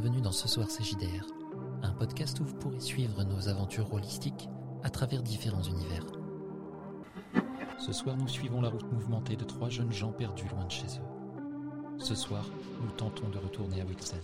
Bienvenue dans Ce Soir CJDR, un podcast où vous pourrez suivre nos aventures holistiques à travers différents univers. Ce soir, nous suivons la route mouvementée de trois jeunes gens perdus loin de chez eux. Ce soir, nous tentons de retourner à Wixen.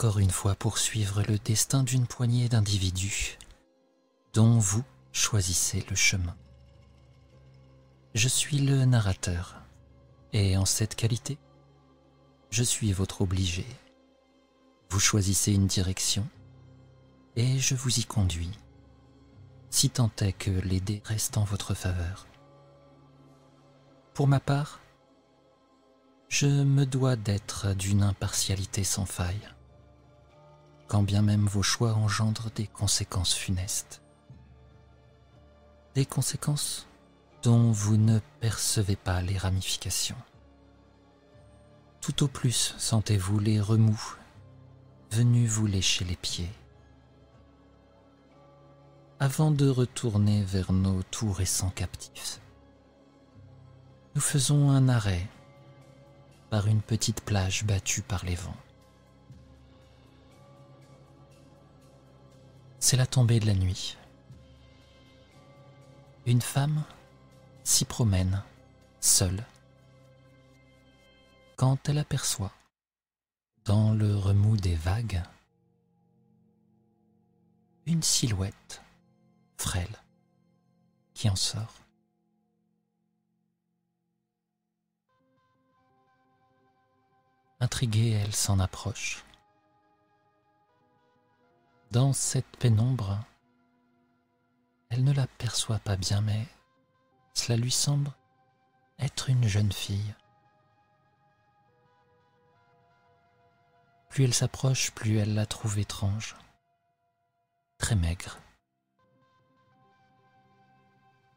Encore une fois pour suivre le destin d'une poignée d'individus dont vous choisissez le chemin. Je suis le narrateur et en cette qualité, je suis votre obligé. Vous choisissez une direction et je vous y conduis, si tant est que les dés restent en votre faveur. Pour ma part, je me dois d'être d'une impartialité sans faille, quand bien même vos choix engendrent des conséquences funestes. Des conséquences dont vous ne percevez pas les ramifications. Tout au plus sentez-vous les remous venus vous lécher les pieds. Avant de retourner vers nos tout récents captifs, nous faisons un arrêt par une petite plage battue par les vents. C'est la tombée de la nuit. Une femme s'y promène, seule, quand elle aperçoit, dans le remous des vagues, une silhouette frêle qui en sort. Intriguée, elle s'en approche. Dans cette pénombre, elle ne l'aperçoit pas bien, mais cela lui semble être une jeune fille. Plus elle s'approche, plus elle la trouve étrange, très maigre.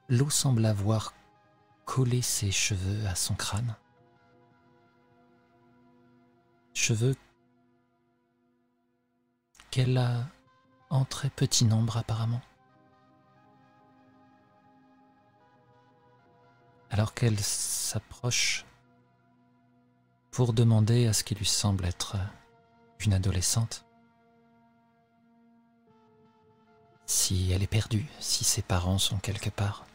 L'eau semble avoir collé ses cheveux à son crâne cheveux qu'elle a en très petit nombre apparemment. Alors qu'elle s'approche pour demander à ce qui lui semble être une adolescente si elle est perdue, si ses parents sont quelque part.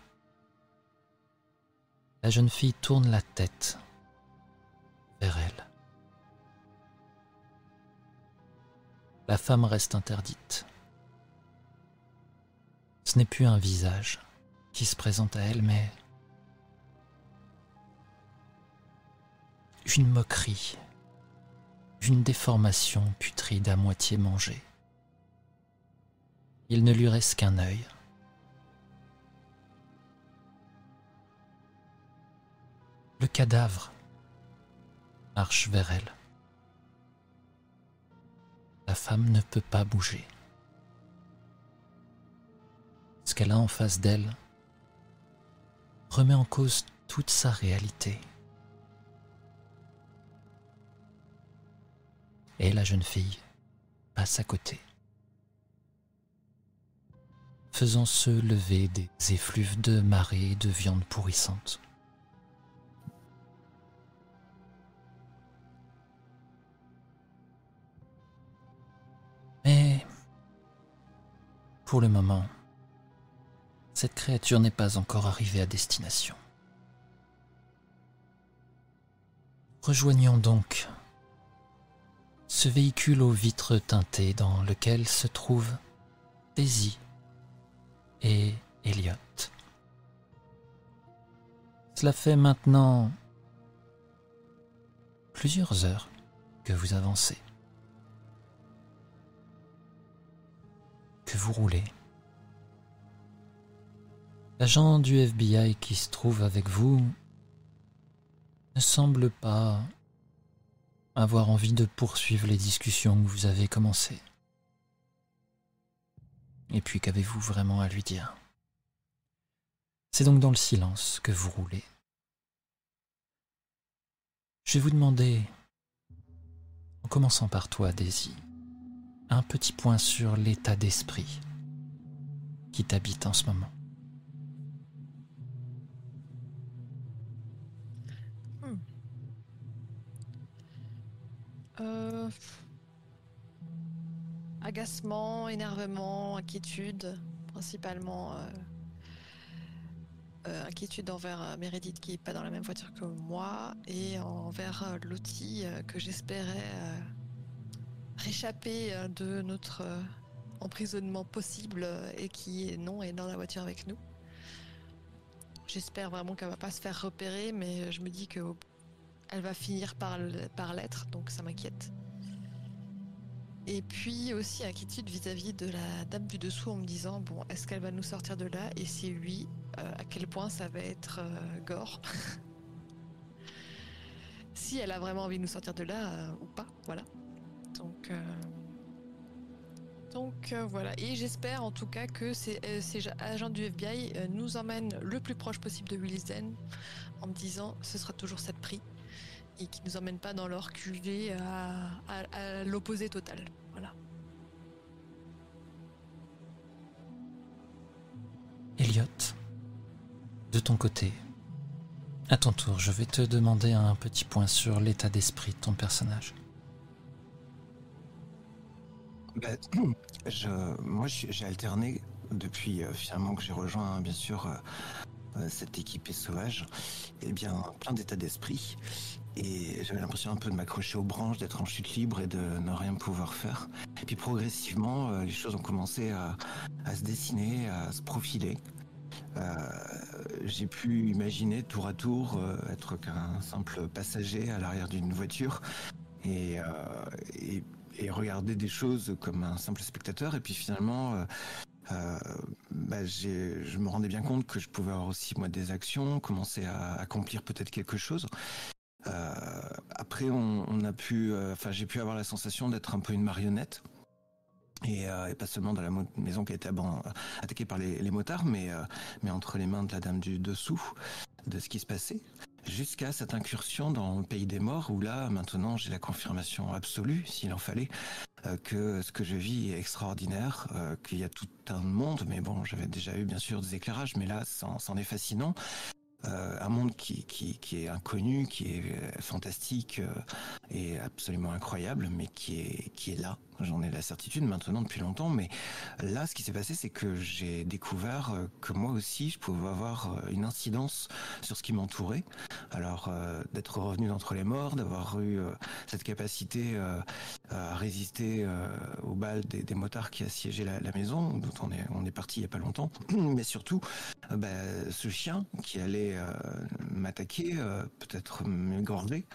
La jeune fille tourne la tête vers elle. la femme reste interdite. Ce n'est plus un visage qui se présente à elle, mais une moquerie, une déformation putride à moitié mangée. Il ne lui reste qu'un œil. Le cadavre marche vers elle la femme ne peut pas bouger. Qu'elle a en face d'elle remet en cause toute sa réalité. Et la jeune fille passe à côté, faisant se lever des effluves de marée et de viande pourrissante. Pour le moment, cette créature n'est pas encore arrivée à destination. Rejoignons donc ce véhicule aux vitres teintées dans lequel se trouvent Daisy et Elliot. Cela fait maintenant plusieurs heures que vous avancez. que vous roulez. L'agent du FBI qui se trouve avec vous ne semble pas avoir envie de poursuivre les discussions que vous avez commencées. Et puis qu'avez-vous vraiment à lui dire? C'est donc dans le silence que vous roulez. Je vais vous demander, en commençant par toi, Daisy, un petit point sur l'état d'esprit qui t'habite en ce moment. Euh, agacement, énervement, inquiétude, principalement euh, euh, inquiétude envers Meredith qui n'est pas dans la même voiture que moi et envers Lottie que j'espérais réchapper de notre emprisonnement possible et qui non est dans la voiture avec nous. J'espère vraiment qu'elle va pas se faire repérer, mais je me dis que elle va finir par, l'être, donc ça m'inquiète. Et puis aussi inquiétude vis-à-vis de la dame du dessous en me disant bon est-ce qu'elle va nous sortir de là? Et si oui euh, à quel point ça va être euh, gore? Si elle a vraiment envie de nous sortir de là euh, ou pas voilà. Donc voilà, et j'espère en tout cas que ces, agents du FBI nous emmènent le plus proche possible de Wilson en me disant ce sera toujours cette prix et qui nous emmènent pas dans leur QV à, l'opposé total. Voilà. Elliot, de ton côté, à ton tour, je vais te demander un petit point sur l'état d'esprit de ton personnage. Bah, je, moi, j'ai alterné depuis euh, finalement que j'ai rejoint, bien sûr, euh, euh, cette équipe sauvage, et eh bien, plein d'états d'esprit. J'avais l'impression un peu de m'accrocher aux branches, d'être en chute libre et de ne rien pouvoir faire. Et puis progressivement, les choses ont commencé à, se dessiner, à se profiler. j'ai pu imaginer tour à tour être qu'un simple passager à l'arrière d'une voiture et, regarder des choses comme un simple spectateur. Et puis finalement, euh, euh, bah, je me rendais bien compte que je pouvais avoir aussi moi des actions, commencer à accomplir peut-être quelque chose. Euh, après, on, a pu, enfin, j'ai pu avoir la sensation d'être un peu une marionnette. Et, pas seulement dans la maison qui a été attaquée par les, motards, mais, mais entre les mains de la dame du dessous, de ce qui se passait jusqu'à cette incursion dans le pays des morts où là maintenant j'ai la confirmation absolue s'il en fallait euh, que ce que je vis est extraordinaire, euh, qu'il y a tout un monde, mais bon j'avais déjà eu bien sûr des éclairages, mais là c'en est fascinant. Euh, un monde qui, est inconnu, qui est fantastique et absolument incroyable, mais qui est, qui est là, J'en ai la certitude maintenant depuis longtemps, mais là, ce qui s'est passé, c'est que j'ai découvert euh, que moi aussi, je pouvais avoir euh, une incidence sur ce qui m'entourait. Alors, euh, d'être revenu d'entre les morts, d'avoir eu cette capacité à résister aux balles des, motards qui assiégeaient la, maison, dont on est, on est parti il y a pas longtemps, mais surtout, bah, ce chien qui allait m'attaquer, peut-être m'égorger,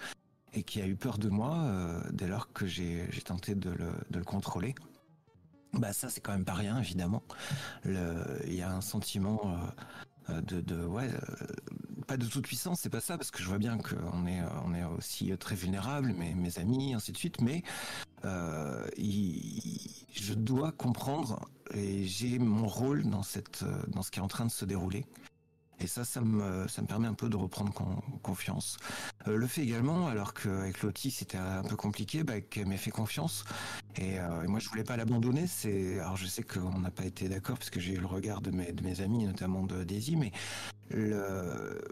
et qui a eu peur de moi euh, dès lors que j'ai tenté de le, contrôler. Bah ça c'est quand même pas rien évidemment. Il y a un sentiment euh, de, de ouais euh, pas de toute puissance c'est pas ça parce que je vois bien qu'on est aussi très vulnérable mes mes amis ainsi de suite mais je dois comprendre et j'ai mon rôle dans ce qui est en train de se dérouler et ça, ça me, permet un peu de reprendre confiance. Euh, le fait également, alors qu'avec Lottie c'était un peu compliqué, bah, qu'elle m'ait fait confiance. Euh, et, moi, je voulais pas l'abandonner. Alors je sais qu'on n'a pas été d'accord parce que j'ai eu le regard de mes, amis, notamment de Daisy, mais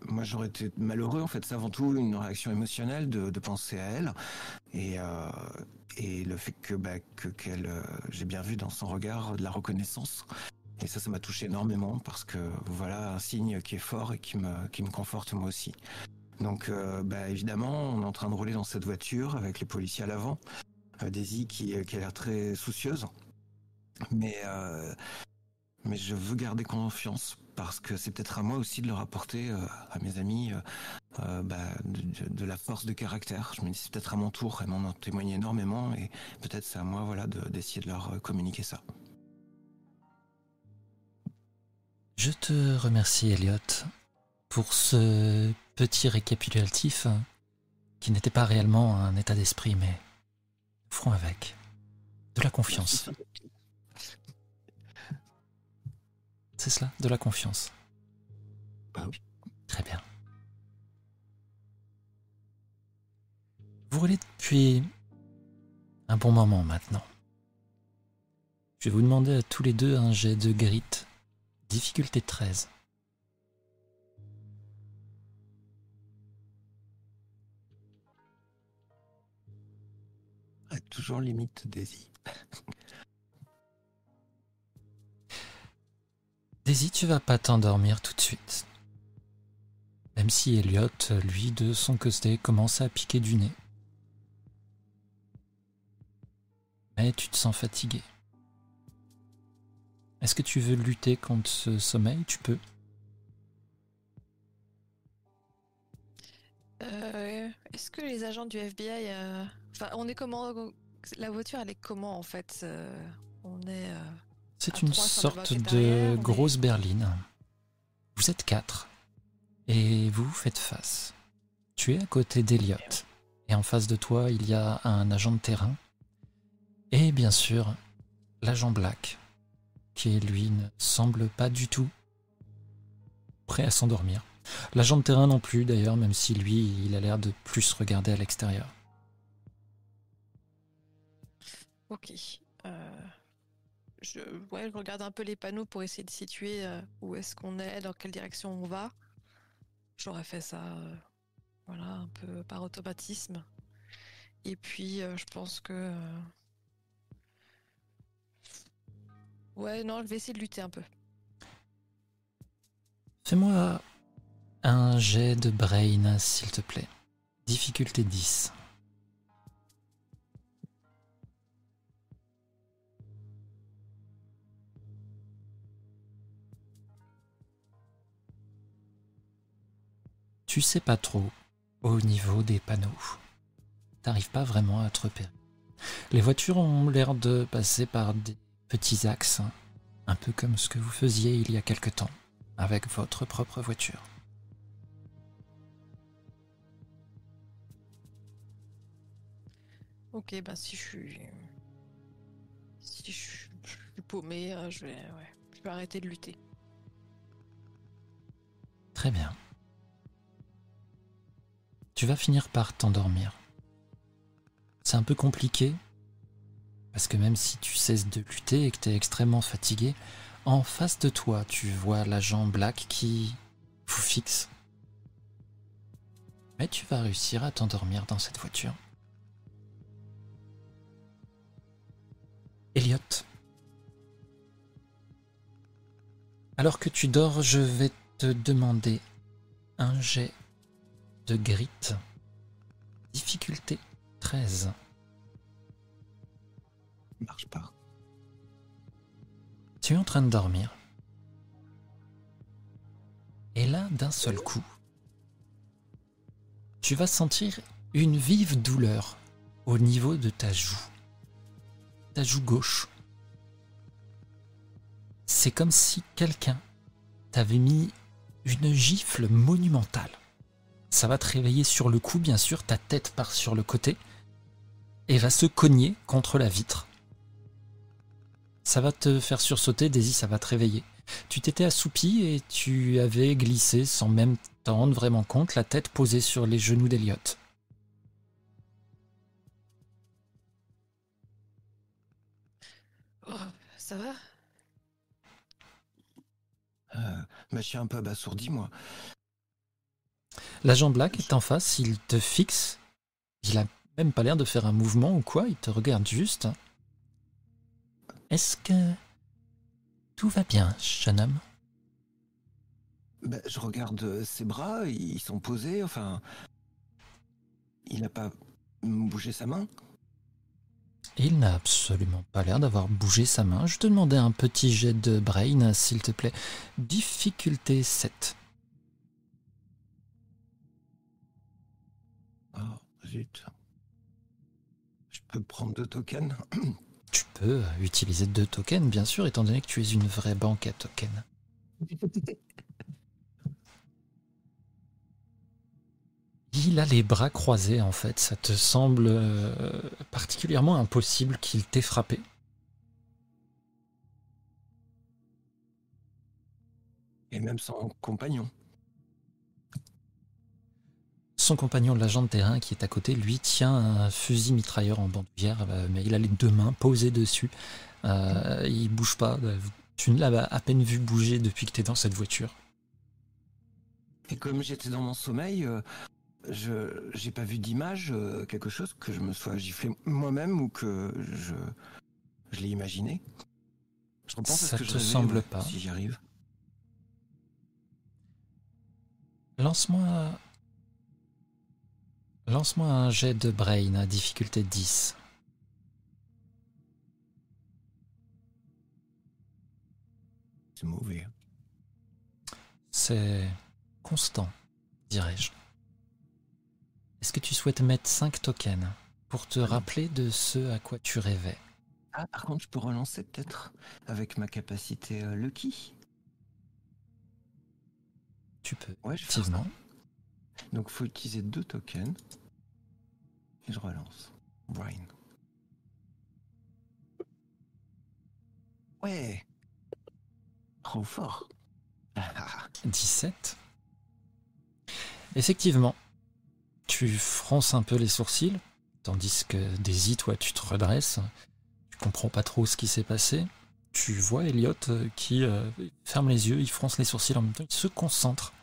moi j'aurais été malheureux en fait. C'est avant tout une réaction émotionnelle de, penser à elle et euh, le fait que bah, que qu'elle, j'ai bien vu dans son regard de la reconnaissance et ça, ça m'a touché énormément parce que voilà un signe qui est fort et qui me, qui me conforte moi aussi. Donc, euh, bah, évidemment, on est en train de rouler dans cette voiture avec les policiers à l'avant. Euh, Daisy qui, qui a l'air très soucieuse. Mais, euh, mais je veux garder confiance parce que c'est peut-être à moi aussi de leur apporter à mes amis bah, de, la force de caractère. Je me dis c'est peut-être à mon tour, elles m'en témoigné énormément et peut-être c'est à moi voilà d'essayer de leur communiquer ça. Je te remercie, Elliot, pour ce petit récapitulatif qui n'était pas réellement un état d'esprit, mais front avec. De la confiance. C'est cela, de la confiance. Très bien. Vous roulez depuis un bon moment maintenant. Je vais vous demander à tous les deux un jet de grit, difficulté 13. Ah, toujours limite Daisy. Daisy, tu vas pas t'endormir tout de suite. Même si Elliot, lui, de son côté, commence à piquer du nez. Mais tu te sens fatigué. Est-ce que tu veux lutter contre ce sommeil? Tu peux. Euh, Est-ce que les agents du FBI, euh, enfin, on est comment La voiture, elle est comment en fait euh, On est. C'est une sorte de arrière, grosse berline. Vous êtes quatre. Et vous vous faites face. Tu es à côté d'Eliot. Et en face de toi, il y a un agent de terrain. Et bien sûr, l'agent Black, lui ne semble pas du tout prêt à s'endormir. L'agent de terrain non plus d'ailleurs, même si lui, il a l'air de plus regarder à l'extérieur. Ok. Euh, je, regarde un peu les panneaux pour essayer de situer euh, où est-ce qu'on est, dans quelle direction on va. J'aurais fait ça, euh, voilà, un peu par automatisme. Et puis, je pense que. Ouais, non, je vais essayer de lutter un peu. Fais-moi un jet de brain, s'il te plaît. Difficulté 10. Tu sais pas trop au niveau des panneaux. T'arrives pas vraiment à te repérer. Les voitures ont l'air de passer par des petits axes, un peu comme ce que vous faisiez il y a quelque temps avec votre propre voiture. Ok, ben si je suis. Si je suis, paumé, euh, je vais, ouais, je vais arrêter de lutter. Très bien. Tu vas finir par t'endormir. C'est un peu compliqué, parce que même si tu cesses de lutter et que tu es extrêmement fatigué, en face de toi, tu vois l'agent Black qui vous fixe. Mais tu vas réussir à t'endormir dans cette voiture. Elliot. Alors que tu dors, je vais te demander un jet de grit. Difficulté 13. Tu es en train de dormir. Et là, d'un seul coup, tu vas sentir une vive douleur au niveau de ta joue. Ta joue gauche. C'est comme si quelqu'un t'avait mis une gifle monumentale. Ça va te réveiller sur le coup, bien sûr, ta tête part sur le côté et va se cogner contre la vitre. Ça va te faire sursauter, Daisy, ça va te réveiller. Tu t'étais assoupi et tu avais glissé sans même t'en rendre vraiment compte, la tête posée sur les genoux d'Eliot. Oh, ça va? Euh, bah, je suis un peu abasourdi, moi. L'agent Black est en face, il te fixe. Il a même pas l'air de faire un mouvement ou quoi, il te regarde juste. Est-ce que tout va bien, jeune homme? Bah, je regarde euh, ses bras, ils sont posés, enfin. Il n'a pas bougé sa main? Il n'a absolument pas l'air d'avoir bougé sa main. Je te demandais un petit jet de brain, s'il te plaît. Difficulté 7. Oh, zut. Je peux prendre deux tokens Tu peux utiliser deux tokens, bien sûr, étant donné que tu es une vraie banque à tokens. Il a les bras croisés, en fait. Ça te semble euh, particulièrement impossible qu'il t'ait frappé. Et même son compagnon. Son compagnon, l'agent de terrain qui est à côté, lui tient un fusil mitrailleur en bandoulière, euh, mais il a les deux mains posées dessus. Euh, il bouge pas. Tu ne l'as à peine vu bouger depuis que tu es dans cette voiture. Et comme j'étais dans mon sommeil, euh, je j'ai pas vu d'image, euh, quelque chose que je me sois giflé moi-même ou que je je l'ai imaginé. Je repense à Ça ce que je te rêvais, semble pas. Si j'y arrive. Lance-moi. Lance-moi un jet de brain à difficulté 10. C'est mauvais. C'est constant, dirais-je. Est-ce que tu souhaites mettre 5 tokens pour te rappeler de ce à quoi tu rêvais? Ah, par contre, je peux relancer peut-être avec ma capacité euh, Lucky. Tu peux, Ouais, je effectivement. Donc, faut utiliser deux tokens. Et je relance. Brian. Ouais. Trop fort. Ah, ah, ah. 17. Effectivement, tu fronces un peu les sourcils, tandis que Daisy, toi, tu te redresses. Tu comprends pas trop ce qui s'est passé. Tu vois Elliot euh, qui euh, ferme les yeux, il fronce les sourcils en même temps, il se concentre.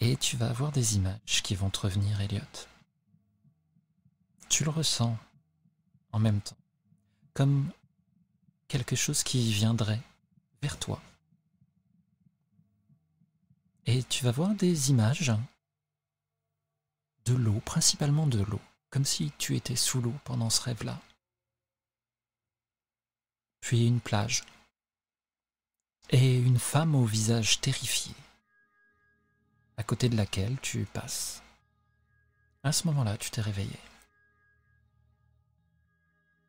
Et tu vas avoir des images qui vont te revenir, Elliot. Tu le ressens en même temps, comme quelque chose qui viendrait vers toi. Et tu vas voir des images de l'eau, principalement de l'eau, comme si tu étais sous l'eau pendant ce rêve-là. Puis une plage. Et une femme au visage terrifié, à côté de laquelle tu passes. À ce moment-là, tu t'es réveillé.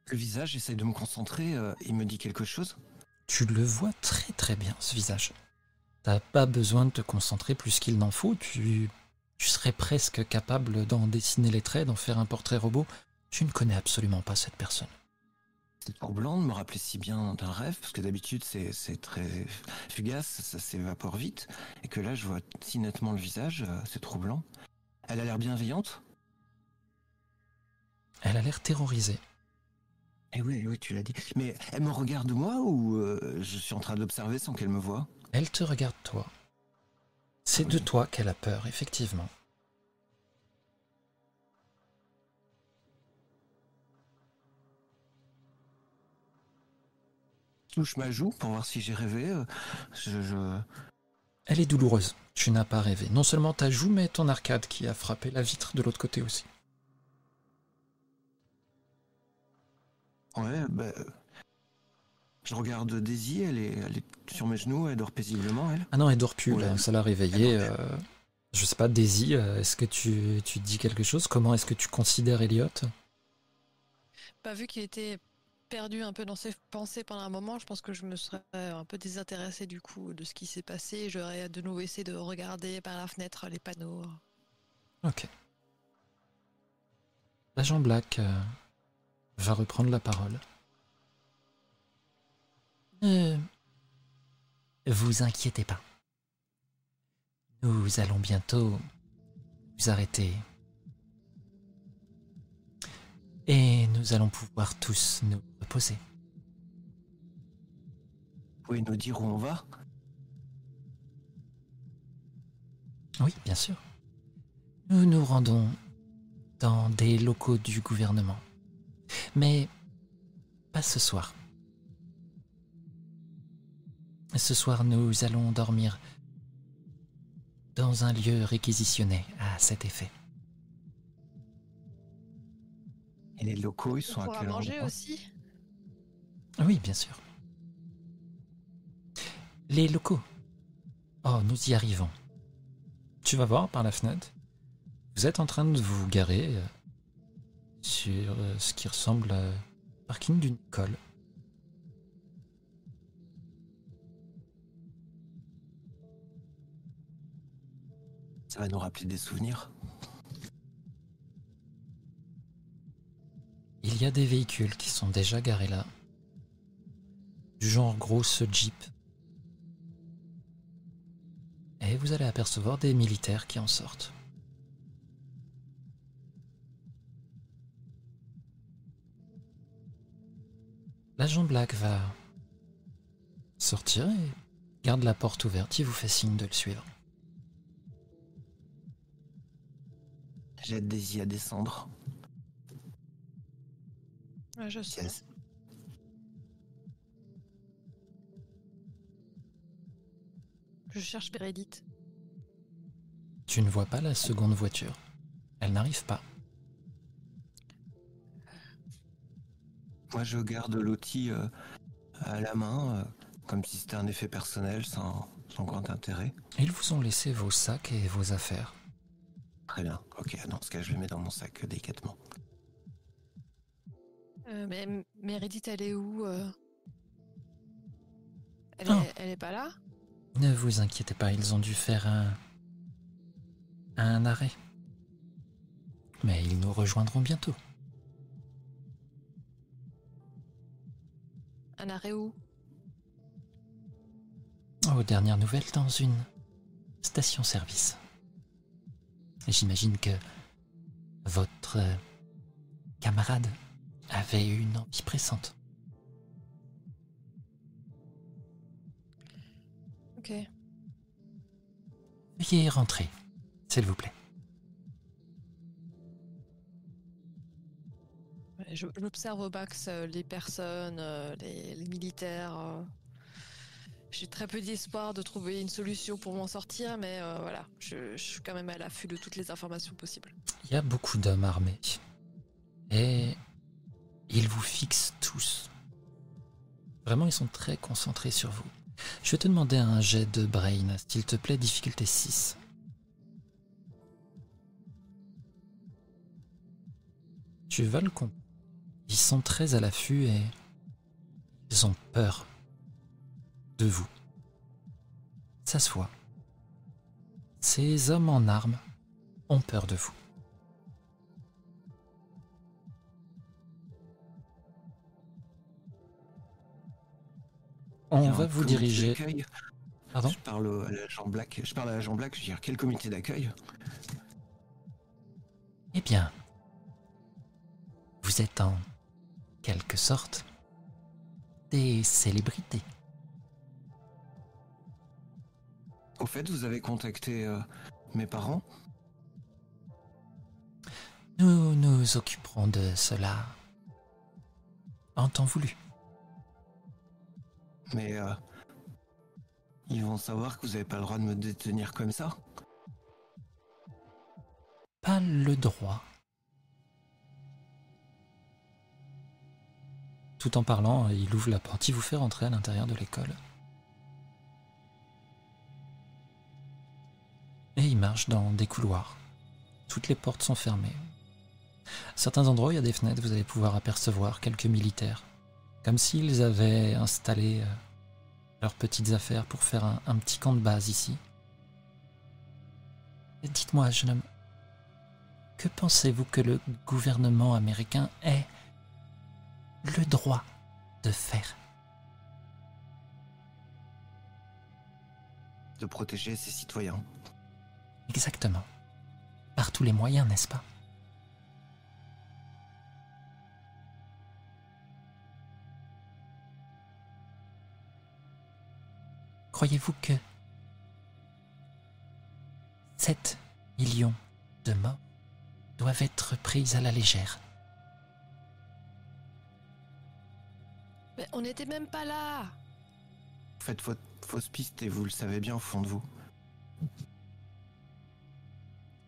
Le visage, j'essaye de me concentrer. euh, il me dit quelque chose. Tu le vois très très bien, ce visage. T'as pas besoin de te concentrer plus qu'il n'en faut. Tu, tu serais presque capable d'en dessiner les traits, d'en faire un portrait robot. Tu ne connais absolument pas cette personne. C'est troublant de me rappeler si bien d'un rêve, parce que d'habitude c'est très fugace, ça s'évapore vite, et que là je vois si nettement le visage, euh, c'est troublant. Elle a l'air bienveillante Elle a l'air terrorisée. Eh oui, oui, tu l'as dit. Mais elle me regarde moi ou euh, je suis en train de l'observer sans qu'elle me voie? Elle te regarde toi. C'est de toi qu'elle a peur, effectivement. Touche ma joue pour voir si j'ai rêvé. euh, Je, je- Elle est douloureuse. Tu n'as pas rêvé. Non seulement ta joue, mais ton arcade qui a frappé la vitre de l'autre côté aussi. Ouais, bah, je regarde Daisy, elle est, elle est sur mes genoux, elle dort paisiblement, elle. Ah non, elle dort plus, Ouais. là, ça l'a réveillée. Euh, je sais pas, Daisy, euh, est-ce que tu, tu dis quelque chose? Comment est-ce que tu considères Elliot? Bah, vu qu'il était perdu un peu dans ses pensées pendant un moment, je pense que je me serais un peu désintéressée du coup de ce qui s'est passé. J'aurais de nouveau essayé de regarder par la fenêtre les panneaux. Ok. L'agent Black euh, va reprendre la parole. Ne vous inquiétez pas. Nous allons bientôt vous arrêter. Et nous allons pouvoir tous nous reposer. Vous pouvez nous dire où on va Oui, bien sûr. Nous nous rendons dans des locaux du gouvernement. Mais pas ce soir. Ce soir, nous allons dormir dans un lieu réquisitionné à cet effet. Et les locaux, ils sont On à quel manger endroit aussi. Oui, bien sûr. Les locaux. Oh, nous y arrivons. Tu vas voir par la fenêtre. Vous êtes en train de vous garer euh, sur euh, ce qui ressemble à parking d'une école. Ça va nous rappeler des souvenirs? Il y a des véhicules qui sont déjà garés là. Du genre grosse jeep. Et vous allez apercevoir des militaires qui en sortent. L'agent Black va sortir et garde la porte ouverte. Il vous fait signe de le suivre. J'ai Daisy à descendre. Ouais, je sais. Yes. Je cherche Bérédith. Tu ne vois pas la seconde voiture. Elle n'arrive pas. Moi, je garde l'outil euh, à la main, euh, comme si c'était un effet personnel, sans, sans grand intérêt. Ils vous ont laissé vos sacs et vos affaires. Très bien. Ok, dans ce cas, je le mets dans mon sac délicatement. Euh, mais M- Mérédith, elle est où euh? Elle, Ah. est, elle est pas là? Ne vous inquiétez pas, ils ont dû faire un. un arrêt. Mais ils nous rejoindront bientôt. Un arrêt où? Aux dernières nouvelles, dans une station-service. J'imagine que votre euh, camarade avait une envie pressante. Ok. Veuillez rentrer, s'il vous plaît. J'observe au max euh, les personnes, euh, les, les militaires. euh. J'ai très peu d'espoir de trouver une solution pour m'en sortir, mais euh, voilà, je, je suis quand même à l'affût de toutes les informations possibles. Il y a beaucoup d'hommes armés. Et ils vous fixent tous. Vraiment, ils sont très concentrés sur vous. Je vais te demander un jet de brain, s'il te plaît, difficulté 6. Tu vas le comprendre. Ils sont très à l'affût et ils ont peur de vous. Ça se voit. Ces hommes en armes ont peur de vous. On va vous diriger. Pardon Je parle à l'agent Black. Je parle à l'agent Black. Je veux dire, quel comité d'accueil? Eh bien, vous êtes en quelque sorte des célébrités. Au fait, vous avez contacté euh, mes parents? Nous nous occuperons de cela en temps voulu. Mais euh, ils vont savoir que vous n'avez pas le droit de me détenir comme ça. Pas le droit. Tout en parlant, il ouvre la porte, il vous fait rentrer à l'intérieur de l'école. Et il marche dans des couloirs. Toutes les portes sont fermées. À certains endroits, il y a des fenêtres, vous allez pouvoir apercevoir quelques militaires. Comme s'ils avaient installé euh, leurs petites affaires pour faire un, un petit camp de base ici. Dites-moi, jeune homme, que pensez-vous que le gouvernement américain ait le droit de faire? De protéger ses citoyens. Exactement. Par tous les moyens, n'est-ce pas? Croyez-vous que 7 millions de morts doivent être prises à la légère? Mais on n'était même pas là Vous faites votre fausse piste et vous le savez bien au fond de vous.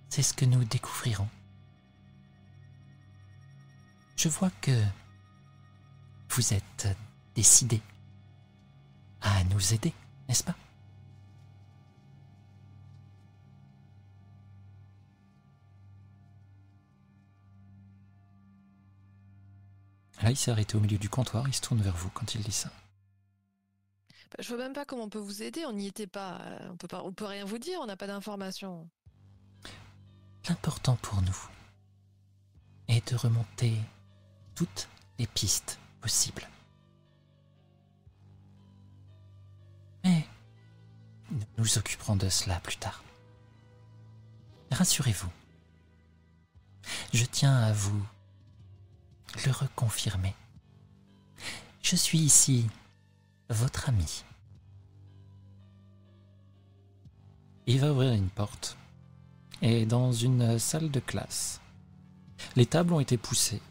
C'est ce que nous découvrirons. Je vois que vous êtes décidé à nous aider, n'est-ce pas? Là, il s'est arrêté au milieu du comptoir, il se tourne vers vous quand il dit ça. Bah, Je vois même pas comment on peut vous aider, on n'y était pas. euh, On peut pas, on peut rien vous dire, on n'a pas d'informations. L'important pour nous est de remonter toutes les pistes possibles. Nous nous occuperons de cela plus tard. Rassurez-vous, je tiens à vous le reconfirmer. Je suis ici, votre ami. Il va ouvrir une porte. Et dans une salle de classe, les tables ont été poussées.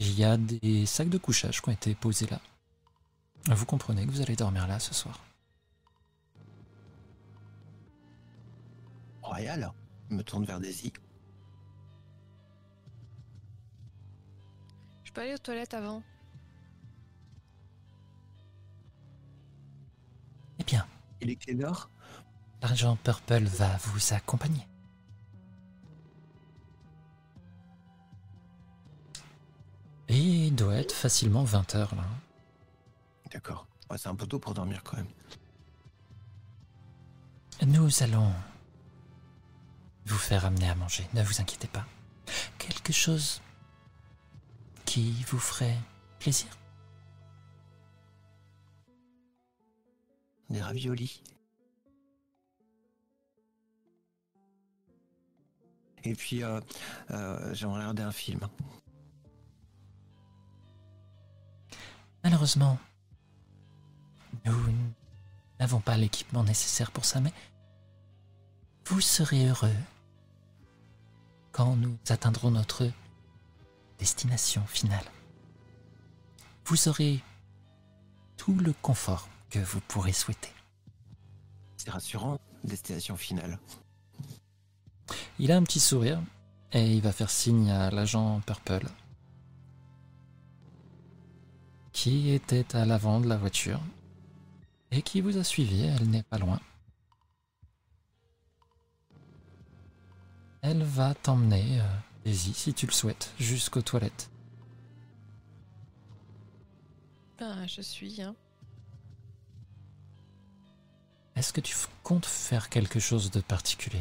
Il y a des sacs de couchage qui ont été posés là. Vous comprenez que vous allez dormir là ce soir. Royal, me tourne vers Daisy. Je peux aller aux toilettes avant Eh bien, Il est quelle heure? l'argent Purple va vous accompagner. Et il doit être facilement 20 heures là. D'accord. Ouais, c'est un peu tôt pour dormir quand même. Nous allons vous faire amener à manger, ne vous inquiétez pas. Quelque chose qui vous ferait plaisir. Des raviolis. Et puis, euh, euh, regarder un film. Malheureusement, nous n'avons pas l'équipement nécessaire pour ça, mais vous serez heureux quand nous atteindrons notre destination finale. Vous aurez tout le confort que vous pourrez souhaiter. C'est rassurant, destination finale. Il a un petit sourire et il va faire signe à l'agent Purple qui était à l'avant de la voiture et qui vous a suivi, elle n'est pas loin. Elle va t'emmener, euh, Daisy, si tu le souhaites, jusqu'aux toilettes. Ben, je suis. Hein. Est-ce que tu comptes faire quelque chose de particulier?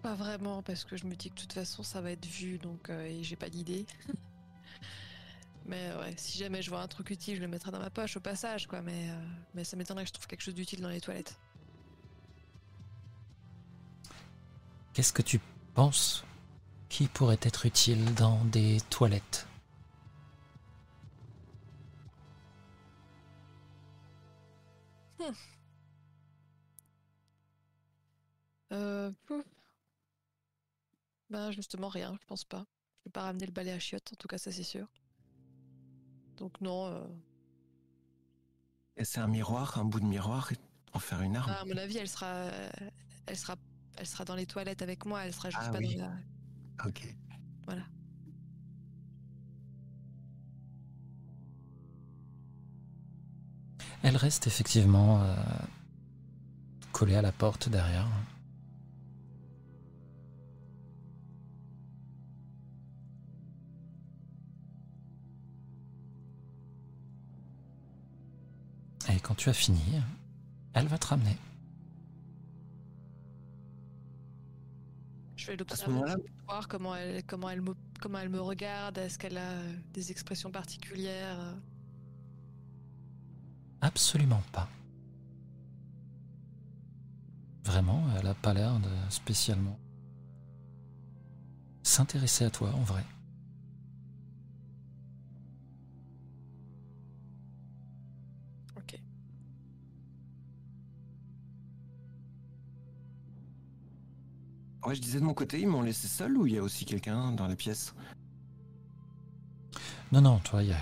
Pas vraiment, parce que je me dis que de toute façon ça va être vu, donc euh, et j'ai pas d'idée. mais ouais, si jamais je vois un truc utile, je le mettrai dans ma poche au passage, quoi. Mais, euh, mais ça m'étonnerait que je trouve quelque chose d'utile dans les toilettes. Qu'est-ce que tu penses qui pourrait être utile dans des toilettes? Euh, pouf. Ben justement rien, je pense pas. Je vais pas ramener le balai à chiottes, en tout cas ça c'est sûr. Donc non, euh, Et c'est un miroir, un bout de miroir, et en faire une arme. à mon avis elle sera, euh, elle sera, elle sera dans les toilettes avec moi. Elle sera juste Ah pas oui. dans la. Ok. Voilà. Elle reste effectivement euh, collée à la porte derrière. Et quand tu as fini, elle va te ramener. Vais l'observer voir comment elle, comment elle me, comment elle me regarde. Est-ce qu'elle a euh, des expressions particulières euh Absolument pas. Vraiment, elle a pas l'air de spécialement s'intéresser à toi en vrai. Ouais, je disais de mon côté, ils m'ont laissé seul ou il y a aussi quelqu'un dans la pièce? Non, non, toi, il y a,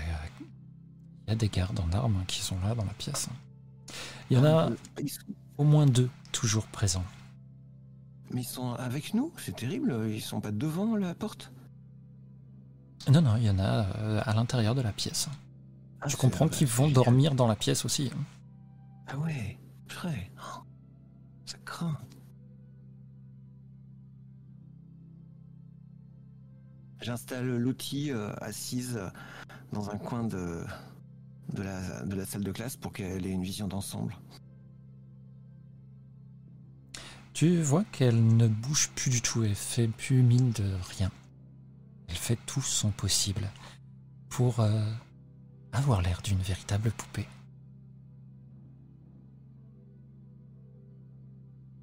il y a des gardes en armes qui sont là dans la pièce. Il y en a Euh, ils sont- au moins deux toujours présents. Mais ils sont avec nous C'est terrible, ils sont pas devant la porte? Non, non, il y en a euh, à l'intérieur de la pièce. Ah, Je comprends ah qu'ils vont génial. dormir dans la pièce aussi. hein. Ah ouais, purée. Oh, Ça craint. J'installe l'outil euh, assise euh, dans un coin de, de, la, de la salle de classe pour qu'elle ait une vision d'ensemble. Tu vois qu'elle ne bouge plus du tout, elle fait plus mine de rien. Elle fait tout son possible pour euh, avoir l'air d'une véritable poupée.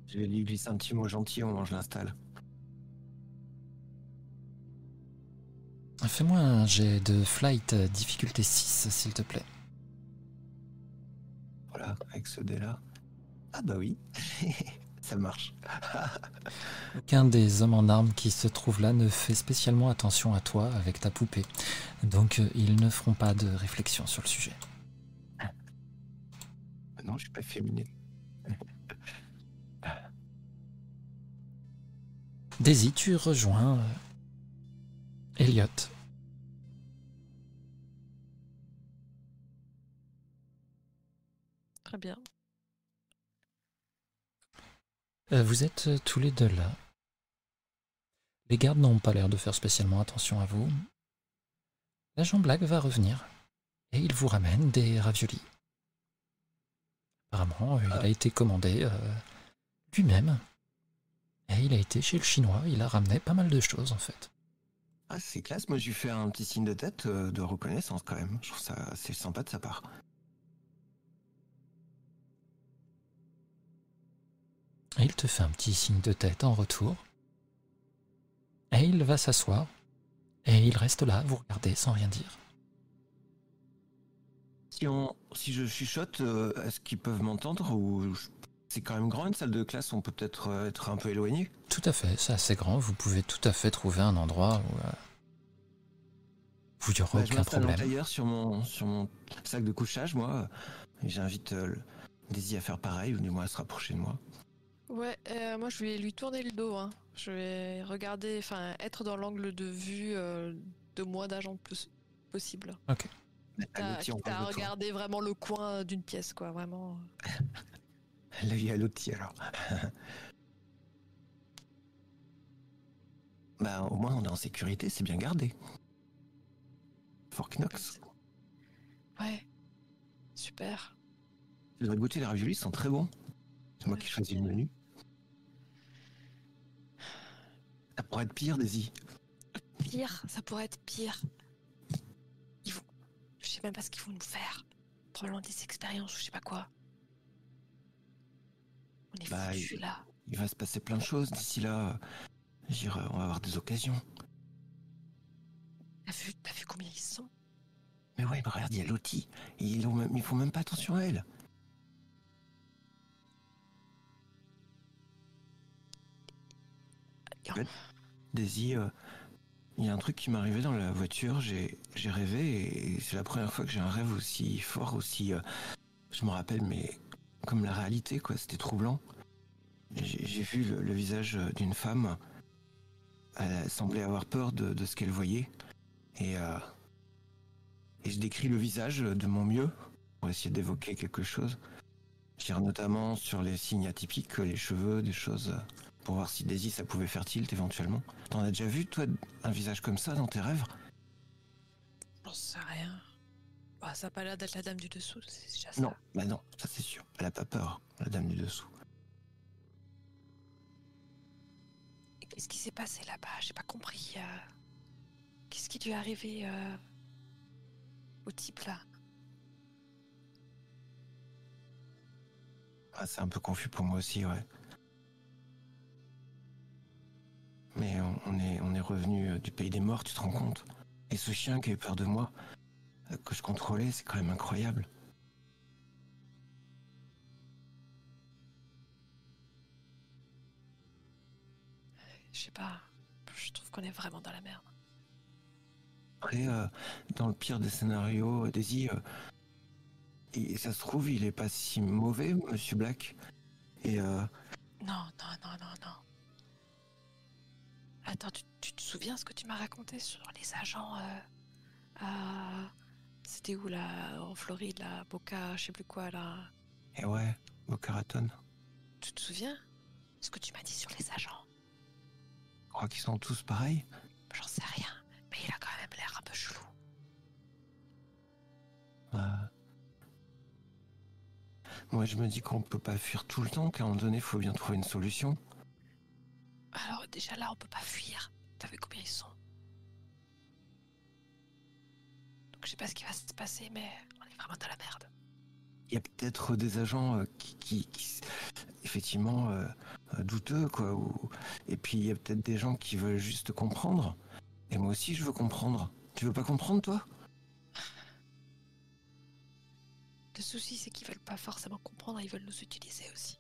Je vais lui glisser un petit mot gentil au moment où je l'installe. Fais-moi un jet de flight euh, difficulté 6, s'il te plaît. Voilà, avec ce dé-là. Ah bah oui, ça marche. Aucun des hommes en armes qui se trouvent là ne fait spécialement attention à toi avec ta poupée. Donc euh, ils ne feront pas de réflexion sur le sujet. non, je suis pas féminin. Daisy, tu rejoins euh, Elliot. Très bien. Euh, vous êtes euh, tous les deux là. Les gardes n'ont pas l'air de faire spécialement attention à vous. L'agent Black va revenir et il vous ramène des raviolis. Apparemment, euh, il a été commandé euh, lui-même. Et il a été chez le chinois, il a ramené pas mal de choses en fait. Ah, c'est classe. Moi, je lui fais un petit signe de tête euh, de reconnaissance quand même. Je trouve ça assez sympa de sa part. Et il te fait un petit signe de tête en retour. Et il va s'asseoir. Et il reste là, vous regarder sans rien dire. Si, on, si je chuchote, euh, est-ce qu'ils peuvent m'entendre ou je- c'est quand même grand une salle de classe On peut peut-être euh, être un peu éloigné. Tout à fait, c'est assez grand. Vous pouvez tout à fait trouver un endroit où, euh, où il n'y aura Bah, je aucun en problème. tailleur sur mon sur mon sac de couchage, moi. J'invite euh, Daisy à faire pareil ou du moins à se rapprocher de moi. Ouais, euh, moi je vais lui tourner le dos. Hein. Je vais regarder, enfin être dans l'angle de vue euh, de moins d'agents pos- possible. Mais à T'as à toi. regarder vraiment le coin d'une pièce, quoi, vraiment. L'œil à l'outil alors. bah au moins on est en sécurité, c'est bien gardé. Fort Knox. Ouais, super. Je devrais goûter les raviolis, ils sont très bons. C'est moi Ouais, qui choisis le menu. Ça pourrait être pire, Daisy. Pire, ça pourrait être pire. Ils vont, je sais même pas ce qu'ils vont nous faire. Probablement des expériences ou je sais pas quoi. On est Bah, il- là. Il va se passer plein de choses d'ici là. J'irai, on va avoir des occasions. T'as vu, t'as vu combien ils sont? Mais ouais, mais regarde, il y a Lottie. Ils, ont même- ils font même pas attention à elle. Daisy, euh, il y a un truc qui m'est arrivé dans la voiture. J'ai j'ai rêvé et c'est la première fois que j'ai un rêve aussi fort, aussi. euh, je me rappelle, mais comme la réalité, quoi. C'était troublant. J'ai vu le, visage d'une femme. Elle semblait avoir peur de, ce qu'elle voyait. Et, euh, et je décris le visage de mon mieux pour essayer d'évoquer quelque chose. Je tire notamment sur les signes atypiques, les cheveux, des choses pour voir si Daisy ça pouvait faire tilt éventuellement. T'en as déjà vu toi un visage comme ça dans tes rêves? J'en sais rien. Bah, ça a pas l'air d'être la dame du dessous, c'est déjà ça. Non, bah non, ça c'est sûr. Elle a pas peur, la dame du dessous. Et Qu'est-ce qui s'est passé là-bas? J'ai pas compris. euh, Qu'est-ce qui lui est arrivé euh, au type là? Ah, c'est un peu confus pour moi aussi, ouais. Mais on, on est, on est revenu euh, du pays des morts, tu te rends compte? Et ce chien qui a eu peur de moi, que je contrôlais, c'est quand même incroyable. Je sais pas. Je trouve qu'on est vraiment dans la merde. Après, euh, dans le pire des scénarios, euh, Daisy, euh, et ça se trouve, il est pas si mauvais, Monsieur Black. Et euh, Non, non, non, non, non. Attends, tu, tu te souviens ce que tu m'as raconté sur les agents euh, à- C'était où là En Floride, là Boca, je sais plus quoi là? et ouais, Boca Raton. Tu te souviens? Ce que tu m'as dit sur les agents Je crois qu'ils sont tous pareils. J'en sais rien, mais il a quand même l'air un peu chelou. Euh, Moi, je me dis qu'on peut pas fuir tout le temps, qu'à un moment donné, il faut bien trouver une solution. Alors déjà là, on peut pas fuir. T'as vu combien ils sont? Je sais pas ce qui va se passer, mais on est vraiment dans la merde. Il y a peut-être des agents euh, qui, qui- qui- effectivement, euh, euh, douteux, quoi. ou- Et puis, il y a peut-être des gens qui veulent juste comprendre. Et moi aussi, je veux comprendre. Tu veux pas comprendre, toi? Le souci, c'est qu'ils veulent pas forcément comprendre, ils veulent nous utiliser aussi.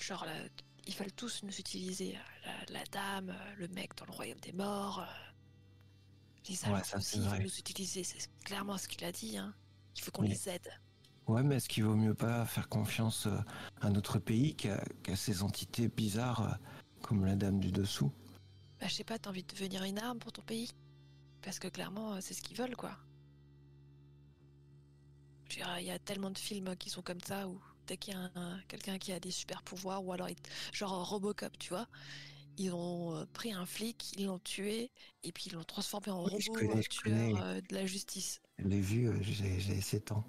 Genre, là, ils veulent tous nous utiliser. La, la dame, le mec dans le royaume des morts. Les agents Ouais, ça, aussi, ils veulent nous utiliser. C'est clairement ce qu'il a dit. Hein. Il faut qu'on Mais- les aide. Ouais, mais est-ce qu'il vaut mieux pas faire confiance euh, à notre pays qu'à ces entités bizarres euh, comme la dame du dessous? Bah, je sais pas, t'as envie de devenir une arme pour ton pays? Parce que clairement, euh, c'est ce qu'ils veulent, quoi. Il y a tellement de films qui sont comme ça où dès qu'il y a un- un- quelqu'un qui a des super pouvoirs, ou alors genre Robocop, tu vois, ils ont euh, pris un flic, ils l'ont tué, et puis ils l'ont transformé en robot connais, je tueur euh, de la justice. Je l'ai vu, j'ai j'ai 7 ans.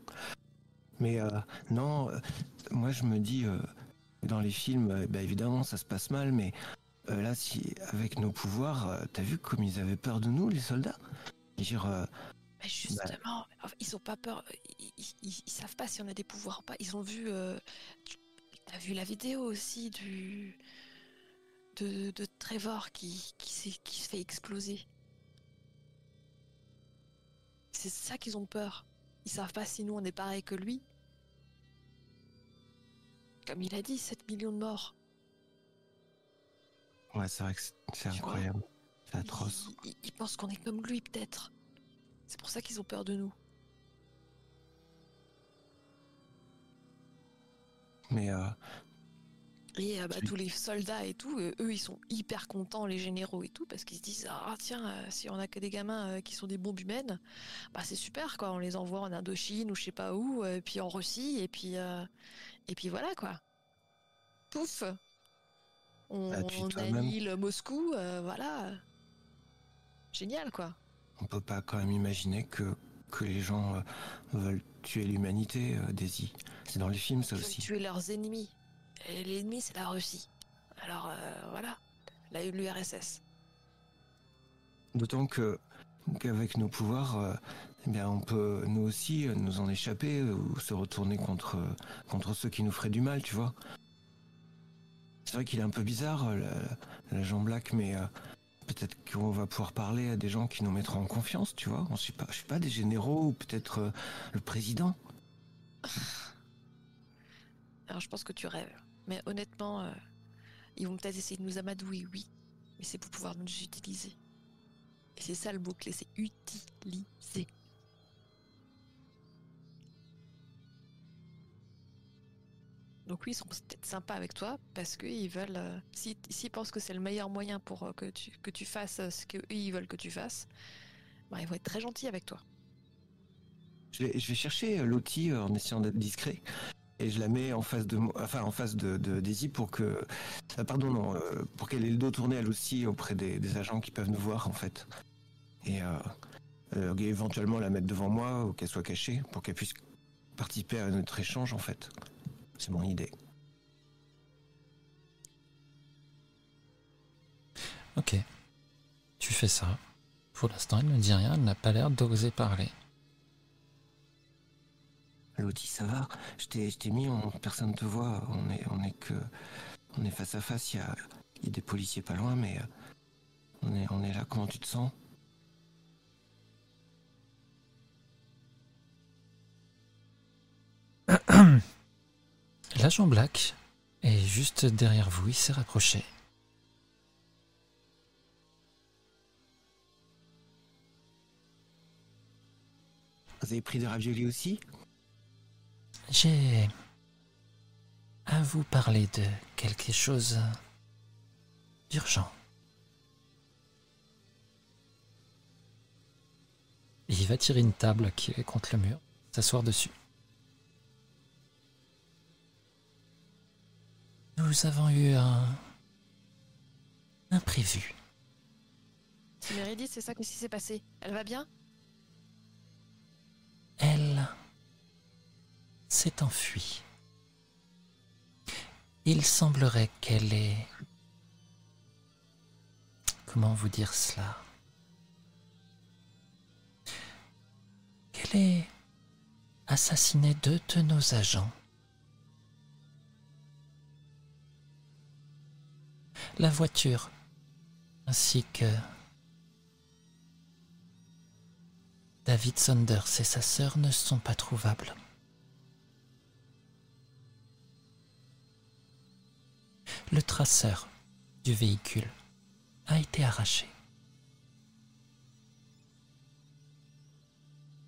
Mais euh, non, euh, moi je me dis, dans les films, bah, évidemment ça se passe mal, mais là, si avec nos pouvoirs, t'as vu comme ils avaient peur de nous, les soldats? Dire, Mais justement, ils ont pas peur, ils, ils- ils- ils savent pas si on a des pouvoirs ou pas. Ils ont vu, tu as vu la vidéo aussi du de, de Trevor qui, qui, se fait exploser. C'est ça qu'ils ont peur. Ils savent pas si nous on est pareil que lui. Comme il a dit, 7 millions de morts. ouais, c'est vrai que c'est- incroyable, c'est atroce. Ils, ils- ils pensent qu'on est comme lui peut-être. C'est pour ça qu'ils ont peur de nous. Mais euh, Et euh, bah, tous les soldats et tout, euh, eux, ils sont hyper contents, les généraux et tout, parce qu'ils se disent Ah, tiens, euh, si on a que des gamins qui sont des bombes humaines, bah c'est super, quoi. On les envoie en Indochine ou je sais pas où, euh, puis en Russie, et puis, et puis voilà, quoi. Pouf On, Bah, on annihile Moscou, voilà. Génial, quoi. on peut pas quand même imaginer que, que les gens veulent tuer l'humanité, Daisy. C'est dans les films ça Ils veulent aussi. tuer leurs ennemis. L'ennemi, c'est la Russie. Alors, euh, voilà. Là, l'URSS. D'autant que qu'avec nos pouvoirs, euh, eh bien, on peut nous aussi euh, nous en échapper ou se retourner contre contre ceux qui nous feraient du mal, tu vois. C'est vrai qu'il est un peu bizarre, l'agent Black, mais euh, peut-être qu'on va pouvoir parler à des gens qui nous mettront en confiance, tu vois. On pas, je suis pas des généraux ou peut-être euh, le président. Alors je pense que tu rêves. Mais honnêtement, euh, ils vont peut-être essayer de nous amadouer, oui. Mais c'est pour pouvoir nous utiliser. Et c'est ça le mot-clé, c'est utiliser. Donc oui, ils sont peut-être sympas avec toi parce qu'ils veulent... euh, si- S'ils pensent que c'est le meilleur moyen pour euh, que tu, que tu fasses ce qu'eux, ils veulent que tu fasses, bah, ils vont être très gentils avec toi. Je vais, je vais chercher l'outil en essayant d'être discret et je la mets en face de enfin en face de, Daisy pour que, ah, pardon non, euh, pour qu'elle ait le dos tourné elle aussi auprès des, agents qui peuvent nous voir en fait et euh, euh, éventuellement la mettre devant moi ou qu'elle soit cachée pour qu'elle puisse participer à notre échange en fait. C'est mon idée. Ok. Tu fais ça. Pour l'instant, elle ne dit rien, elle n'a pas l'air d'oser parler. L'outil ça va Je t'ai mis, on, personne te voit, on est, on est que, on est face à face. Il y a, il y a des policiers pas loin, mais euh, on est, on est là. Comment tu te sens? L'agent Black est juste derrière vous, il s'est rapproché. Vous avez pris des raviolis aussi? J'ai à vous parler de quelque chose d'urgent. Il va tirer une table qui est contre le mur, s'asseoir dessus. Nous avons eu un imprévu. Meredith, c'est ça qui s'est passé Elle va bien? Elle s'est enfuie. Il semblerait qu'elle ait... Comment vous dire cela? Qu'elle ait assassiné deux de nos agents. La voiture ainsi que David Saunders et sa sœur ne sont pas trouvables. Le traceur du véhicule a été arraché.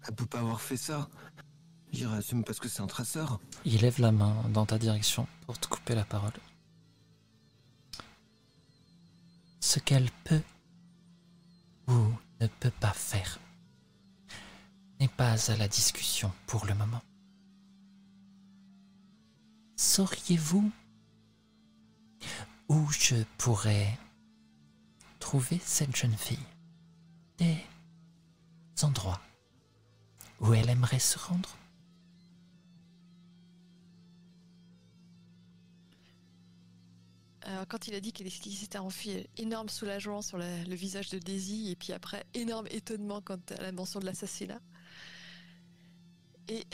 Elle peut pas avoir fait ça. C'est même parce que c'est un traceur. Il lève la main dans ta direction pour te couper la parole. Ce qu'elle peut ou ne peut pas faire n'est pas à la discussion pour le moment. Sauriez-vous où je pourrais trouver cette jeune fille Des endroits où elle aimerait se rendre Alors, quand il a dit qu'il s'était enfui, énorme soulagement sur le visage de Daisy, et puis après, énorme étonnement quant à la mention de l'assassinat. Et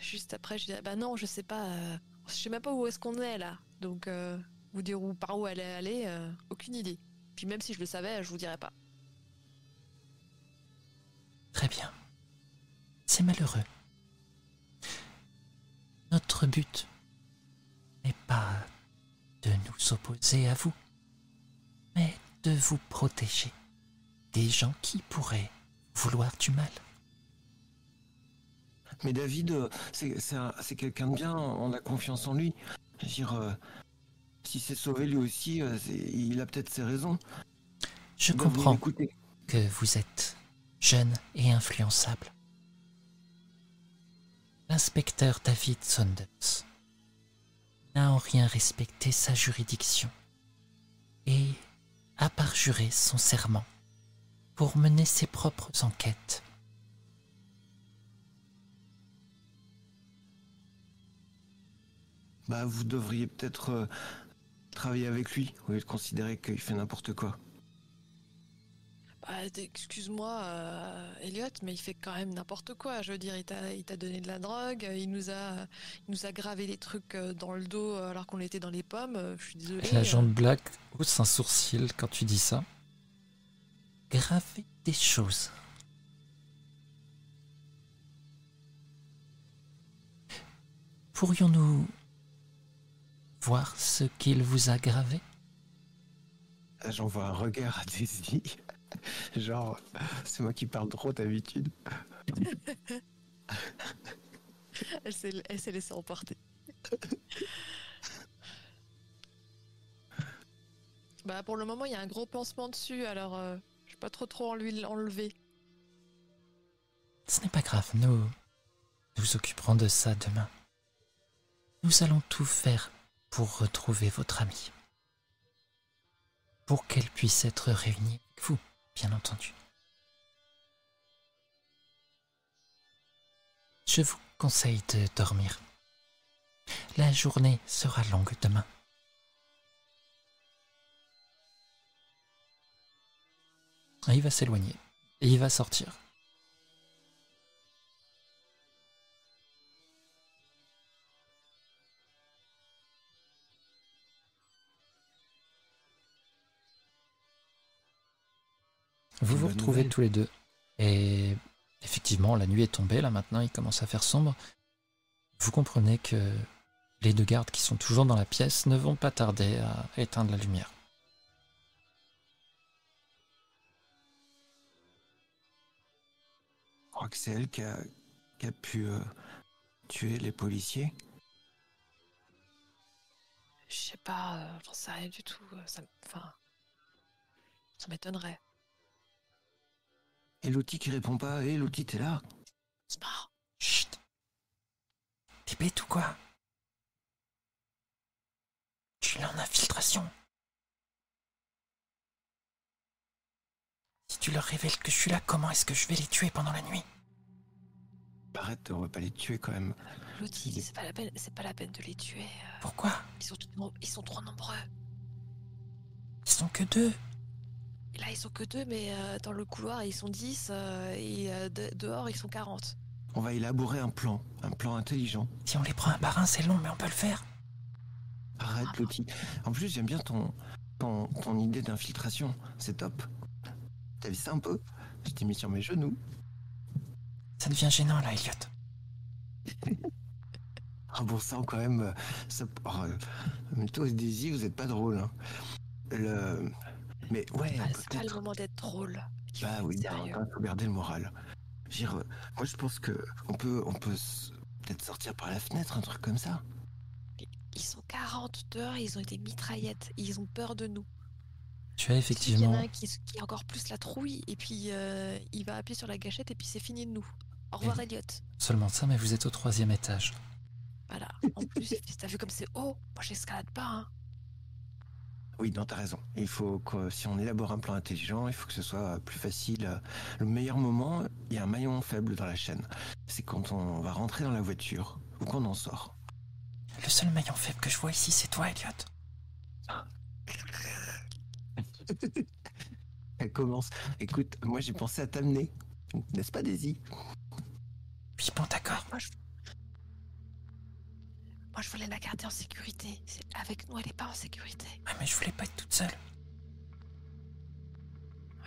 juste après, je dis ah bah non, je sais pas, euh, je sais même pas où est-ce qu'on est là. Donc, euh, vous dire où, par où elle est allée, euh, aucune idée. Puis même si je le savais, je vous dirais pas. Très bien. C'est malheureux. Notre but n'est pas de nous opposer à vous, mais de vous protéger des gens qui pourraient vouloir du mal. Mais David, euh, c'est c'est un- c'est quelqu'un de bien, on a confiance en lui. Je veux dire, si c'est sauvé lui aussi, euh, il a peut-être ses raisons. Je comprends que vous êtes jeune et influençable. L'inspecteur David Saunders n'a en rien respecté sa juridiction et a parjuré son serment pour mener ses propres enquêtes. Bah, vous devriez peut-être euh, travailler avec lui, au lieu de considérer qu'il fait n'importe quoi. Bah, excuse-moi, euh, Elliot, mais il fait quand même n'importe quoi. Je veux dire, il t'a, il t'a donné de la drogue, il nous a, il nous a gravé des trucs euh, dans le dos euh, alors qu'on était dans les pommes. euh, Je suis désolée. L'agent euh. Black hausse un sourcil quand tu dis ça. Graver des choses. Pourrions-nous voir ce qu'il vous a gravé? Ah, J'envoie un regard à Daisy. Genre, c'est moi qui parle trop d'habitude. Elle s'est, laissée emporter. bah, pour le moment, il y a un gros pansement dessus, alors euh, je vais pas trop trop en lui l'enlever. Ce n'est pas grave, nous nous occuperons de ça demain. Nous allons tout faire pour retrouver votre amie. Pour qu'elle puisse être réunie avec vous, bien entendu. Je vous conseille de dormir. La journée sera longue demain. Il va s'éloigner. Et il va sortir. Vous vous Bonne retrouvez nouvelle. tous les deux. Et effectivement, la nuit est tombée, là maintenant, il commence à faire sombre. Vous comprenez que les deux gardes qui sont toujours dans la pièce ne vont pas tarder à éteindre la lumière. Je crois que c'est elle qui a, qui a pu euh, tuer les policiers. Je sais pas, euh, j'en sais rien du tout. euh, Ça, enfin, ça m'étonnerait. Et l'outil qui répond pas. Et l'outil, t'es là. C'est marrant. Chut T'es bête ou quoi? Tu l'as en infiltration. Si tu leur révèles que je suis là, comment est-ce que je vais les tuer pendant la nuit? Arrête, on va pas les tuer quand même. Lottie, c'est pas la peine, c'est pas la peine de les tuer. euh, Pourquoi? Ils sont, ils sont trop nombreux. Ils sont que deux. Là, ils sont que deux, mais euh, dans le couloir, ils sont 10 euh, et euh, de- dehors, ils sont 40. On va élaborer un plan. Un plan intelligent. Si on les prend un par un, c'est long, mais on peut le faire. Arrête, l'outil. En plus, j'aime bien ton, ton, ton idée d'infiltration. C'est top. T'as vu ça un peu? Je t'ai mis sur mes genoux. Ça devient gênant là, Elliot. Ah bon sang quand même. Ça, oh, euh, toi Daisy, vous êtes pas drôle. Hein. Le... Mais ouais, Ah, c'est pas le peut-être- moment d'être drôle. Il Bah faut oui, bah, il faut garder le moral. Je veux dire, euh, moi je pense que on peut, on peut peut-être sortir par la fenêtre, un truc comme ça. Ils sont 40 dehors, ils ont des mitraillettes, ils ont peur de nous. Tu as Il y en effectivement a un qui, qui a encore plus la trouille, et puis euh, il va appuyer sur la gâchette, et puis c'est fini de nous. Au revoir, Et- Elliot. seulement ça, mais vous êtes au troisième étage. Voilà. En plus, t'as vu comme c'est haut Moi, j'escalade pas, hein. Oui, non, t'as raison. Il faut que si on élabore un plan intelligent, il faut que ce soit plus facile. euh, Le meilleur moment, il y a un maillon faible dans la chaîne. C'est quand on va rentrer dans la voiture ou quand on en sort. Le seul maillon faible que je vois ici, c'est toi, Elliot. Elle commence. Écoute, moi j'ai pensé à t'amener, n'est-ce pas, Daisy? Moi, je voulais la garder en sécurité. C'est- Avec nous, elle est pas en sécurité. Ah, mais je voulais pas être toute seule.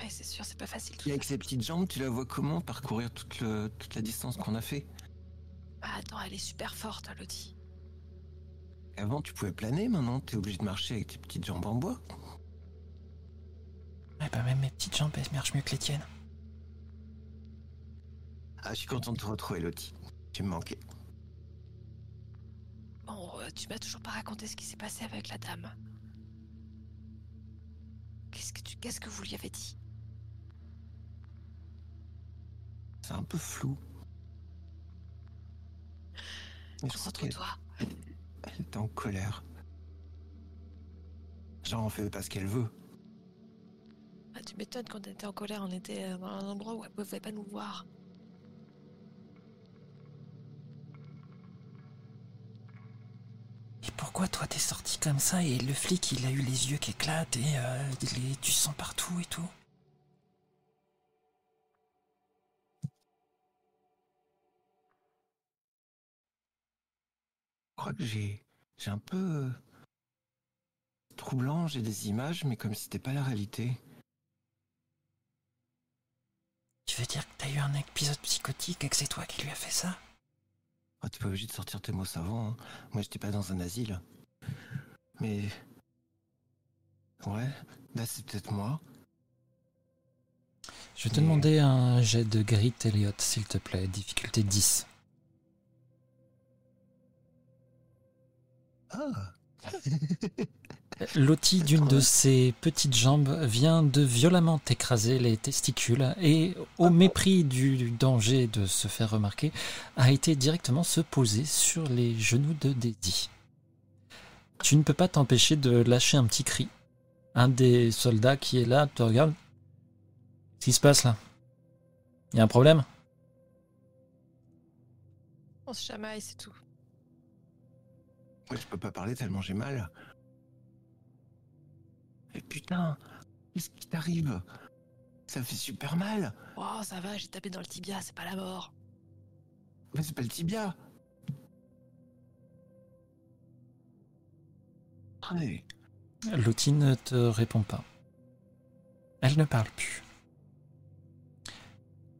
Ouais, c'est sûr, c'est pas facile tout Et avec ses petites jambes, tu la vois comment parcourir toute, le- toute la distance qu'on a fait? Bah, attends, elle est super forte, Lottie. Avant, tu pouvais planer, maintenant, t'es obligé de marcher avec tes petites jambes en bois. Ouais, bah, même mes petites jambes, elles marchent mieux que les tiennes. Ah, je suis content de te retrouver, Lottie. Tu me manquais. Euh, tu m'as toujours pas raconté ce qui s'est passé avec la dame. Qu'est-ce que tu, qu'est-ce que vous lui avez dit? C'est un peu flou. Je qu'elle Concentre-toi. elle est en colère. Genre, on fait pas ce qu'elle veut. Ah, tu m'étonnes quand on était en colère, on était euh, dans un endroit où elle pouvait pas nous voir. Et pourquoi toi t'es sorti comme ça et le flic il a eu les yeux qui éclatent et euh, il est- tu sens partout et tout? Je crois que j'ai. J'ai un peu. euh, troublant, j'ai des images, mais comme si c'était pas la réalité. Tu veux dire que t'as eu un épisode psychotique et que c'est toi qui lui as fait ça? Oh, t'es pas obligé de sortir tes mots savants. hein. Moi, j'étais pas dans un asile. Mais. Ouais, là, c'est peut-être moi. Je vais te Mais- demander un jet de grit Elliot s'il te plaît, difficulté 10. Ah Lottie d'une de ses petites jambes vient de violemment écraser les testicules et, au mépris du, danger de se faire remarquer, a été directement se poser sur les genoux de Daisy. Tu ne peux pas t'empêcher de lâcher un petit cri. Un des soldats qui est là te regarde. Qu'est-ce qui se passe là? Il y a un problème? On se chamaille, c'est tout. Je peux pas parler tellement j'ai mal. Et putain, qu'est-ce qui t'arrive? Ça fait super mal. Oh, ça va, j'ai tapé dans le tibia, c'est pas la mort. Mais c'est pas le tibia. Ouais. Lottie ne te répond pas. Elle ne parle plus.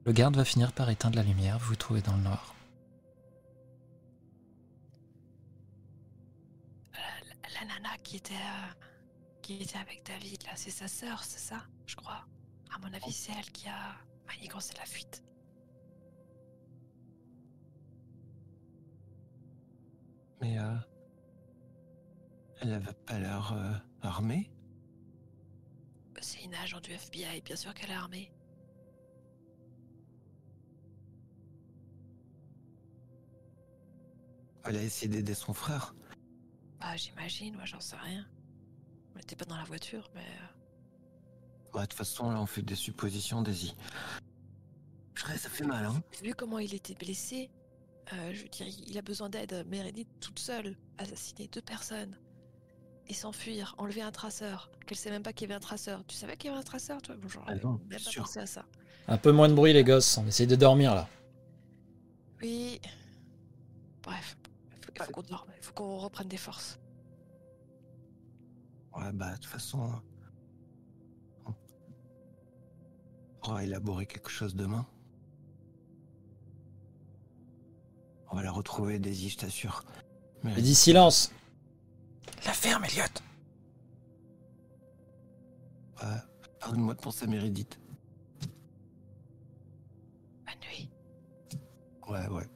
Le garde va finir par éteindre la lumière, vous vous trouvez dans le noir. La, nana qui était, euh, qui était avec David, là, c'est sa sœur, c'est ça, je crois. À mon avis, c'est elle qui a manigancé la fuite. Mais euh, elle avait pas l'air euh, armée? C'est une agent du FBI, bien sûr qu'elle est armée. Elle a essayé d'aider son frère. Bah, j'imagine, moi, j'en sais rien. On n'était pas dans la voiture, mais. euh, Bah, de toute façon, là, on fait des suppositions, Daisy. Purée, ça fait mal, hein Vu comment il était blessé, euh, je veux dire, il a besoin d'aide. Meredith, toute seule, assassiner deux personnes et s'enfuir, enlever un traceur, qu'elle sait même pas qu'il y avait un traceur. Tu savais qu'il y avait un traceur, toi? Bon, j'aurais Ah non, même bien pas sûr. pensé à ça. Un peu moins de bruit les gosses, on essaye de dormir là. Oui. Bref, il faut, qu'on dorme, il faut qu'on reprenne des forces. Ouais, bah, de toute façon. On pourra élaborer quelque chose demain. On va la retrouver, Daisy, je t'assure. Il dit silence. La ferme, Elliot Ouais, pardonne-moi de penser à Méridite. Bonne nuit. Ouais, ouais.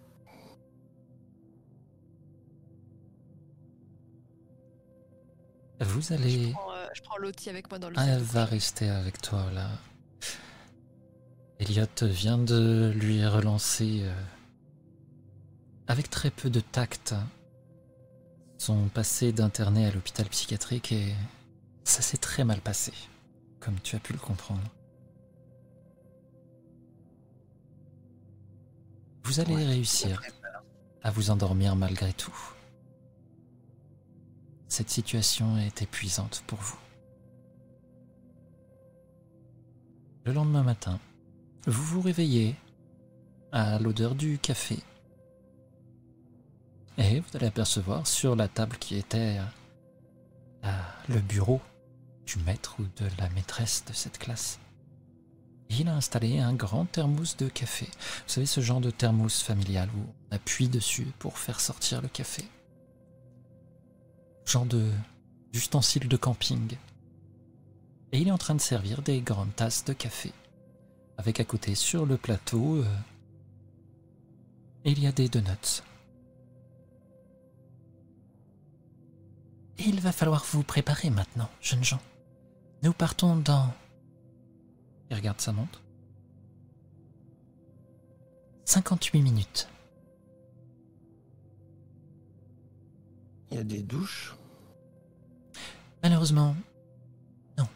Vous Je allez... prends, euh, je prends Lottie avec moi dans le Ah, sac elle va rester avec toi là. Elliot vient de lui relancer euh, avec très peu de tact son passé d'interné à l'hôpital psychiatrique et ça s'est très mal passé, comme tu as pu le comprendre. Vous allez Ouais, réussir à vous endormir malgré tout. Cette situation est épuisante pour vous. Le lendemain matin, vous vous réveillez à l'odeur du café. Et vous allez apercevoir sur la table qui était euh, le bureau du maître ou de la maîtresse de cette classe. Il a installé un grand thermos de café. Vous savez, ce genre de thermos familial où on appuie dessus pour faire sortir le café. Genre de d'ustensile de camping. Et il est en train de servir des grandes tasses de café. Avec à côté sur le plateau, euh, il y a des donuts. Il va falloir vous préparer maintenant, jeunes gens. Nous partons dans... Il regarde sa montre. 58 minutes. Il y a des douches. Malheureusement, non.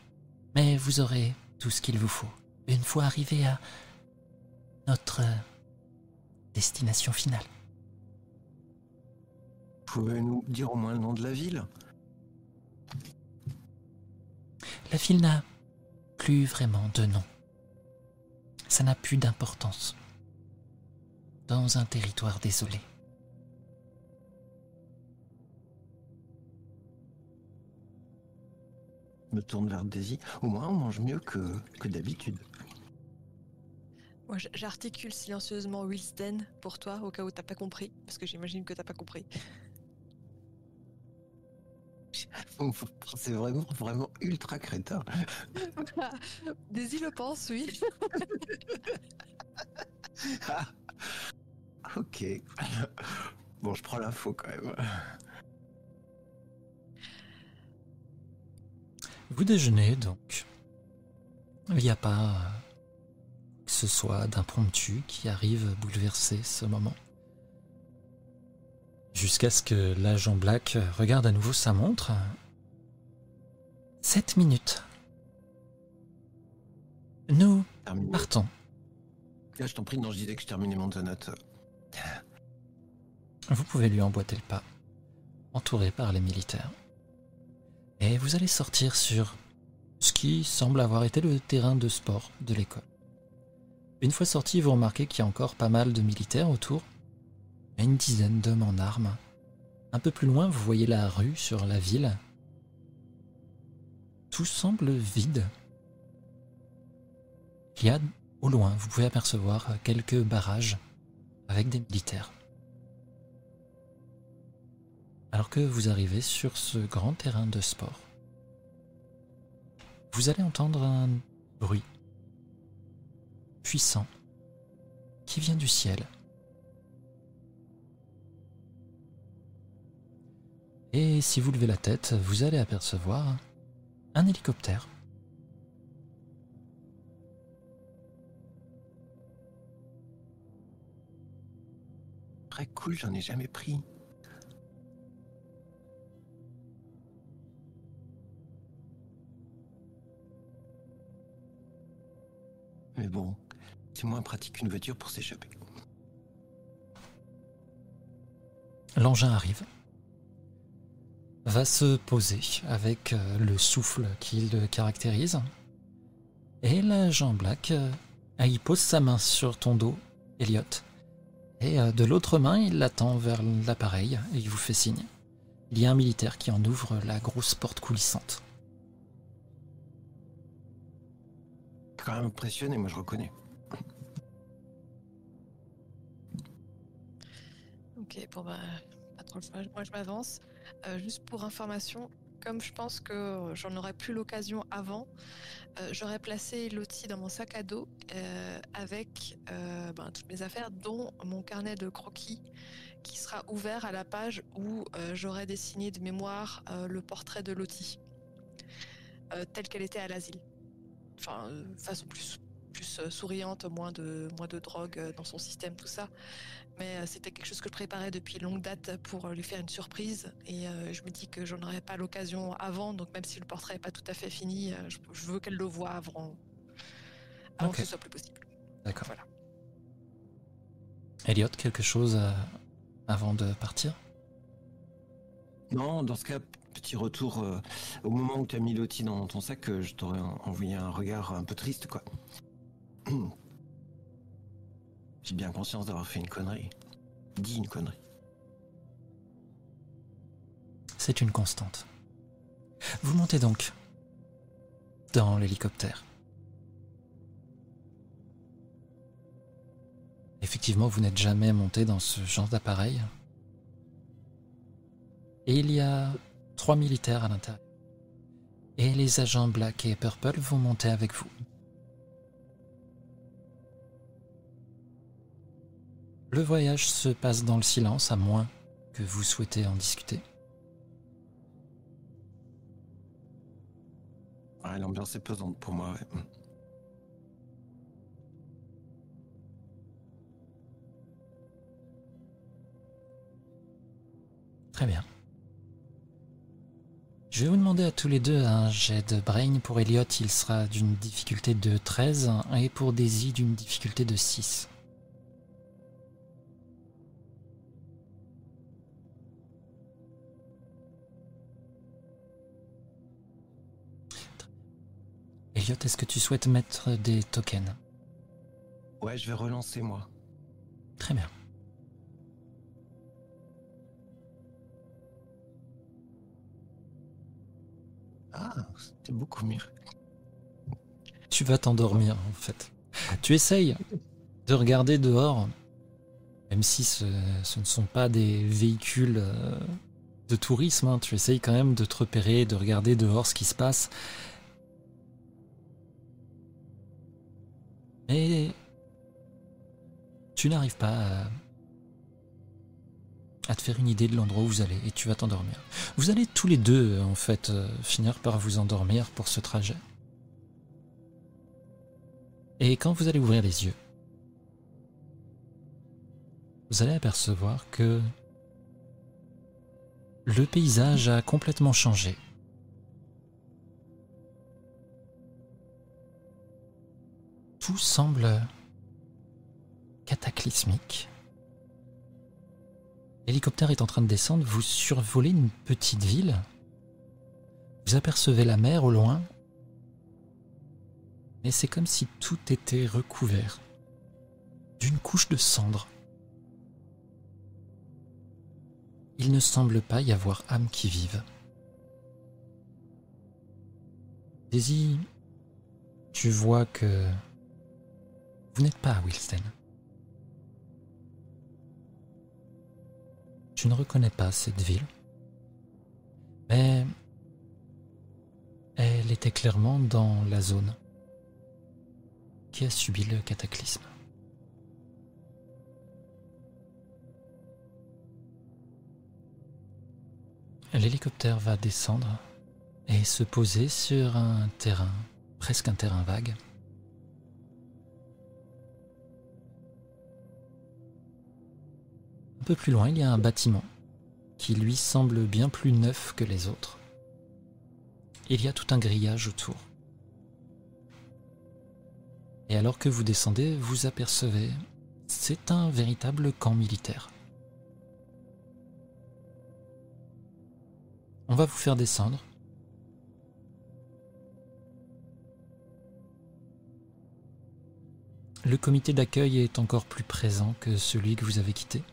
Mais vous aurez tout ce qu'il vous faut. Une fois arrivé à notre euh, destination finale. Vous pouvez nous dire au moins le nom de la ville? La ville n'a plus vraiment de nom. Ça n'a plus d'importance. Dans un territoire désolé. Me tourne vers Daisy. Au moins, on mange mieux que, que d'habitude. Moi, j'articule silencieusement Wilsden pour toi, au cas où t'as pas compris, parce que j'imagine que t'as pas compris. Pensez vraiment, vraiment ultra crétin. Daisy le pense, oui. Ah, ok. Bon, je prends l'info quand même. Vous déjeunez donc. Il n'y a pas euh, que ce soit d'impromptu qui arrive bouleverser ce moment. Jusqu'à ce que l'agent Black regarde à nouveau sa montre. 7 minutes. Nous Terminé. partons. Là, je t'en prie, non, je disais que je terminais mon donut. Vous pouvez lui emboîter le pas, entouré par les militaires. Et vous allez sortir sur ce qui semble avoir été le terrain de sport de l'école. Une fois sorti, vous remarquez qu'il y a encore pas mal de militaires autour. Une dizaine d'hommes en armes. Un peu plus loin, vous voyez la rue sur la ville. Tout semble vide. Il y a au loin, vous pouvez apercevoir quelques barrages avec des militaires. Alors que vous arrivez sur ce grand terrain de sport, vous allez entendre un bruit puissant qui vient du ciel. Et si vous levez la tête, vous allez apercevoir un hélicoptère. Très cool, j'en ai jamais pris. Mais bon, c'est moins pratique qu'une voiture pour s'échapper. L'engin arrive, va se poser avec euh, le souffle qui le caractérise, et l'agent Black euh, il pose sa main sur ton dos, Elliot, et euh, de l'autre main il l'attend vers l'appareil et il vous fait signe. Il y a un militaire qui en ouvre la grosse porte coulissante. Quand même impressionné, moi je reconnais. Ok, bon bah, pas trop le choix. Moi je m'avance. Euh, juste pour information, comme je pense que j'en aurais plus l'occasion avant, euh, j'aurais placé l'outil dans mon sac à dos euh, avec euh, ben, toutes mes affaires, dont mon carnet de croquis qui sera ouvert à la page où j'aurais dessiné de mémoire le portrait de Lottie, telle qu'elle était à l'asile. Enfin, euh, façon plus, plus euh, souriante, moins de, moins de drogue euh, dans son système, tout ça. Mais euh, c'était quelque chose que je préparais depuis longue date pour lui faire une surprise. Et euh, je me dis que j'en aurais pas l'occasion avant, donc même si le portrait n'est pas tout à fait fini, je, je veux qu'elle le voie avant, avant que ce soit plus possible. D'accord. Voilà. Elliot, quelque chose avant de partir? Non, dans ce cas, petit retour euh, au moment où tu as mis l'outil dans ton sac, euh, je t'aurais en- envoyé un regard un peu triste, quoi. J'ai bien conscience d'avoir fait une connerie. Dit une connerie. C'est une constante. Vous montez donc dans l'hélicoptère. Effectivement, vous n'êtes jamais monté dans ce genre d'appareil. Et il y a trois militaires à l'intérieur. Et les agents Black et Purple vont monter avec vous. Le voyage se passe dans le silence, à moins que vous souhaitez en discuter. Ouais, l'ambiance est pesante pour moi, ouais. Très bien. Je vais vous demander à tous les deux un jet de brain. Pour Elliot, il sera d'une difficulté de 13 et pour Daisy d'une difficulté de 6. Elliot, est-ce que tu souhaites mettre des tokens? Ouais, je vais relancer, moi. Très bien. Ah, c'était beaucoup mieux. Tu vas t'endormir en fait. Tu essayes de regarder dehors, même si ce, ne sont pas des véhicules euh, de tourisme, hein, tu essayes quand même de te repérer, de regarder dehors ce qui se passe. Mais tu n'arrives pas à, à te faire une idée de l'endroit où vous allez et tu vas t'endormir. Vous allez tous les deux en fait euh, finir par vous endormir pour ce trajet. Et quand vous allez ouvrir les yeux, vous allez apercevoir que le paysage a complètement changé. Tout semble cataclysmique. L'hélicoptère est en train de descendre, vous survolez une petite ville. Vous apercevez la mer au loin mais c'est comme si tout était recouvert d'une couche de cendres. Il ne semble pas y avoir âme qui vive. Daisy, tu vois que vous n'êtes pas à Wilsten. Tu ne reconnais pas cette ville, mais elle était clairement dans la zone qui a subi le cataclysme. L'hélicoptère va descendre et se poser sur un terrain, presque un terrain vague. Un peu plus loin, il y a un bâtiment qui lui semble bien plus neuf que les autres. Il y a tout un grillage autour. Et alors que vous descendez, vous apercevez, c'est un véritable camp militaire. On va vous faire descendre. Le comité d'accueil est encore plus présent que celui que vous avez quitté.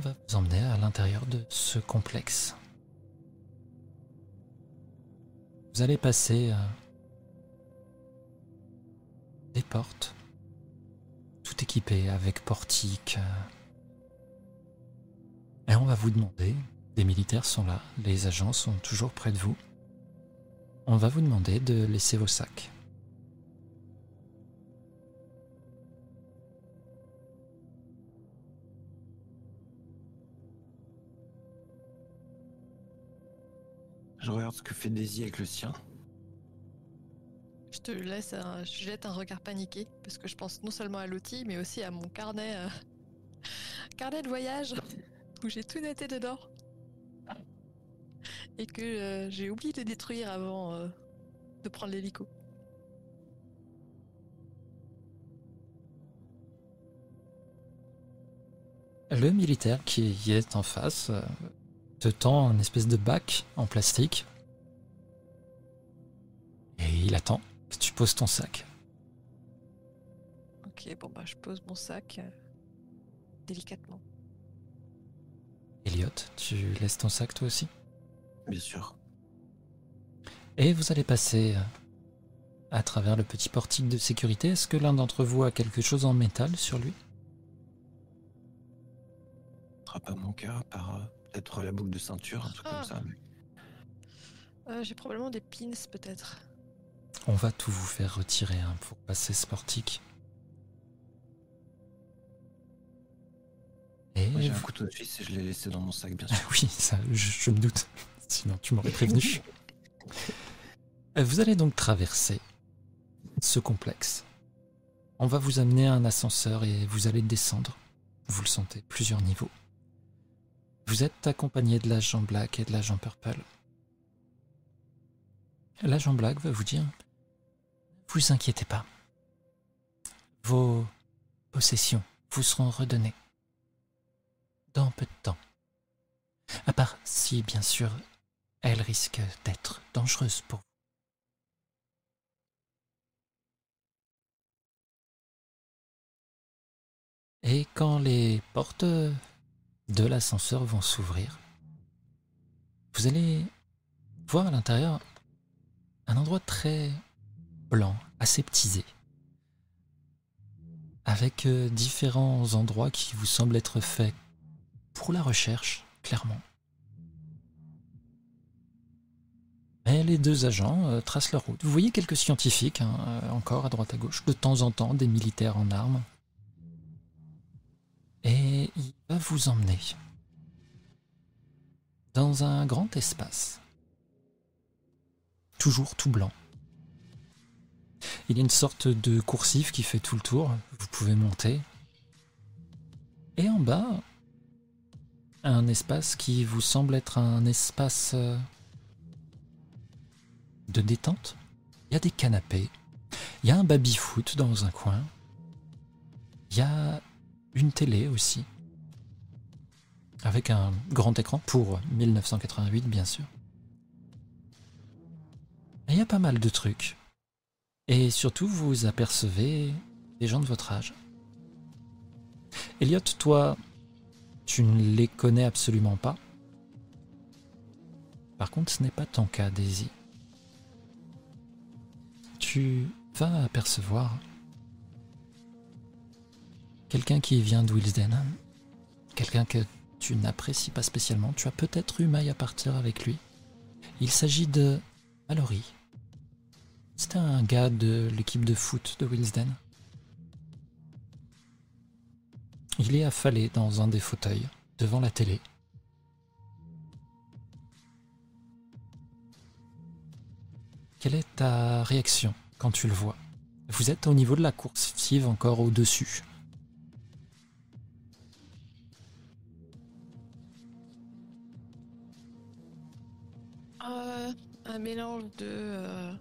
Va vous emmener à l'intérieur de ce complexe. Vous allez passer euh, des portes, tout équipées avec portique. euh, et on va vous demander, des militaires sont là, les agents sont toujours près de vous. On va vous demander de laisser vos sacs. Je regarde ce que fait Daisy avec le sien. Je te laisse, un- je jette un regard paniqué parce que je pense non seulement à l'outil mais aussi à mon carnet, euh, carnet de voyage où j'ai tout noté dedans et que euh, j'ai oublié de détruire avant euh, de prendre l'hélico. Le militaire qui y est en face euh, te tend un espèce de bac en plastique. Et il attend que tu poses ton sac. Ok, bon bah je pose mon sac euh, délicatement. Elliot, tu laisses ton sac toi aussi? Bien sûr. Et vous allez passer euh, à travers le petit portique de sécurité. Est-ce que l'un d'entre vous a quelque chose en métal sur lui? Ce sera pas mon cas, par euh, peut-être la boucle de ceinture, un truc Ah. comme ça. Euh, j'ai probablement des pins peut-être. On va tout vous faire retirer hein, pour passer ce portique. Et Moi, j'ai un couteau de suisse et je l'ai laissé dans mon sac, bien sûr. Oui, ça, je, je me doute. Sinon, tu m'aurais prévenu. Euh, Vous allez donc traverser ce complexe. On va vous amener à un ascenseur et vous allez descendre. Vous le sentez, plusieurs niveaux. Vous êtes accompagné de l'agent Black et de l'agent Purple. L'agent Black va vous dire Vous inquiétez pas. Vos possessions vous seront redonnées dans peu de temps. À part si, bien sûr, elle risque d'être dangereuse pour vous. Et quand les portes de l'ascenseur vont s'ouvrir, vous allez voir à l'intérieur un endroit très blanc, aseptisé, avec euh, différents endroits qui vous semblent être faits pour la recherche, clairement. Mais les deux agents euh, tracent leur route. Vous voyez quelques scientifiques, hein, euh, encore à droite à gauche, de temps en temps des militaires en armes. Et il va vous emmener dans un grand espace, toujours tout blanc. Il y a une sorte de coursive qui fait tout le tour, vous pouvez monter. Et en bas, un espace qui vous semble être un espace euh, de détente. Il y a des canapés, il y a un baby-foot dans un coin, il y a une télé aussi, avec un grand écran pour 1988 bien sûr. Il y a pas mal de trucs. Et surtout, vous apercevez des gens de votre âge. Elliot, toi, tu ne les connais absolument pas. Par contre, ce n'est pas ton cas, Daisy. Tu vas apercevoir quelqu'un qui vient de Wilsden. Quelqu'un que tu n'apprécies pas spécialement. Tu as peut-être eu maille à partir avec lui. Il s'agit de Mallory. C'était un gars de l'équipe de foot de Wilsden. Il est affalé dans un des fauteuils, devant la télé. Quelle est ta réaction quand tu le vois? Vous êtes au niveau de la coursive encore au-dessus. Euh, un mélange de euh,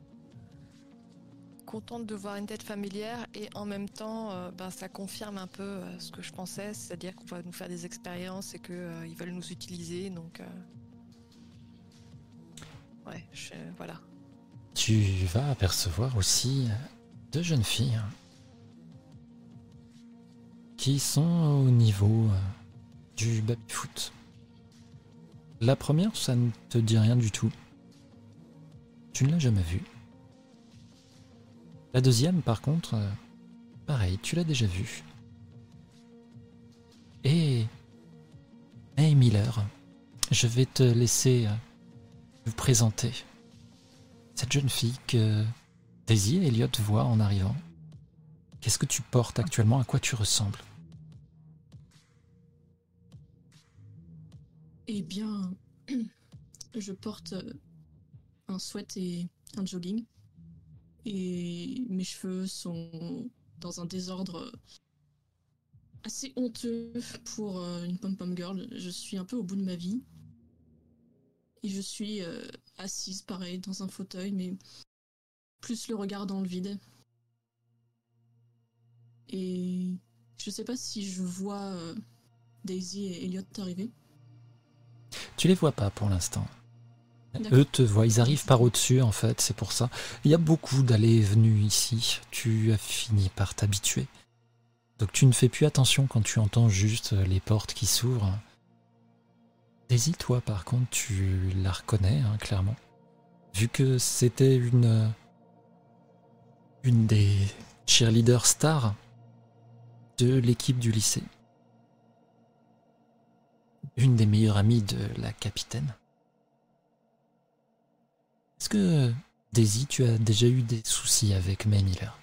contente de voir une tête familière et en même temps, euh, ben, ça confirme un peu ce que je pensais, c'est-à-dire qu'on va nous faire des expériences et qu'ils veulent nous utiliser. Donc, ouais, voilà. Tu vas apercevoir aussi deux jeunes filles qui sont au niveau du baby-foot. La première, ça ne te dit rien du tout. Tu ne l'as jamais vue. La deuxième, par contre, euh, pareil, tu l'as déjà vue. Et... Hey Miller, je vais te laisser euh, vous présenter cette jeune fille que Daisy et Elliot voient en arrivant. Qu'est-ce que tu portes actuellement? À quoi tu ressembles? Eh bien, je porte euh, un sweat et un jogging. Et mes cheveux sont dans un désordre assez honteux pour euh, une pom-pom girl. Je suis un peu au bout de ma vie. Et je suis euh, assise, pareil, dans un fauteuil, mais plus le regard dans le vide. Et je sais pas si je vois euh, Daisy et Elliot arriver. Tu les vois pas pour l'instant. Eux te voient, ils arrivent par au-dessus en fait, c'est pour ça. Il y a beaucoup d'allées et venues ici. Tu as fini par t'habituer. Donc tu ne fais plus attention quand tu entends juste les portes qui s'ouvrent. Daisy, toi par contre, tu la reconnais hein, clairement. Vu que c'était une une des cheerleaders stars de l'équipe du lycée. Une des meilleures amies de la capitaine. Est-ce que, Daisy, tu as déjà eu des soucis avec May Miller?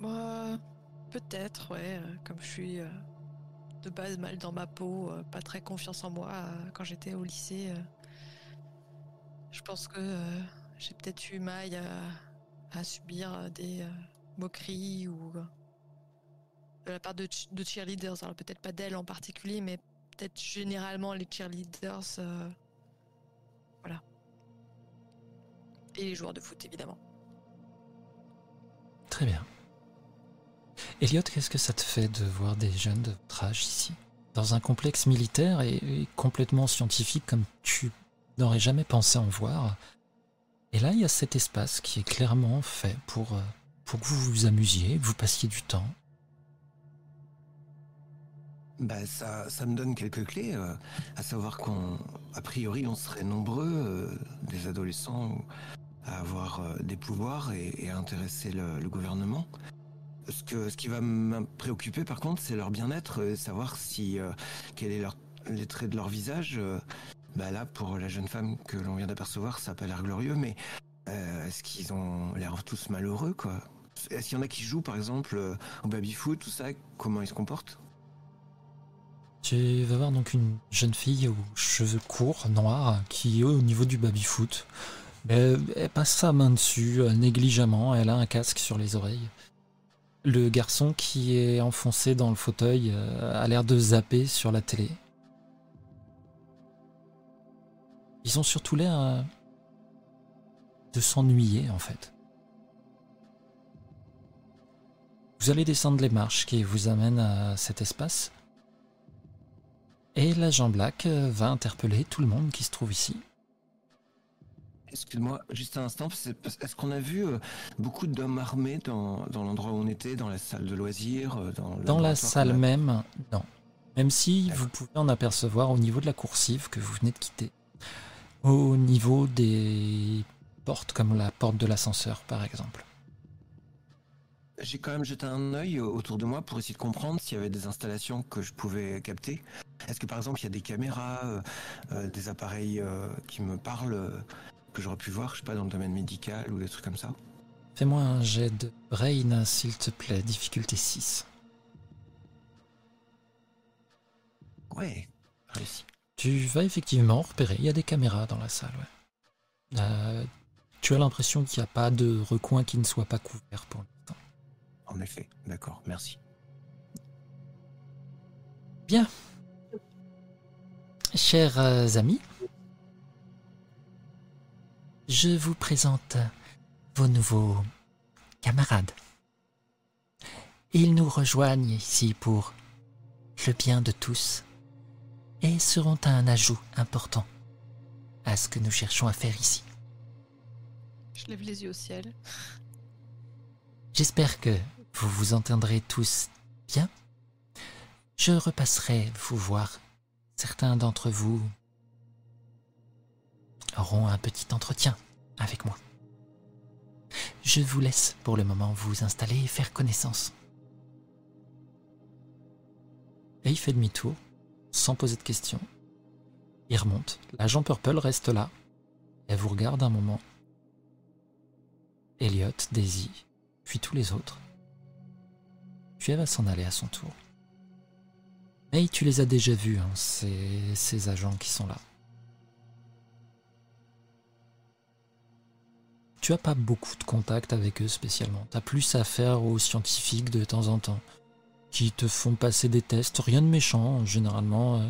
Moi, peut-être, ouais. euh, Comme je suis euh, de base mal dans ma peau, euh, pas très confiance en moi euh, quand j'étais au lycée. euh, je pense que euh, j'ai peut-être eu maille à, subir euh, des euh, moqueries ou euh, de la part de, de cheerleaders. Alors peut-être pas d'elle en particulier, mais peut-être généralement les cheerleaders. euh, voilà. Et les joueurs de foot, évidemment. Très bien. Elliot, qu'est-ce que ça te fait de voir des jeunes de votre âge ici Dans un complexe militaire et, et complètement scientifique comme tu n'aurais jamais pensé en voir? Et là, il y a cet espace qui est clairement fait pour, euh, pour que vous vous amusiez, que vous passiez du temps. Bah ça, ça me donne quelques clés, euh, à savoir qu'on, a priori, on serait nombreux, euh, des adolescents, à avoir euh, des pouvoirs et, à intéresser le, gouvernement. Ce, que, ce qui va me préoccuper, par contre, c'est leur bien-être, savoir si quel est leur, les traits de leur visage. bah là, pour la jeune femme que l'on vient d'apercevoir, ça n'a pas l'air glorieux, mais est-ce qu'ils ont l'air tous malheureux, quoi? Est-ce qu'il y en a qui jouent, par exemple, au baby-foot, tout ça? Comment ils se comportent? Tu vas voir donc une jeune fille aux cheveux courts, noirs, qui est au niveau du baby-foot. Elle, passe sa main dessus, euh, négligemment, elle a un casque sur les oreilles. Le garçon qui est enfoncé dans le fauteuil euh, a l'air de zapper sur la télé. Ils ont surtout l'air euh, de s'ennuyer en fait. Vous allez descendre les marches qui vous amènent à cet espace. Et l'agent Black euh, va interpeller tout le monde qui se trouve ici. Excuse-moi, juste un instant, est-ce qu'on a vu euh, beaucoup d'hommes armés dans, dans l'endroit où on était, dans la salle de loisirs euh, Dans, Dans la salle a- même, non. Même si vous pouvez en apercevoir au niveau de la coursive que vous venez de quitter. Au niveau des portes comme la porte de l'ascenseur par exemple. J'ai quand même jeté un œil autour de moi pour essayer de comprendre s'il y avait des installations que je pouvais capter. Est-ce que par exemple il y a des caméras, euh, euh, des appareils euh, qui me parlent, que j'aurais pu voir, je sais pas, dans le domaine médical ou des trucs comme ça? Fais-moi un jet de brain s'il te plaît, difficulté 6. Ouais, réussi. Tu vas effectivement repérer, il y a des caméras dans la salle. ouais. Euh, tu as l'impression qu'il n'y a pas de recoin qui ne soit pas couvert pour. En effet, d'accord, merci. Bien. Chers euh, amis, je vous présente vos nouveaux camarades. Ils nous rejoignent ici pour le bien de tous et seront un ajout important à ce que nous cherchons à faire ici. Je lève les yeux au ciel. J'espère que vous vous entendrez tous bien. Je repasserai vous voir. Certains d'entre vous auront un petit entretien avec moi. Je vous laisse pour le moment vous installer et faire connaissance. Et il fait demi-tour, sans poser de questions. Il remonte. L'agent Purple reste là. Elle vous regarde un moment. Elliot, Daisy, tous les autres. Puis elle va s'en aller à son tour. Mais tu les as déjà vus, hein, ces, agents qui sont là. Tu as pas beaucoup de contact avec eux spécialement. Tu as plus affaire aux scientifiques de temps en temps, qui te font passer des tests, rien de méchant, généralement. euh,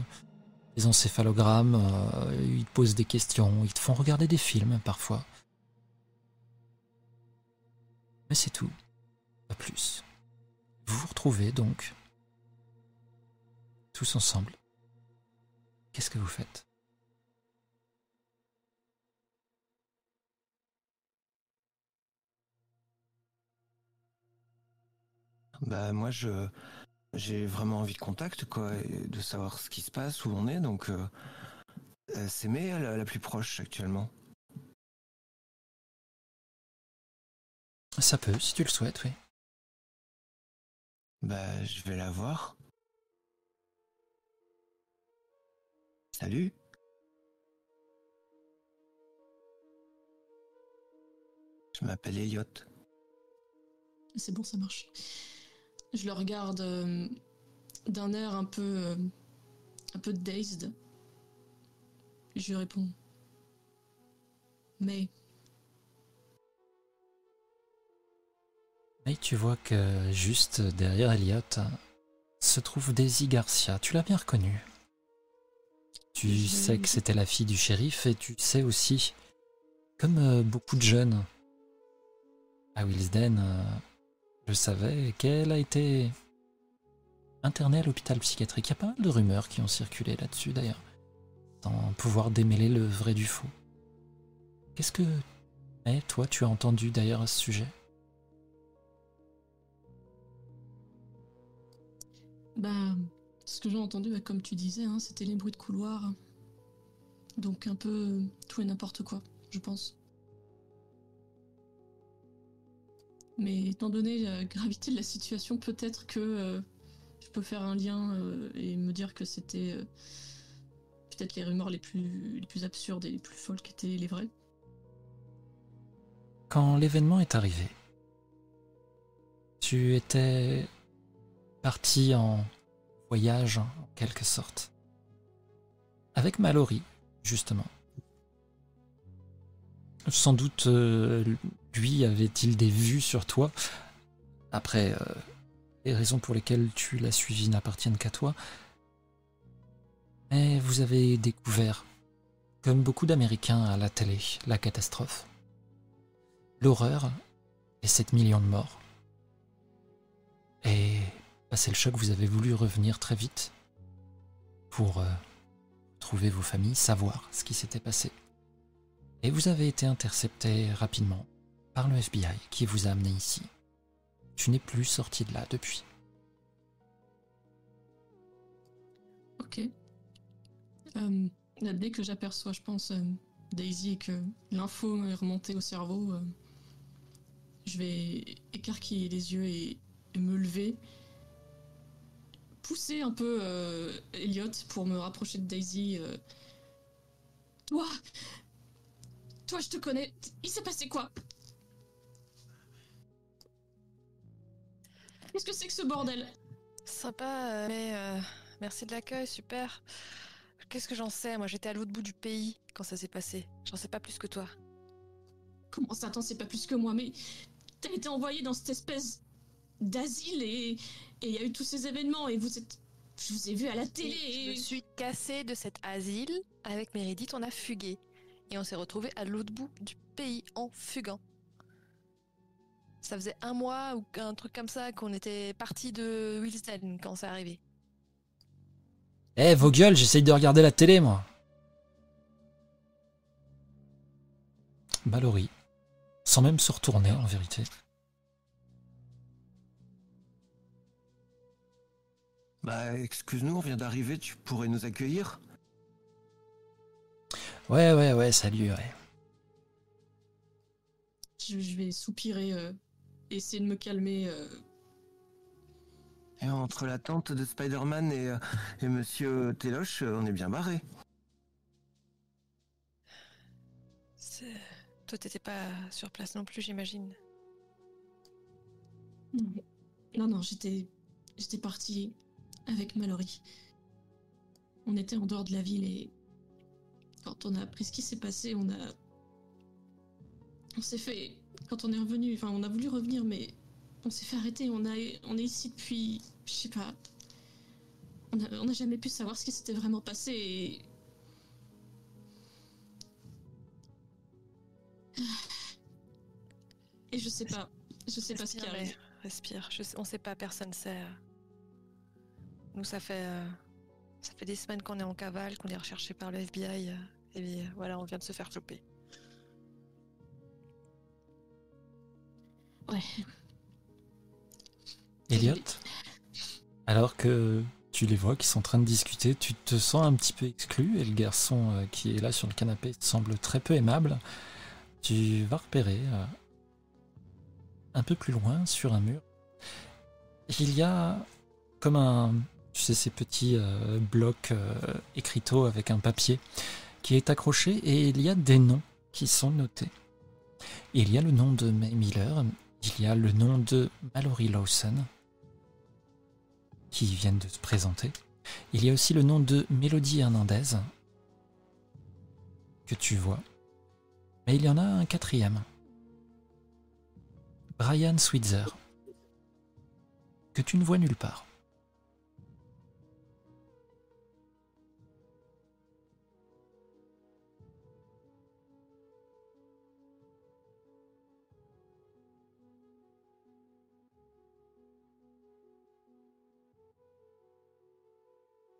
des encéphalogrammes, euh, ils te posent des questions, ils te font regarder des films parfois. Mais c'est tout, pas plus. Vous vous retrouvez donc tous ensemble. Qu'est-ce que vous faites? Bah moi je j'ai vraiment envie de contact quoi, et de savoir ce qui se passe, où on est, donc euh, euh, c'est May la, la plus proche actuellement. Ça peut, si tu le souhaites, oui. Bah je vais la voir. Salut. Je m'appelle Elliot. C'est bon, ça marche. Je le regarde euh, d'un air un peu. euh, un peu dazed. Je lui réponds. Mais Et tu vois que juste derrière Elliot se trouve Daisy Garcia. Tu l'as bien reconnue. Tu sais que c'était la fille du shérif et tu sais aussi, comme euh, beaucoup de jeunes à Willesden, euh, je savais qu'elle a été internée à l'hôpital psychiatrique. Il y a pas mal de rumeurs qui ont circulé là-dessus d'ailleurs, sans pouvoir démêler le vrai du faux. Qu'est-ce que, eh, toi, tu as entendu d'ailleurs à ce sujet? Bah, ce que j'ai entendu, bah, comme tu disais, hein, c'était les bruits de couloir. Donc un peu euh, tout et n'importe quoi, je pense. Mais étant donné la gravité de la situation, peut-être que euh, je peux faire un lien euh, et me dire que c'était peut-être les rumeurs les plus, les plus absurdes et les plus folles qui étaient les vraies. Quand l'événement est arrivé, tu étais parti en voyage en quelque sorte. Avec Mallory, justement. Sans doute, euh, lui avait-il des vues sur toi. Après, euh, les raisons pour lesquelles tu l'as suivi n'appartiennent qu'à toi. Mais vous avez découvert, comme beaucoup d'Américains à la télé, la catastrophe l'horreur et 7 millions de morts. Et passé le choc, vous avez voulu revenir très vite pour euh, trouver vos familles, savoir ce qui s'était passé. Et vous avez été intercepté rapidement par le FBI qui vous a amené ici. Tu n'es plus sorti de là depuis. Ok. Euh, dès que j'aperçois, je pense, euh, Daisy et que l'info est remontée au cerveau, je vais écarquiller les yeux et me lever. Pousser un peu euh, Elliot pour me rapprocher de Daisy. euh. Toi Toi, je te connais. Il s'est passé quoi? Qu'est-ce que c'est que ce bordel? Sympa, euh, mais euh, merci de l'accueil, super. Qu'est-ce que j'en sais? Moi, j'étais à l'autre bout du pays quand ça s'est passé. J'en sais pas plus que toi. Comment ça, attends, c'est pas plus que moi, mais t'as été envoyé dans cette espèce d'asile et et il y a eu tous ces événements et vous êtes. Je vous ai vu à la télé Et je me suis cassée de cet asile avec Meredith, on a fugué. Et on s'est retrouvés à l'autre bout du pays en fuguant. Ça faisait un mois ou un truc comme ça qu'on était parti de Wilsden quand c'est arrivé. Eh, vos gueules, j'essaye de regarder la télé, moi. Mallory, sans même se retourner en vérité. Bah, excuse-nous, on vient d'arriver, tu pourrais nous accueillir? Ouais, ouais, ouais, salut, ouais. Je, je vais soupirer, euh, essayer de me calmer. euh. Et entre la tante de Spider-Man et, euh, et Monsieur Téloche, euh, on est bien barré. Toi, t'étais pas sur place non plus, j'imagine. Non, non, non, j'étais, j'étais partie avec Mallory. On était en dehors de la ville et quand on a appris ce qui s'est passé, on a, on s'est fait, quand on est revenu, enfin, on a voulu revenir, mais on s'est fait arrêter. On a, on est ici depuis, je sais pas, on n'a jamais pu savoir ce qui s'était vraiment passé et Et je sais pas, je sais pas ce qui arrive. Respire. Je sais- On sait pas, personne sait. Nous, ça fait, euh, ça fait des semaines qu'on est en cavale, qu'on est recherché par le FBI. euh, et euh, voilà, on vient de se faire choper. Ouais. Elliot, alors que tu les vois qui sont en train de discuter, tu te sens un petit peu exclu et le garçon euh, qui est là sur le canapé semble très peu aimable. Tu vas repérer euh, un peu plus loin sur un mur. Il y a comme un, tu sais, ces petits euh, blocs euh, écriteaux avec un papier qui est accroché et il y a des noms qui sont notés. Il y a le nom de May Miller, il y a le nom de Mallory Lawson qui viennent de se présenter. Il y a aussi le nom de Mélodie Hernandez que tu vois. Mais il y en a un quatrième. Brian Switzer que tu ne vois nulle part.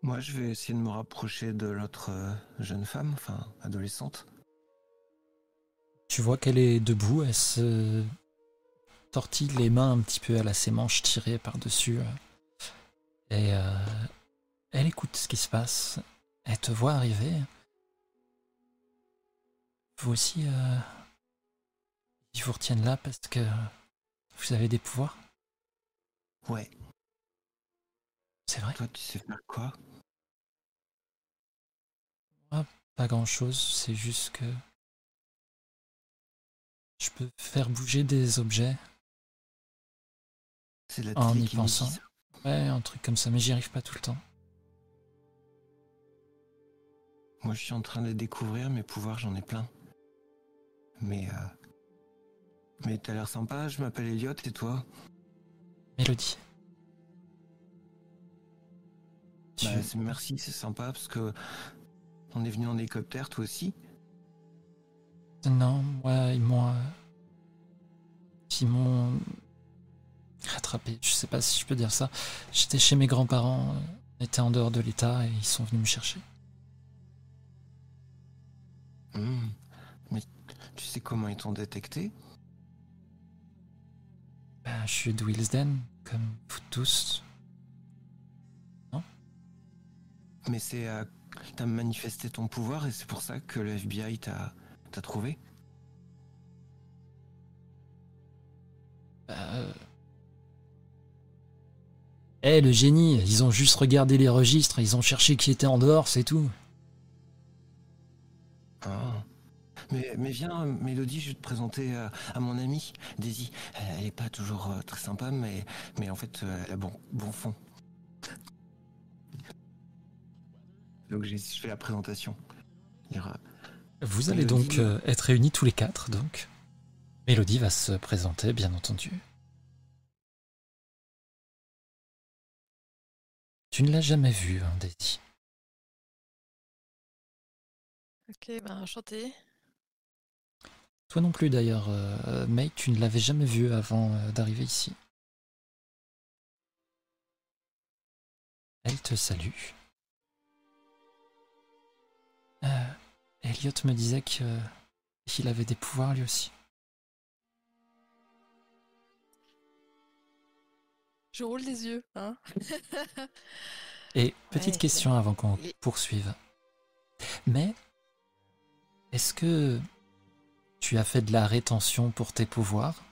Moi, je vais essayer de me rapprocher de l'autre euh, jeune femme, enfin, adolescente. Tu vois qu'elle est debout, elle se tortille les mains un petit peu, elle a ses manches tirées par-dessus. euh, Et euh, elle écoute ce qui se passe. Elle te voit arriver. Vous aussi, euh, ils vous retiennent là parce que vous avez des pouvoirs? Ouais, C'est vrai? Toi, tu sais faire quoi? Pas grand-chose, c'est juste que je peux faire bouger des objets. C'est la En y pensant. Ouais, un truc comme ça, mais j'y arrive pas tout le temps. Moi, je suis en train de découvrir mes pouvoirs, j'en ai plein. Mais, euh... mais t'as l'air sympa. Je m'appelle Elliot, et toi? Mélodie. Bah, Merci, c'est sympa parce que on est venu en hélicoptère, toi aussi. Non, moi, ils m'ont. Ils m'ont. rattrapé. Je sais pas si je peux dire ça. J'étais chez mes grands-parents, on était en dehors de l'État et ils sont venus me chercher. Hmm. Mais tu sais comment ils t'ont détecté Ben, je suis de Willesden, comme vous tous. Mais c'est euh, t'as manifesté ton pouvoir et c'est pour ça que le FBI t'a t'a trouvé? Euh... Eh, le génie, ils ont juste regardé les registres, ils ont cherché qui était en dehors, c'est tout. Ah. Mais, mais viens, Mélodie, je vais te présenter euh, à mon amie, Daisy. Elle, elle est pas toujours euh, très sympa, mais, mais en fait, elle a bon, bon fond. Donc j'ai- je fais la présentation. Vous allez donc euh, être réunis tous les quatre, donc. Mélodie va se présenter, bien entendu. Tu ne l'as jamais vue, hein, Daisy. Ok, ben enchanté. Toi non plus, d'ailleurs, euh, May, tu ne l'avais jamais vue avant euh, d'arriver ici. Elle te salue. Euh, Elliot me disait que qu'il avait des pouvoirs lui aussi. Je roule des yeux, hein. Et petite Ouais, question avant qu'on les- poursuive. Mais est-ce que tu as fait de la rétention pour tes pouvoirs?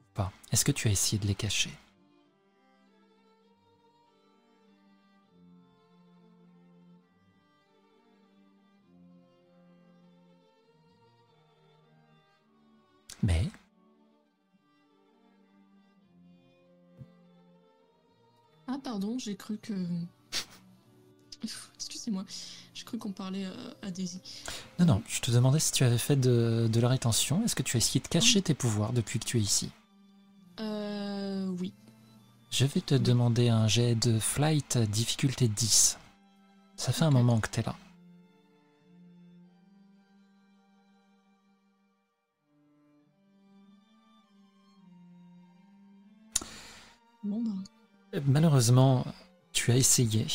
Ou pas? Est-ce que tu as essayé de les cacher? Mais Ah, pardon, j'ai cru que. Excusez-moi, j'ai cru qu'on parlait euh, à Daisy. non, non, je te demandais si tu avais fait de, de la rétention. Est-ce que tu as essayé de cacher tes pouvoirs depuis que tu es ici? Euh. Oui. Je vais te demander un jet de flight difficulté 10. Ça fait un moment que t'es là. Malheureusement, tu as essayé.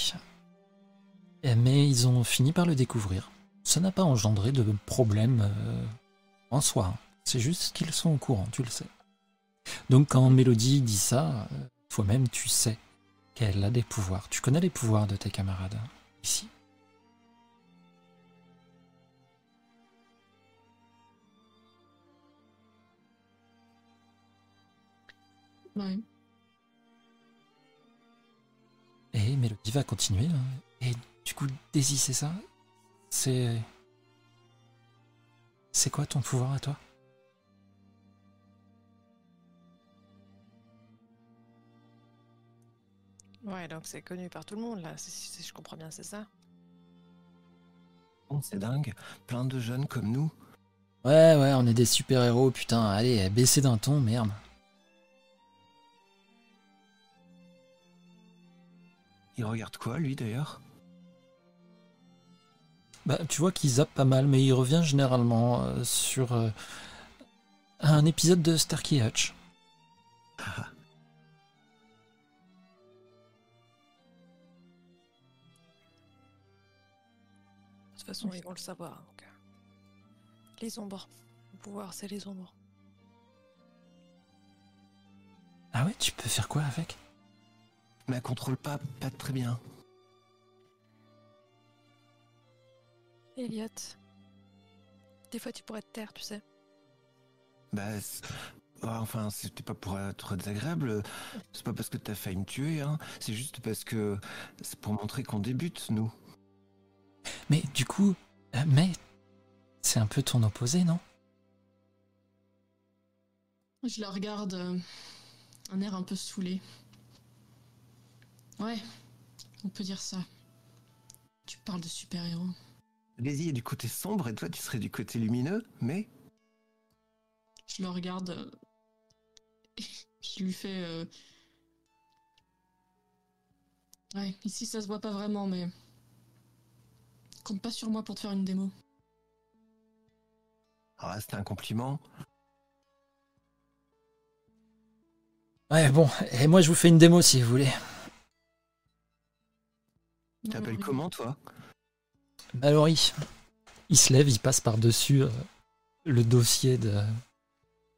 Mais ils ont fini par le découvrir. Ça n'a pas engendré de problème euh, en soi. C'est juste qu'ils sont au courant, tu le sais. Donc quand Mélodie dit ça, euh, toi-même tu sais qu'elle a des pouvoirs. Tu connais les pouvoirs de tes camarades ici? Ouais. Et Mélodie va continuer. hein. Et du coup, Daisy, c'est ça? C'est. C'est quoi ton pouvoir à toi? Ouais, donc c'est connu par tout le monde, là, si, si je comprends bien, c'est ça? Bon, c'est dingue. Plein de jeunes comme nous. Ouais, ouais, on est des super-héros, putain. Allez, baissez d'un ton, merde. Il regarde quoi, lui, d'ailleurs? Bah, tu vois qu'il zappe pas mal, mais il revient généralement euh, sur euh, un épisode de Starkey Hutch. De toute façon, ils vont le savoir. donc, euh. Les ombres. Le pouvoir, c'est les ombres. Ah ouais, tu peux faire quoi avec? Mais elle contrôle pas, pas très bien. Elliot. Des fois, tu pourrais te taire, tu sais. Bah, ah, enfin, c'était pas pour être désagréable. C'est pas parce que t'as failli me tuer, hein. C'est juste parce que c'est pour montrer qu'on débute, nous. Mais du coup, euh, mais c'est un peu ton opposé, non? Je la regarde, euh, un air un peu saoulé. Ouais, on peut dire ça. Tu parles de super-héros. Daisy est du côté sombre et toi, tu serais du côté lumineux, mais Je le regarde. euh, je lui fais. euh, Ouais, ici ça se voit pas vraiment, mais. Compte pas sur moi pour te faire une démo. ah, c'était un compliment. Ouais, bon, et moi je vous fais une démo si vous voulez. Tu t'appelles comment, toi? Mallory, il se lève, il passe par-dessus euh, le dossier de,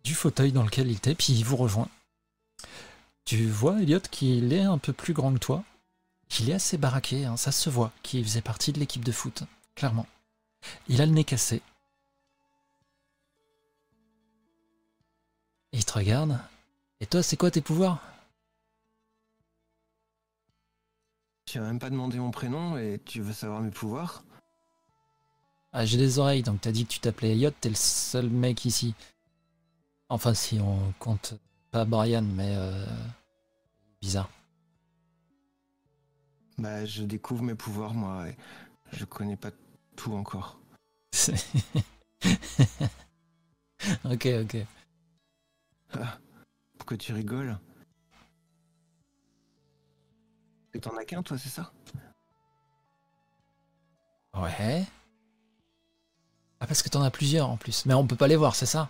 du fauteuil dans lequel il était, puis il vous rejoint. Tu vois, Elliot, qu'il est un peu plus grand que toi? Il est assez baraqué, hein, ça se voit, qu'il faisait partie de l'équipe de foot, clairement. Il a le nez cassé. Il te regarde. Et toi, c'est quoi tes pouvoirs? Tu as même pas demandé mon prénom et tu veux savoir mes pouvoirs Ah, j'ai des oreilles, donc t'as dit que tu t'appelais Elliot, t'es le seul mec ici. Enfin, si on compte pas Brian, mais euh, bizarre. Bah, je découvre mes pouvoirs, moi, et je connais pas tout encore. Ok, ok. Ah, pourquoi tu rigoles? Et t'en as qu'un, toi, c'est ça? Ouais. Ah, parce que t'en as plusieurs en plus. Mais on peut pas les voir, c'est ça?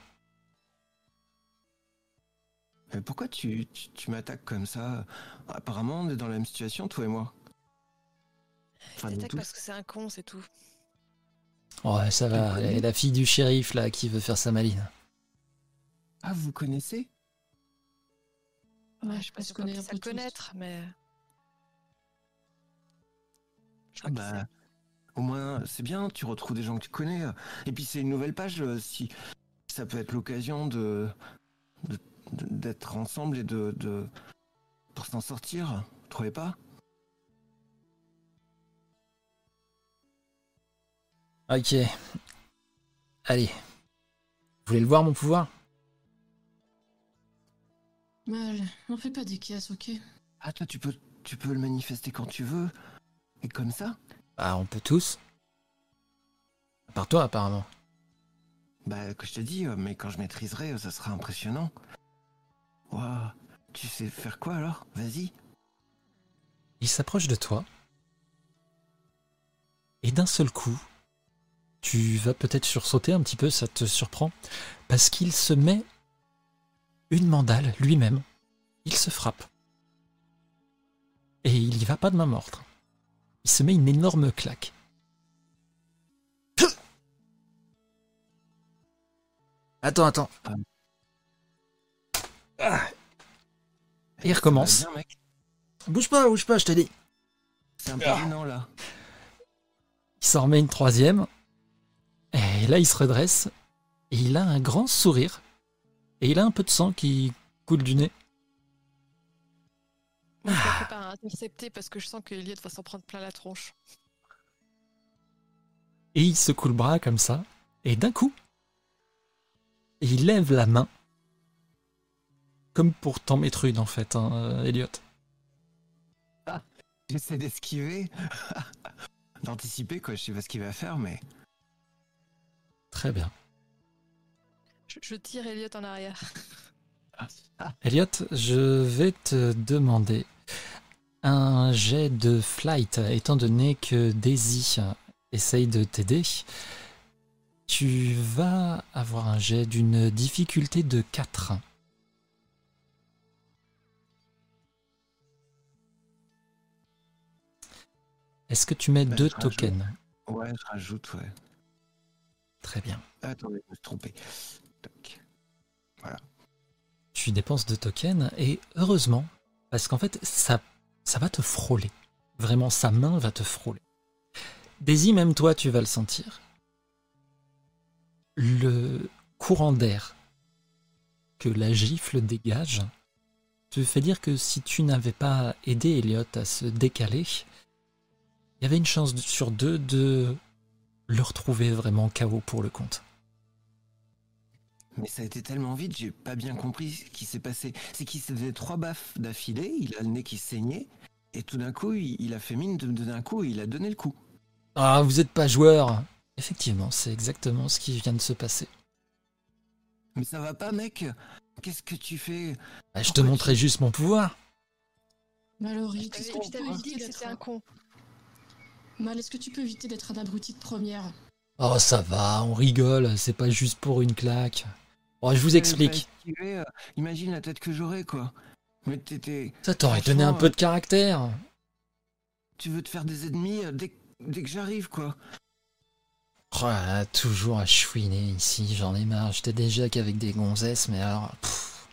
Mais pourquoi tu, tu, tu m'attaques comme ça? Apparemment, on est dans la même situation, toi et moi. Enfin, parce que c'est un con, c'est tout. Ouais, ça va. Et la fille du shérif, là, qui veut faire sa maline. Ah, vous connaissez? Ouais, je sais pas si on peut connaître, mais. Je Ah crois que bah, au moins, c'est bien, tu retrouves des gens que tu connais. Et puis c'est une nouvelle page, euh, si ça peut être l'occasion de d'être ensemble et de, de pour s'en sortir, vous trouvez pas Ok. Allez. Vous voulez le voir, mon pouvoir? Mal, n'en fais pas des caisses, ok? Ah toi tu peux tu peux le manifester quand tu veux. Et comme ça Bah, on peut tous. À part toi, apparemment. Bah que je te dis, euh, mais quand je maîtriserai, euh, ça sera impressionnant. Waouh Tu sais faire quoi alors? Vas-y. Il s'approche de toi. Et d'un seul coup, tu vas peut-être sursauter un petit peu, ça te surprend, parce qu'il se met une mandale lui-même. Il se frappe. Et il y va pas de main morte. Il se met une énorme claque. Attends, attends. Ah. Et il recommence. Bien, mec Bouge pas, bouge pas, je t'ai dit. C'est un peu Ah. gênant là. Il s'en remet une troisième. Et là, il se redresse. Et il a un grand sourire. Et il a un peu de sang qui coule du nez. Intercepter parce que je sens que Elliot va s'en prendre plein la tronche. Et il secoue le bras comme ça. Et d'un coup, il lève la main. Comme pour t'en mettre une, en fait, hein, euh, Elliot. J'essaie d'esquiver. D'anticiper quoi, je sais pas ce qu'il va faire, mais. Très bien. Je, je tire Elliot en arrière. Elliot, je vais te demander un jet de flight, étant donné que Daisy essaye de t'aider. Tu vas avoir un jet d'une difficulté de 4. Est-ce que tu mets Bah, deux rajoute. tokens? Ouais, je rajoute, ouais. Très bien. Attendez, je me suis trompé. Tac. tu dépenses deux tokens et heureusement, parce qu'en fait, ça, ça va te frôler. Vraiment, sa main va te frôler. Daisy, même toi, tu vas le sentir. Le courant d'air que la gifle dégage te fait dire que si tu n'avais pas aidé Elliot à se décaler, il y avait une chance sur deux de le retrouver vraiment KO pour le compte. Mais ça a été tellement vite, j'ai pas bien compris ce qui s'est passé. C'est qu'il s'est fait trois baffes d'affilée, il a le nez qui saignait, et tout d'un coup, il, il a fait mine de, de- d'un coup, et il a donné le coup. Ah, vous êtes pas joueur Effectivement, c'est exactement ce qui vient de se passer. Mais ça va pas, mec Qu'est-ce que tu fais? Bah, je te montrais juste mon pouvoir. Mallory, Je tu t'avais je t'avais dit que c'était un con. Mal, est-ce que tu peux éviter d'être un abruti de première? Oh, ça va, on rigole, c'est pas juste pour une claque. Oh, je vous explique. esquivé, euh, imagine la tête que j'aurais, quoi. Mais t'étais... Ça t'aurait donné un peu de caractère. Tu veux te faire des ennemis euh, dès, dès que j'arrive, quoi. Oh là là, toujours à chouiner ici, j'en ai marre. J'étais déjà qu'avec des gonzesses, mais alors. pff.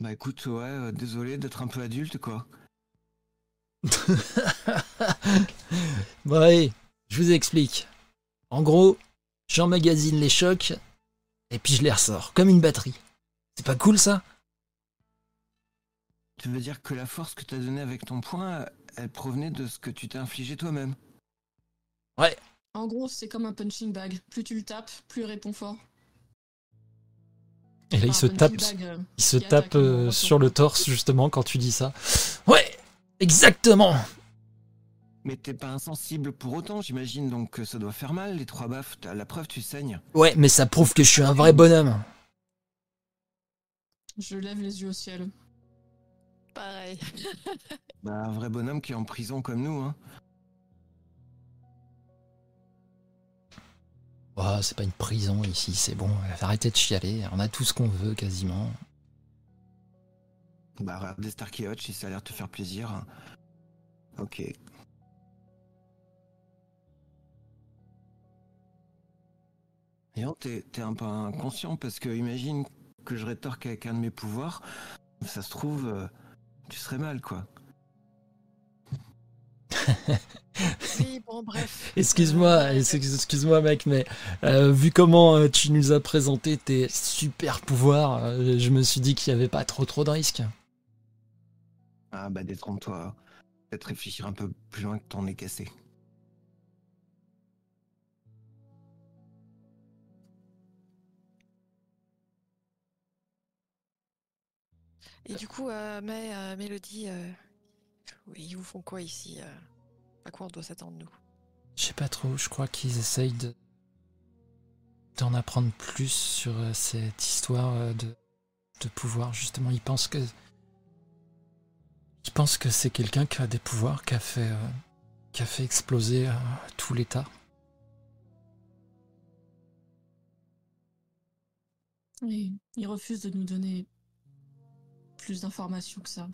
Bah écoute, ouais, euh, désolé d'être un peu adulte, quoi. bon, allez, je vous explique. En gros, j'emmagasine les chocs et puis je les ressors, comme une batterie. C'est pas cool ça? Tu veux dire que la force que t'as donnée avec ton poing, elle provenait de ce que tu t'es infligé toi-même? En gros, c'est comme un punching bag. Plus tu le tapes, plus il répond fort. Et là, il se tape, euh, il se tape euh, sur le torse justement quand tu dis ça. Ouais, exactement. Mais t'es pas insensible pour autant, j'imagine, donc que ça doit faire mal, les trois baffes. T'as la preuve, tu saignes. Ouais, mais ça prouve que je suis un vrai bonhomme. Je lève les yeux au ciel. Pareil. Bah, un vrai bonhomme qui est en prison comme nous, hein. Oh, c'est pas une prison ici, c'est bon. Arrêtez de chialer, on a tout ce qu'on veut quasiment. Bah, regardez Starkey Hutch, si ça a l'air de te faire plaisir. hein. Ok. Et D'ailleurs, t'es t'es un peu inconscient parce que imagine que je rétorque avec un de mes pouvoirs, ça se trouve, euh, tu serais mal, quoi. Oui, bon, bref. Excuse-moi, ex- excuse-moi mec, mais euh, vu comment euh, tu nous as présenté tes super pouvoirs, euh, je me suis dit qu'il n'y avait pas trop trop de risques. Ah bah détrompe-toi. Peut-être réfléchir un peu plus loin que ton nez cassé. Et du coup, euh, mais, euh, Mélodie, euh, oui, ils vous font quoi ici À quoi on doit s'attendre, nous? Je sais pas trop, je crois qu'ils essayent de d'en apprendre plus sur cette histoire de, de pouvoir. Justement, ils pensent que ils pensent que c'est quelqu'un qui a des pouvoirs, qui a fait euh, qui a fait exploser euh, tout l'État. Et il refuse de nous donner plus d'informations que ça.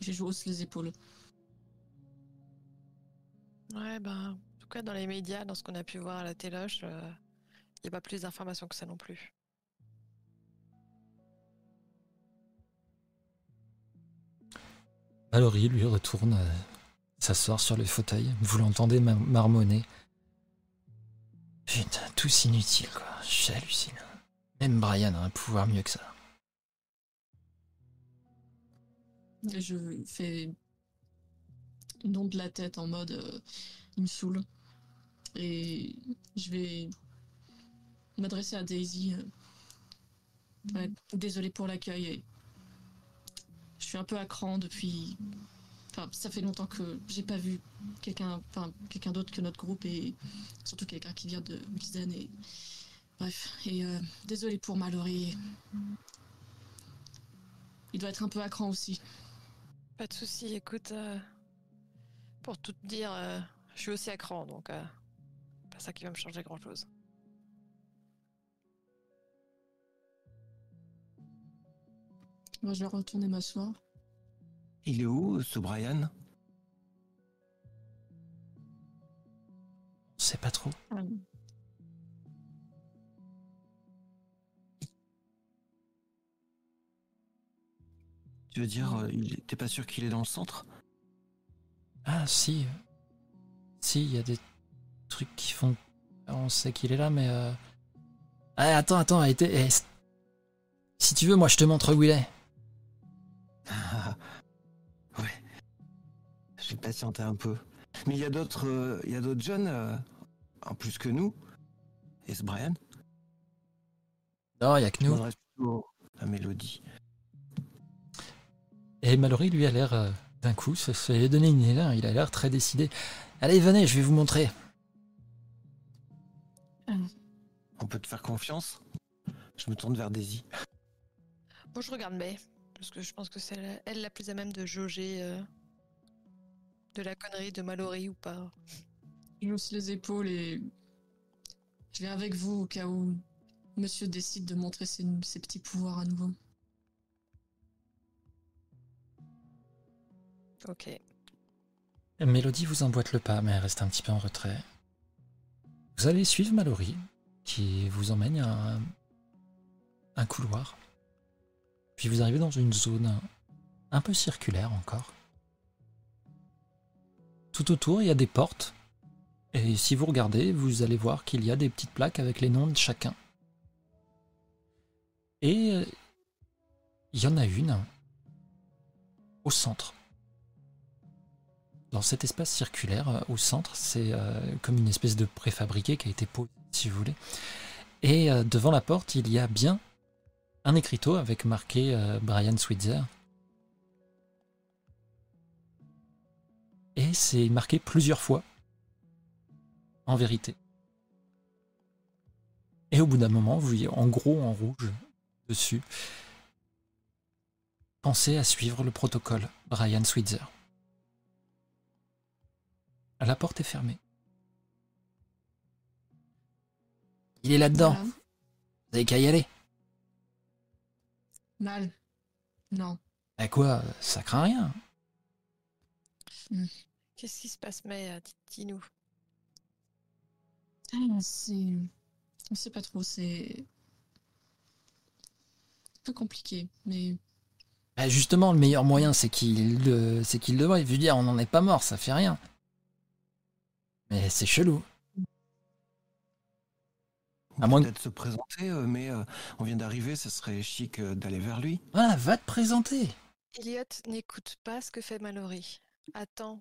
J'ai joué hausse les épaules. Ouais, ben, en tout cas, dans les médias, dans ce qu'on a pu voir à la téloche, il n'y a pas plus d'informations que ça non plus. Mallory lui retourne, euh, s'asseoir sur le fauteuil. Vous l'entendez mar- marmonner. Putain, tous inutiles, quoi. J'hallucine. Même Brian a un pouvoir mieux que ça. Je fais onde de la tête en mode euh, il me saoule. Et je vais m'adresser à Daisy. euh, désolée pour l'accueil. Je suis un peu à cran depuis. Enfin, ça fait longtemps que j'ai pas vu quelqu'un enfin, quelqu'un d'autre que notre groupe et surtout quelqu'un qui vient de Wiesden et bref et euh, désolé pour Mallory il doit être un peu à cran aussi Pas de souci, écoute, euh, pour tout te dire, euh, je suis aussi à cran, donc euh, pas ça qui va me changer grand-chose. Moi, je vais retourner m'asseoir. Il est où, ce Brian? On sait pas trop. Euh, Tu veux dire, euh, il- t'es pas sûr qu'il est dans le centre? Ah, si. Si, il y a des trucs qui font. On sait qu'il est là, mais. Euh... Ah, attends, attends, t'es- eh, si tu veux, moi je te montre où il est. Ouais. Je vais patienter un peu. Mais il y a d'autres euh, il y a d'autres jeunes, euh, en plus que nous. Et ce Brian Non, il y a que Je nous. plutôt à Mélodie. Et Mallory lui a l'air euh, d'un coup, ça a donné une élan, il a l'air très décidé. Allez, venez, je vais vous montrer. On peut te faire confiance? Je me tourne vers Daisy. Moi, je regarde May, parce que je pense que c'est elle la plus à même de jauger euh, de la connerie de Mallory ou pas. Je hausse les épaules et je vais avec vous au cas où monsieur décide de montrer ses, ses petits pouvoirs à nouveau. Ok. Mélodie vous emboîte le pas, mais elle reste un petit peu en retrait. Vous allez suivre Mallory, qui vous emmène à un, un couloir. Puis vous arrivez dans une zone un peu circulaire encore. Tout autour, il y a des portes. Et si vous regardez, vous allez voir qu'il y a des petites plaques avec les noms de chacun. Et euh, il y en a une au centre. Dans cet espace circulaire euh, au centre, c'est euh, comme une espèce de préfabriqué qui a été posé, si vous voulez. Et euh, devant la porte, il y a bien un écriteau avec marqué Brian Switzer. Et c'est marqué plusieurs fois, en vérité. Et au bout d'un moment, vous voyez en gros en rouge dessus. Pensez à suivre le protocole, Brian Switzer. La porte est fermée. Il est là-dedans. Voilà. Vous avez qu'à y aller. Mal. Non. À quoi Ça craint rien. Qu'est-ce qui se passe, May euh, Dis-nous. Ah, C'est On sait pas trop, c'est. un peu compliqué, mais. Bah, justement, le meilleur moyen, c'est qu'il le, c'est qu'il le voie. Je veux dire, on n'en est pas mort, ça fait rien. Mais c'est chelou. À moins que- peut-être se présenter, euh, mais euh, on vient d'arriver, ce serait chic euh, d'aller vers lui. Voilà, va te présenter. Elliot n'écoute pas ce que fait Mallory. Attends.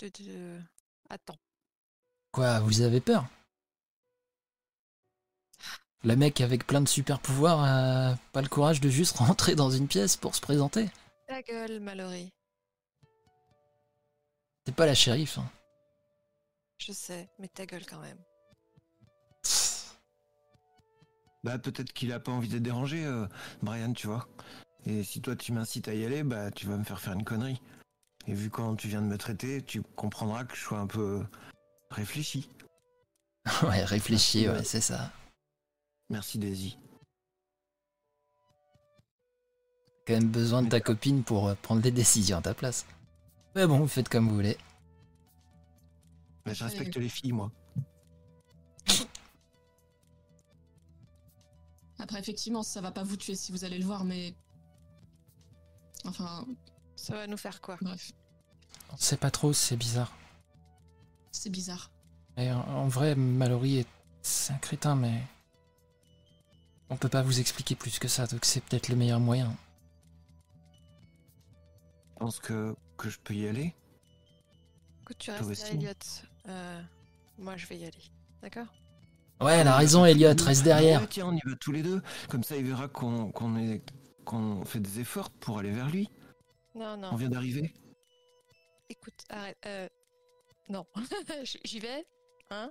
De, de- Attends. Quoi, vous avez peur? Le mec avec plein de super pouvoirs a pas le courage de juste rentrer dans une pièce pour se présenter? Ta gueule, Mallory. T'es pas la shérif. hein. Je sais, mais ta gueule quand même. Bah peut-être qu'il a pas envie de te déranger, euh, Brian, tu vois. Et si toi tu m'incites à y aller, bah tu vas me faire faire une connerie. Et vu comment tu viens de me traiter, tu comprendras que je sois un peu réfléchi. ouais, réfléchis, Merci, ouais, euh. c'est ça. Merci Daisy. Quand même besoin de ta copine pour euh, prendre des décisions à ta place. Mais bon, vous faites comme vous voulez. Bah, je respecte les filles, moi. Après, effectivement, ça va pas vous tuer si vous allez le voir, mais. Enfin, Ça va nous faire quoi? bref, On sait pas trop, c'est bizarre. c'est bizarre. Et en, en vrai, Mallory est... C'est un crétin, mais... On peut pas vous expliquer plus que ça, donc c'est peut-être le meilleur moyen. Je pense que, que je peux y aller. Écoute, tu restes là. Elliot. Euh, moi, je vais y aller. D'accord? Ouais, elle a raison, Elliot, reste derrière. Ouais, tiens, on y va tous les deux. Comme ça, il verra qu'on qu'on est qu'on fait des efforts pour aller vers lui. Non, On non. vient d'arriver. Écoute, arrête. Euh... Non. J'y vais. Hein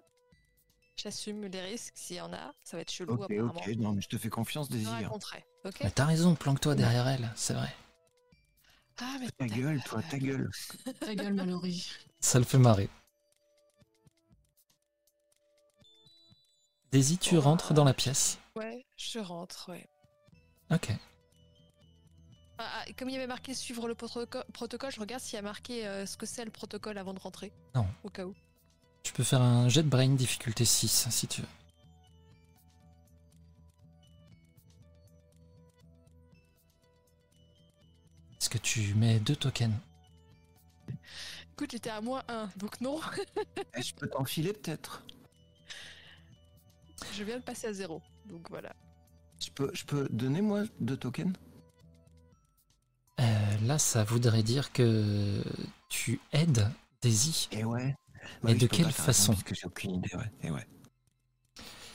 J'assume les risques s'il y en a. Ça va être chelou, Ok, apparemment. ok. Non, mais je te fais confiance, Je Daisy. te hein. raconterai. Ok? Mais t'as raison, planque-toi derrière elle, c'est vrai. Ah, mais Ta gueule, toi, ta gueule. Ta gueule, Mallory. Ça le fait marrer. Daisy, tu rentres dans la pièce. Ouais, je rentre, ouais. Ok. Ah, ah, comme il y avait marqué suivre le protoco- protocole, je regarde s'il y a marqué euh, ce que c'est le protocole avant de rentrer. Non. Au cas où. Tu peux faire un jet de brain difficulté 6 si tu veux. Est-ce que tu mets deux tokens? Écoute, j'étais à moins 1, donc non. Eh, je peux t'enfiler peut-être. je viens de passer à 0. Donc voilà. Je peux, je peux donner moi deux tokens Euh, Là, ça voudrait dire que tu aides Daisy. Et ouais. Mais oui, de quelle façon Parce que j'ai aucune idée, ouais. Et ouais.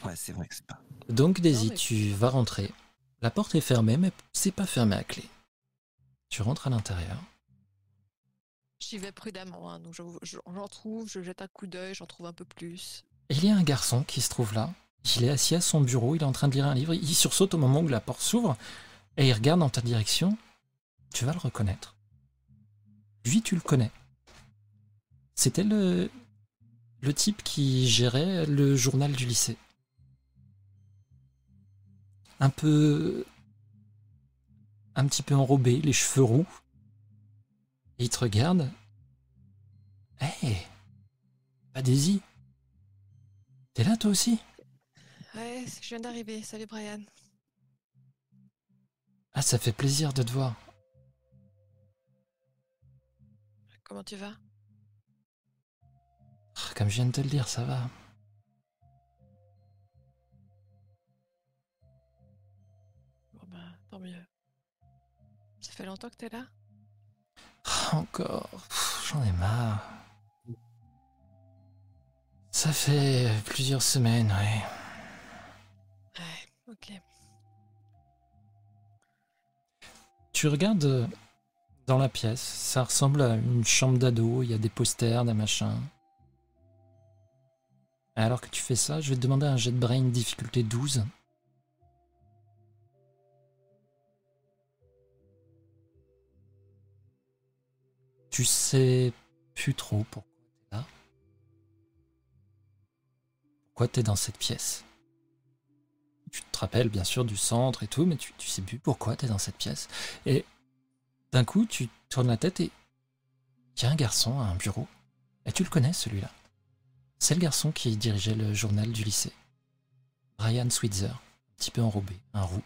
Ouais, c'est vrai que c'est pas. Donc Daisy, mais- tu vas rentrer. La porte est fermée, mais c'est pas fermé à clé. Tu rentres à l'intérieur. J'y vais prudemment, hein, donc je- je- j'en trouve, je jette un coup d'œil, j'en trouve un peu plus. Il y a un garçon qui se trouve là. Il est assis à son bureau, il est en train de lire un livre. Il sursaute au moment où la porte s'ouvre et il regarde dans ta direction. Tu vas le reconnaître. Lui, tu le connais. C'était le, le type qui gérait le journal du lycée. Un peu. Un petit peu enrobé, les cheveux roux. Et il te regarde. Hé Pas Daisy T'es là toi aussi? Ouais, je viens d'arriver. Salut Brian. Ah, ça fait plaisir de te voir. Comment tu vas? Ah, Comme je viens de te le dire, ça va. Bon bah, tant mieux. Ça fait longtemps que t'es là? Encore. Pff, J'en ai marre. Ça fait plusieurs semaines, ouais. Ouais, ok. Tu regardes euh, dans la pièce, ça ressemble à une chambre d'ado, il y a des posters, des machins. Alors que tu fais ça, je vais te demander un jet de brain difficulté 12. Tu sais plus trop pourquoi t'es là. Pourquoi t'es dans cette pièce. Tu te rappelles bien sûr du centre et tout, mais tu, sais plus pourquoi t'es dans cette pièce. Et d'un coup, tu tournes la tête et il y a un garçon à un bureau. Et tu le connais celui-là. C'est le garçon qui dirigeait le journal du lycée. Brian Switzer, un petit peu enrobé, un roux.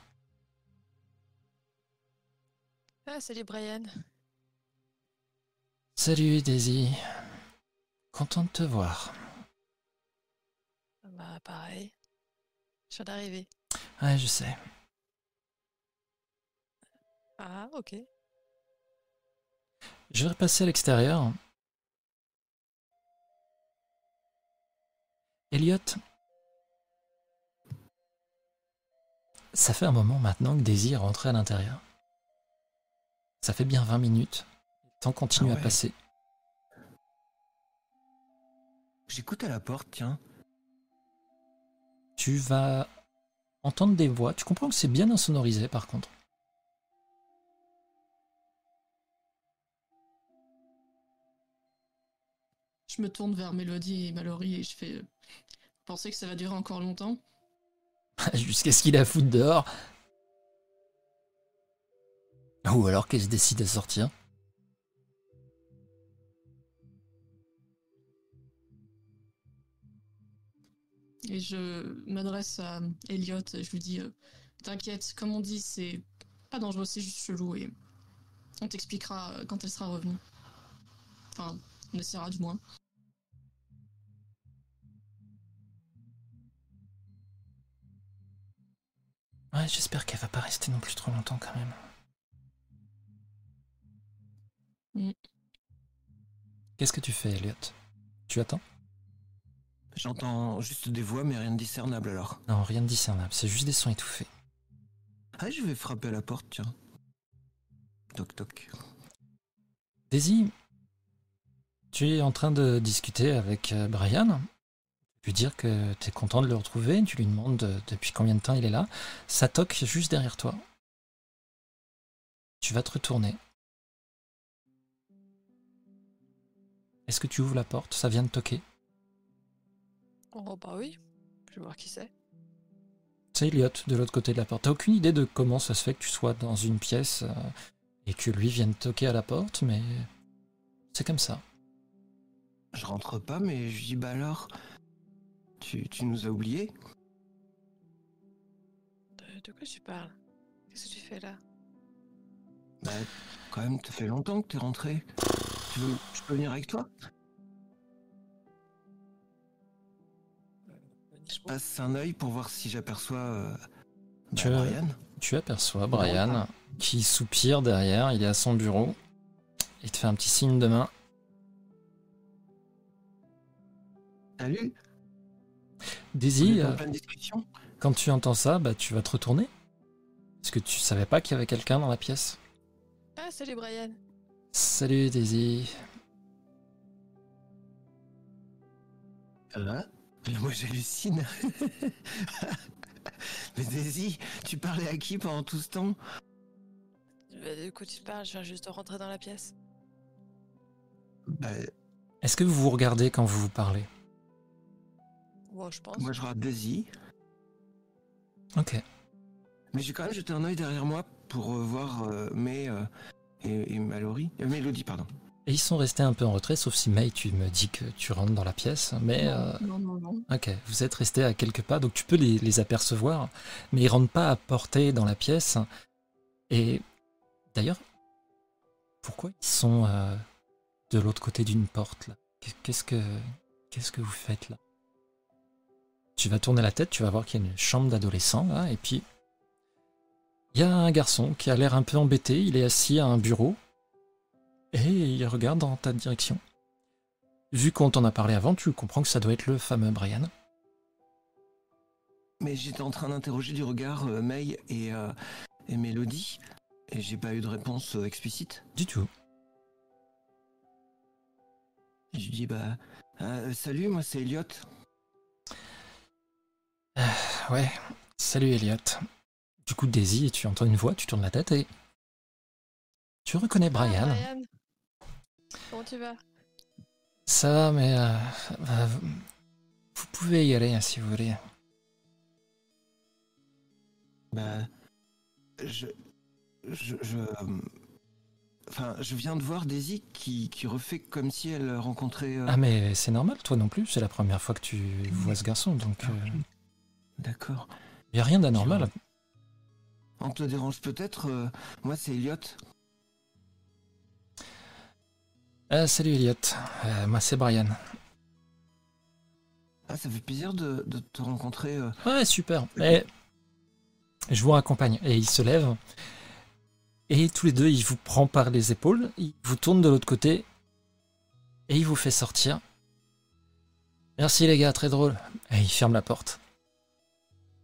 Ah, salut Brian. Salut Daisy. Content de te voir. Bah, pareil. Je viens d'arriver. Ouais, je sais. Ah, ok. Je vais repasser à l'extérieur. Elliot, ça fait un moment maintenant que Daisy est rentrée à l'intérieur. Ça fait bien 20 minutes. Temps continue Ah à passer. J'écoute à la porte, tiens. Tu vas entendre des voix. Tu comprends que c'est bien insonorisé par contre. Je me tourne vers Mélodie et Mallory et je fais. euh, Pensez que ça va durer encore longtemps? Jusqu'à ce qu'il a foutre dehors. Ou alors qu'elle se décide à sortir. Et je m'adresse à Elliot et je lui dis euh, T'inquiète, comme on dit, c'est pas dangereux, c'est juste chelou et on t'expliquera quand elle sera revenue. Enfin, on essaiera du moins. Ouais, j'espère qu'elle va pas rester non plus trop longtemps quand même. Mm. Qu'est-ce que tu fais, Elliot? Tu attends? J'entends juste des voix, mais rien de discernable alors. Non, rien de discernable, c'est juste des sons étouffés. Ah, je vais frapper à la porte, tiens. Toc toc. Daisy, tu es en train de discuter avec euh, Brian. Lui dire que tu es content de le retrouver, tu lui demandes de- depuis combien de temps il est là. Ça toque juste derrière toi. Tu vas te retourner. Est-ce que tu ouvres la porte? Ça vient de toquer. Oh, bah oui. Je vais voir qui c'est. C'est Elliot de l'autre côté de la porte. T'as aucune idée de comment ça se fait que tu sois dans une pièce euh, et que lui vienne toquer à la porte, mais c'est comme ça. Je rentre pas, mais je dis bah alors. Tu, tu nous as oubliés De, de quoi tu parles? Qu'est-ce que tu fais là? Bah, quand même, ça fait longtemps que t'es rentré. Tu veux, je peux venir avec toi? Je passe un œil pour voir si j'aperçois euh, bah, Tu- Brian. Tu aperçois Brian qui soupire derrière, il est à son bureau. Il te fait un petit signe de main. Salut Daisy, euh, quand tu entends ça, bah, tu vas te retourner. Parce que tu savais pas qu'il y avait quelqu'un dans la pièce. Ah, salut Brian. Salut Daisy. Ça va? Mais Moi j'hallucine. Mais Daisy, tu parlais à qui pendant tout ce temps? Euh, De quoi tu parles? Je viens juste de rentrer dans la pièce. Bah, Est-ce que vous vous regardez quand vous vous parlez? Je pense. moi je regarde Daisy, Ok. mais j'ai quand même jeté un œil derrière moi pour euh, voir euh, May euh, et, et Mallory. Euh, Mélodie, pardon. Et ils sont restés un peu en retrait, sauf si May, tu me dis que tu rentres dans la pièce. Mais euh, Non, non, non. ok, vous êtes restés à quelques pas, donc tu peux les, les apercevoir, mais ils rentrent pas à portée dans la pièce. Et d'ailleurs, pourquoi ils sont euh, de l'autre côté d'une porte là? Qu'est-ce que qu'est-ce que vous faites là? Tu vas tourner la tête, tu vas voir qu'il y a une chambre d'adolescent là, et puis il y a un garçon qui a l'air un peu embêté. Il est assis à un bureau et il regarde dans ta direction. Vu qu'on t'en a parlé avant, tu comprends que ça doit être le fameux Brian. Mais j'étais en train d'interroger du regard euh, May et, euh, et Mélodie, et j'ai pas eu de réponse euh, explicite. Du tout. Je lui dis bah euh, salut, moi c'est Elliot. Ouais, salut Elliot. Du coup, Daisy, tu entends une voix, tu tournes la tête et. Tu reconnais Ah, Brian. Comment tu vas? Ça va, mais. euh, euh, vous pouvez y aller hein, si vous voulez. Bah je je je enfin je viens de voir Daisy qui, qui refait comme si elle rencontrait. euh, Ah, mais c'est normal, toi non plus, c'est la première fois que tu vois ce garçon, donc. euh, d'accord. Il n'y a rien d'anormal. On te dérange peut-être euh, Moi, c'est Elliot. Euh, salut Elliot, Euh, moi c'est Brian. Ah, ça fait plaisir de, de te rencontrer. euh. Ouais, super. Mais je vous raccompagne. Et il se lève. Et tous les deux, il vous prend par les épaules, il vous tourne de l'autre côté. Et il vous fait sortir. Merci les gars, très drôle. Et il ferme la porte.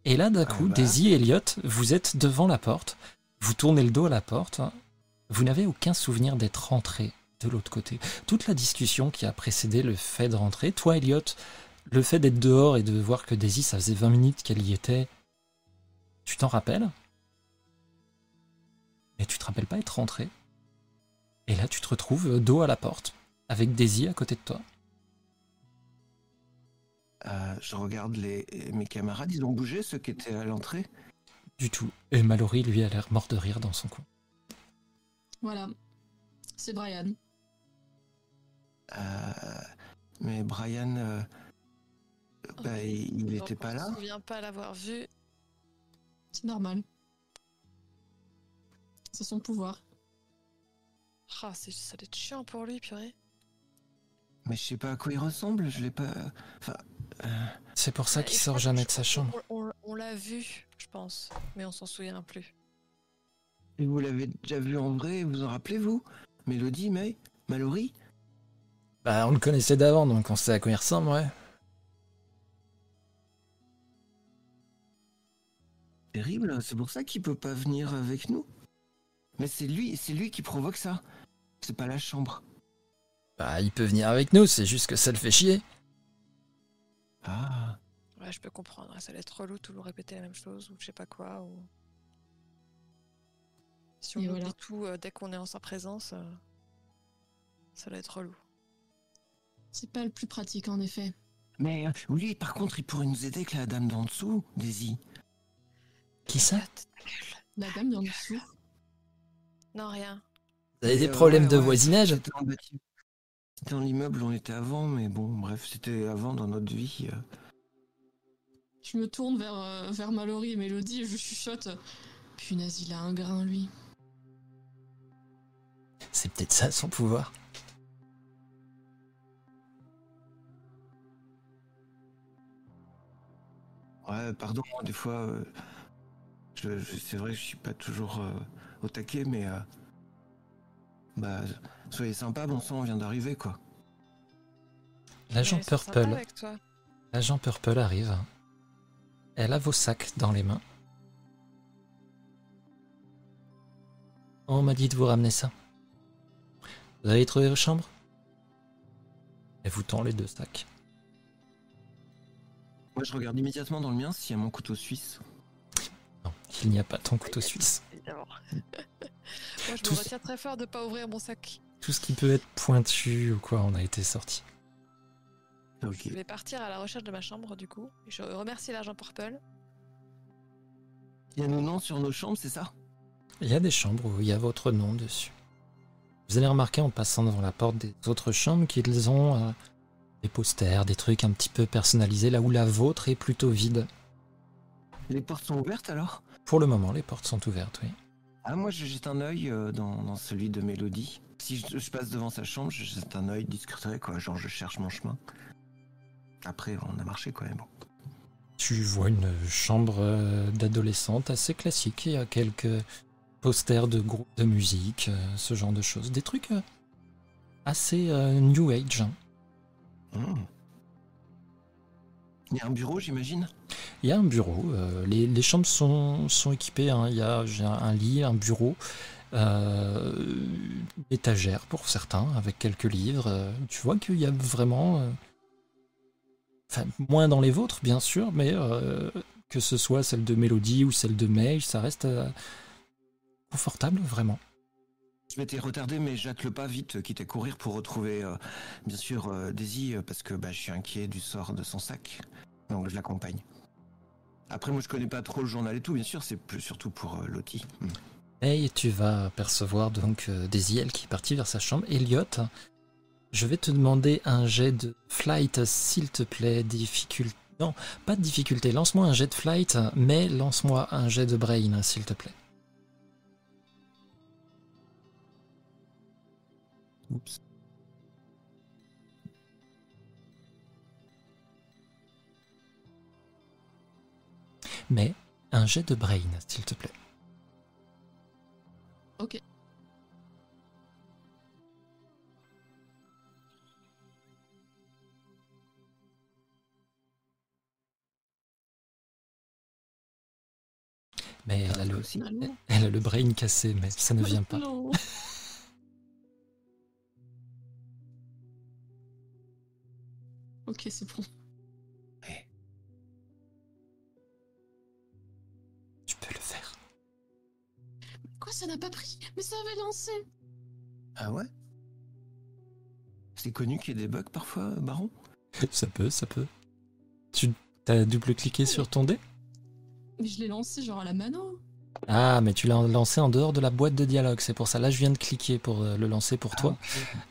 Et là, d'un Ah coup, bah. Daisy et Elliot, vous êtes devant la porte. Vous tournez le dos à la porte. Vous n'avez aucun souvenir d'être rentré de l'autre côté. Toute la discussion qui a précédé le fait de rentrer, toi, Elliot, le fait d'être dehors et de voir que Daisy, ça faisait 20 minutes qu'elle y était, tu t'en rappelles? Mais tu te rappelles pas être rentré? Et là, tu te retrouves euh, dos à la porte, avec Daisy à côté de toi. Euh, je regarde les, mes camarades, ils ont bougé, ceux qui étaient à l'entrée? Du tout. Et Mallory, lui, a l'air mort de rire dans son coin. Voilà. C'est Brian. Euh, mais Brian, euh, bah, il il Donc, était pas là. se souvient pas l'avoir vu. C'est normal. C'est son pouvoir. Ah, c'est ça doit être chiant pour lui, purée. Mais je sais pas à quoi il ressemble, je l'ai pas. Enfin. euh, C'est pour ça Bah, qu'il je sort jamais je- de sa chambre. On, on- on l'a vu, je pense, mais on s'en souvient plus. et vous l'avez déjà vu en vrai, vous en rappelez, vous Mélodie, May Mallory? Bah, on le connaissait d'avant, donc on sait à quoi il ressemble, ouais. Terrible, c'est pour ça qu'il peut pas venir avec nous. Mais c'est lui, c'est lui qui provoque ça. C'est pas la chambre. Bah, il peut venir avec nous, c'est juste que ça le fait chier. Ah. Ouais, je peux comprendre. Ça va être relou, toujours répéter la même chose, ou je sais pas quoi. Ou... Si on oublie voilà. tout euh, dès qu'on est en sa présence, euh, ça va être relou. C'est pas le plus pratique en effet. Mais euh, lui, par contre, il pourrait nous aider avec la dame d'en dessous, Daisy. Qui ça? La dame d'en dessous. Non, rien. Vous avez des Euh, problèmes ouais, de ouais. voisinage? C'était dans l'immeuble où on était avant, mais bon, bref, c'était avant dans notre vie. euh. Je me tourne vers, euh, vers Mallory et Mélodie et je chuchote. Punaise, il a un grain, lui. C'est peut-être ça son pouvoir. Ouais, pardon, hein, des fois, euh, je, je- c'est vrai que je suis pas toujours euh, au taquet, mais euh, bah, soyez sympa, bon sang, on vient d'arriver, quoi. L'agent Ouais, Purple, l'agent Purple arrive. Elle a vos sacs dans les mains. On m'a dit de vous ramener ça. Vous avez trouvé vos chambres? Elle vous tend les deux sacs. Moi, je regarde immédiatement dans le mien s'il y a mon couteau suisse. Non, il n'y a pas ton couteau suisse. Évidemment. Moi, je me retiens très fort de pas ouvrir mon sac. Tout ce qui peut être pointu ou quoi, on a été sorti. Ok. Je vais partir à la recherche de ma chambre, du coup. Je remercie l'agent Purple. Il y a nos noms sur nos chambres, c'est ça? Il y a des chambres où il y a votre nom dessus. Vous allez remarquer en passant devant la porte des autres chambres qu'ils ont euh, des posters, des trucs un petit peu personnalisés, là où la vôtre est plutôt vide. Les portes sont ouvertes alors? Pour le moment, les portes sont ouvertes, oui. Ah, moi, je jette un œil euh, dans, dans celui de Mélodie. Si je, je passe devant sa chambre, je jette un œil discret, quoi. Genre, je cherche mon chemin. Après, on a marché, mais bon. Tu vois une chambre euh, d'adolescente assez classique. Il y a quelques posters de groupes de musique, euh, ce genre de choses. Des trucs assez euh, new age. Il y a un bureau, j'imagine? Il y a un bureau. euh, les, chambres sont, équipées. hein. Il y a un, lit, un bureau, euh, étagère pour certains, avec quelques livres. euh, tu vois qu'il y a vraiment. euh, Enfin, moins dans les vôtres, bien sûr, mais que ce soit celle de Mélodie ou celle de May, ça reste confortable, vraiment. Je m'étais retardé, mais j'atte le pas vite, quitte à courir pour retrouver, euh, bien sûr, euh, Daisy, euh, parce que bah, je suis inquiet du sort de son sac. Donc, je l'accompagne. Après, moi, je connais pas trop le journal et tout, bien sûr, c'est plus surtout pour euh, Lottie. Hmm. Et tu vas percevoir donc euh, Daisy, elle qui est partie vers sa chambre. Elliot, je vais te demander un jet de flight, s'il te plaît, difficulté. Pas de difficulté, lance-moi un jet de flight, mais lance-moi un jet de brain, s'il te plaît. Oups. Mais un jet de brain, s'il te plaît. Ok. Mais elle a, le, Finalement. elle a le brain cassé, mais ça ne vient pas. Non. Ok, c'est bon. Tu peux le faire. Quoi, ça n'a pas pris? Mais ça avait lancé Ah ouais? C'est connu qu'il y ait des bugs parfois, Baron? Ça peut, ça peut. Tu as double-cliqué sur ton dé? Mais je l'ai lancé genre à la mano. Ah, mais tu l'as lancé en dehors de la boîte de dialogue, c'est pour ça. Là, je viens de cliquer pour euh, le lancer pour toi.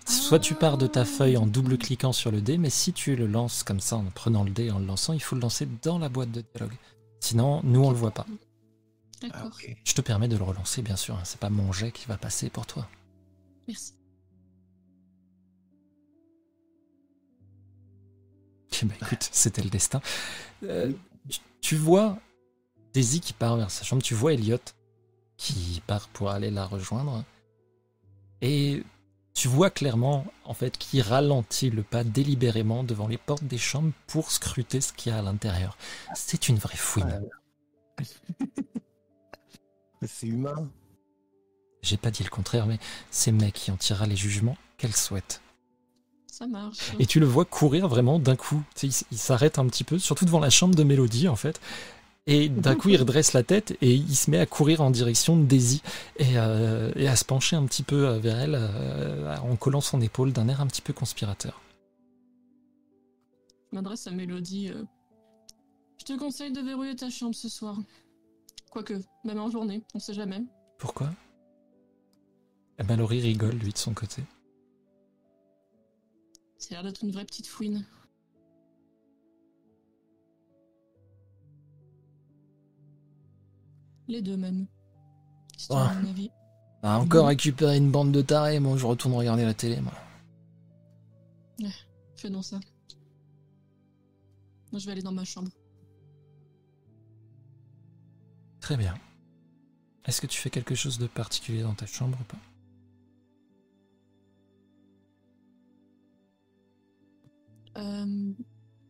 Soit tu pars de ta feuille en double-cliquant sur le dé, mais si tu le lances comme ça en prenant le dé et en le lançant, il faut le lancer dans la boîte de dialogue. Sinon, nous, on le voit pas. Ah, D'accord. ok. Je te permets de le relancer, bien sûr. hein. C'est pas mon jet qui va passer pour toi. Merci. Ben, écoute, c'était le destin. Euh, tu vois Daisy qui part vers sa chambre, tu vois Elliot qui part pour aller la rejoindre. Et tu vois clairement, en fait, qu'il ralentit le pas délibérément devant les portes des chambres pour scruter ce qu'il y a à l'intérieur. C'est une vraie fouine. C'est humain. J'ai pas dit le contraire, mais c'est Meg qui en tirera les jugements qu'elle souhaite. Ça marche. Et tu le vois courir vraiment d'un coup. Tu sais, il s'arrête un petit peu, surtout devant la chambre de Mélodie en fait. Et d'un coup, il redresse la tête et il se met à courir en direction de Daisy et, euh, et à se pencher un petit peu euh, vers elle euh, en collant son épaule d'un air un petit peu conspirateur. Je m'adresse à Mélodie. euh, Je te conseille de verrouiller ta chambre ce soir. Quoique, même en journée, on sait jamais. Pourquoi? Mallory rigole, lui, de son côté. C'est l'air d'être une vraie petite fouine. Les deux même. Si tu veux Ah. mon avis. Ah, encore récupérer une bande de tarés, moi je retourne regarder la télé, moi. Fais donc ça. Moi, je vais aller dans ma chambre. Très bien. Est-ce que tu fais quelque chose de particulier dans ta chambre ou pas? Euh,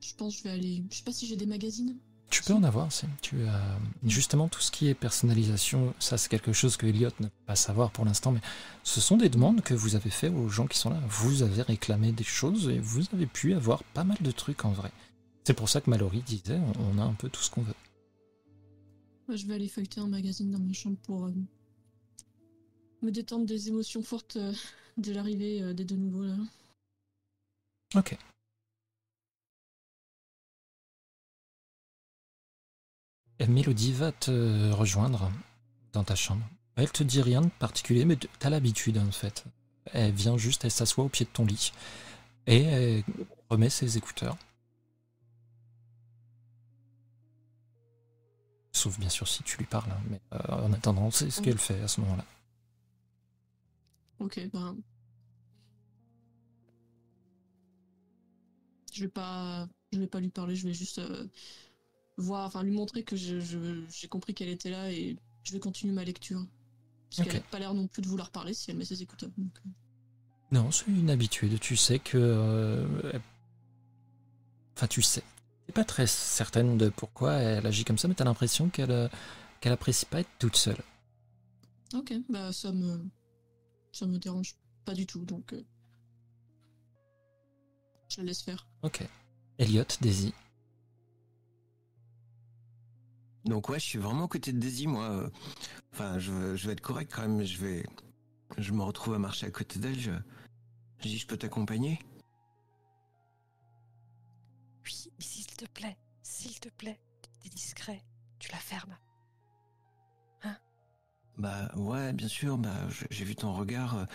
je pense que je vais aller. Je sais pas si j'ai des magazines. Tu peux en avoir. Tu as justement tout ce qui est personnalisation, ça c'est quelque chose que Elliot ne peut pas savoir pour l'instant, mais ce sont des demandes que vous avez fait aux gens qui sont là. Vous avez réclamé des choses et vous avez pu avoir pas mal de trucs en vrai. C'est pour ça que Mallory disait, on a un peu tout ce qu'on veut. Moi, je vais aller feuilleter un magazine dans ma chambre pour euh, me détendre des émotions fortes euh, de l'arrivée euh, des deux nouveaux là. Ok. Mélodie va te rejoindre dans ta chambre. Elle te dit rien de particulier, mais t'as l'habitude en fait. Elle vient juste, elle s'assoit au pied de ton lit et elle remet ses écouteurs. Sauf bien sûr si tu lui parles, hein, mais euh, en attendant, c'est ce qu'elle fait à ce moment-là. Ok, ben. Je vais pas. Je vais pas lui parler, je vais juste euh, voir, enfin lui montrer que je- je- j'ai compris qu'elle était là et je vais continuer ma lecture. Parce qu'elle a pas l'air non plus de vouloir parler si elle met ses écouteurs. donc, euh. Non, c'est une habitude. Tu sais que. euh, elle- Enfin, tu sais. T'es pas très certaine de pourquoi elle agit comme ça, mais t'as l'impression qu'elle euh, qu'elle apprécie pas être toute seule. Ok, bah ça me. Ça me dérange pas du tout, donc. euh, Je la laisse faire. Ok. Elliot, Daisy. Donc ouais, je suis vraiment aux côtés de Daisy, moi. Enfin, je, je vais être correct quand même. Je vais, je me retrouve à marcher à côté d'elle. Je, je dis, je peux t'accompagner? Oui, mais s'il te plaît, s'il te plaît, t'es discret, tu la fermes. Bah ouais, bien sûr. Bah j'ai vu ton regard,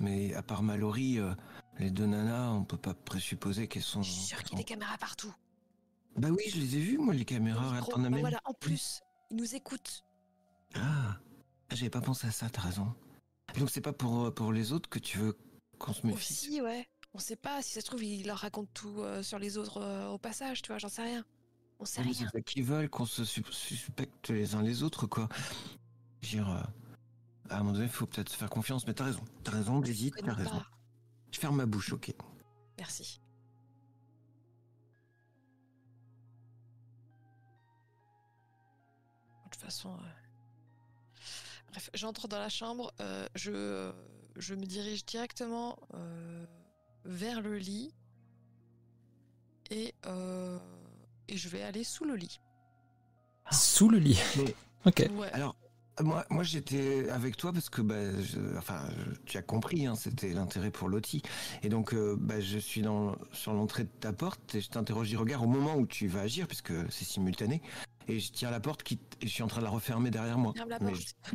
mais à part Mallory, euh, les deux nanas, on peut pas présupposer qu'elles sont. Je suis sûre qu'il y a des caméras partout. Bah oui, je les ai vus, moi, les caméras. Attends, Bah même- voilà, en plus, ils nous écoutent. Ah, j'avais pas pensé à ça, t'as raison. Donc c'est pas pour, euh, pour les autres que tu veux qu'on se méfie Aussi, ouais. On sait pas, si ça se trouve, ils leur racontent tout euh, sur les autres euh, au passage, tu vois, j'en sais rien. On sait Ah, rien. C'est qu'ils veulent, qu'on se su- suspecte les uns les autres, quoi. Je veux dire, euh, à un moment donné, faut peut-être se faire confiance, mais t'as raison. T'as raison, Je t'as raison. Je ferme ma bouche, ok. Merci. Façon. euh, Bref, j'entre dans la chambre, euh, je, je me dirige directement euh, vers le lit et, euh, et je vais aller sous le lit. Sous le lit. Mais- Ok. Ouais. Alors, moi, moi j'étais avec toi parce que, bah, je- enfin, je- tu as compris, hein, c'était l'intérêt pour Lottie. Et donc, euh, bah, je suis dans, sur l'entrée de ta porte et je t'interroge du regard au moment où tu vas agir, puisque c'est simultané. Et je tiens la porte qui, et je suis en train de la refermer derrière moi. Ferme la Mais porte. je-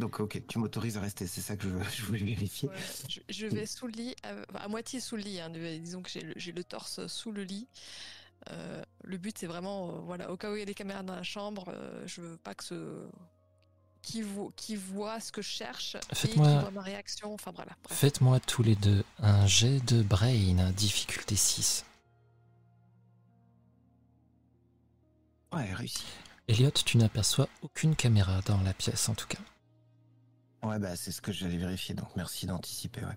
Donc, ok, tu m'autorises à rester, c'est ça que je, veux- je voulais vérifier. Je, je vais sous le lit, à, enfin, à moitié sous le lit. hein, disons que j'ai le, torse sous le lit. Euh, le but, c'est vraiment, euh, voilà, au cas où il y a des caméras dans la chambre, euh, je veux pas que ce qui voit, qui voit ce que je cherche et qui Faites-moi- voit ma réaction. Enfin voilà. bref. Faites-moi tous les deux un jet de brain, difficulté 6. Ouais, réussi. Elliot, tu n'aperçois aucune caméra dans la pièce en tout cas. Ouais, bah, c'est ce que j'allais vérifier, donc merci d'anticiper, ouais.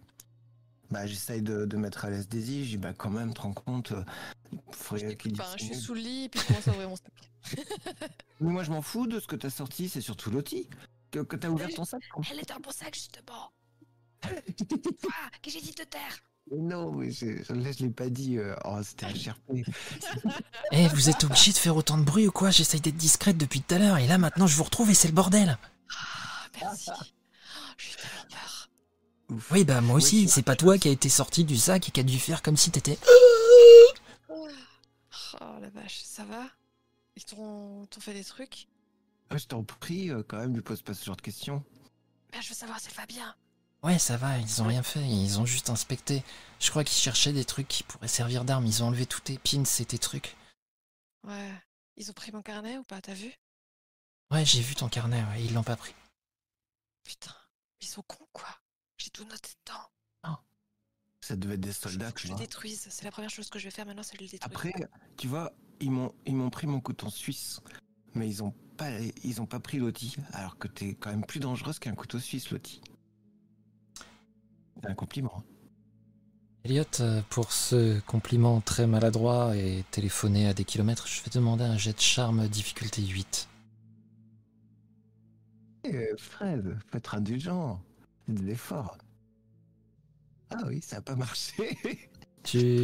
Bah, j'essaye de, de mettre à l'aise Daisy, je dis, bah, quand même, te rends compte, euh, faudrait qu'il je suis sous le lit et puis je commence à ouvrir mon sac. Mais moi, je m'en fous de ce que t'as sorti, c'est surtout Lottie. Que, que t'as ouvert ton sac. Elle est dans mon sac justement. Quoi Que j'ai dit de taire Mais non, mais là, je l'ai pas dit. euh, Oh, c'était un cherpé. Eh, vous êtes obligé de faire autant de bruit ou quoi? J'essaye d'être discrète depuis tout à l'heure et là maintenant je vous retrouve et c'est le bordel. Ah, merci. Oh, J'ai tellement peur. Oui, bah moi aussi, c'est- pas toi qui a été sorti du sac et qui a dû faire comme si t'étais. Oh la vache, ça va? Ils t'ont fait des trucs? Ah, je t'en prie, euh, quand même, lui pose pas ce genre de questions. Ben, Je veux savoir si elle va bien. Ouais, ça va, ils ont rien fait, ils ont juste inspecté. Je crois qu'ils cherchaient des trucs qui pourraient servir d'armes, ils ont enlevé tous tes pins et tes trucs. Ouais. Ils ont pris mon carnet ou pas, t'as vu? Ouais, j'ai vu ton carnet, ouais, ils l'ont pas pris. Putain, ils sont cons quoi. J'ai tout noté dedans. Ça devait être des soldats, tu je le vois. détruise. C'est la première chose que je vais faire maintenant, c'est de le détruire. Après, tu vois, ils m'ont, ils m'ont pris mon couteau suisse, mais ils ont pas, ils ont pas pris Lottie, alors que t'es quand même plus dangereuse qu'un couteau suisse, Lottie. C'est un compliment. hein. Elliot, euh, pour ce compliment très maladroit et téléphoné à des kilomètres, je vais demander un jet de charme difficulté 8. Eh, Fred, faut être indulgent. C'est des efforts. Ah oui, ça a pas marché. Tu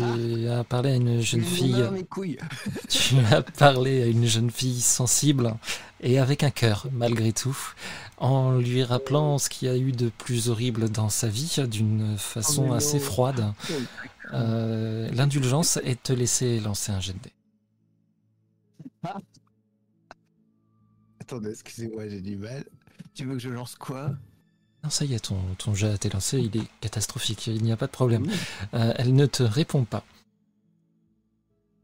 as parlé à une jeune fille. Tu as parlé à une jeune fille sensible et avec un cœur, malgré tout, en lui rappelant ce qu'il y a eu de plus horrible dans sa vie d'une façon Oh, assez froide. Euh, L'indulgence est de te laisser lancer un jet de dés. Attendez, excusez-moi, j'ai du mal. Tu veux que je lance quoi? Non, ça y est, ton, ton jet a été lancé, il est catastrophique, il n'y a pas de problème. Euh, elle ne te répond pas.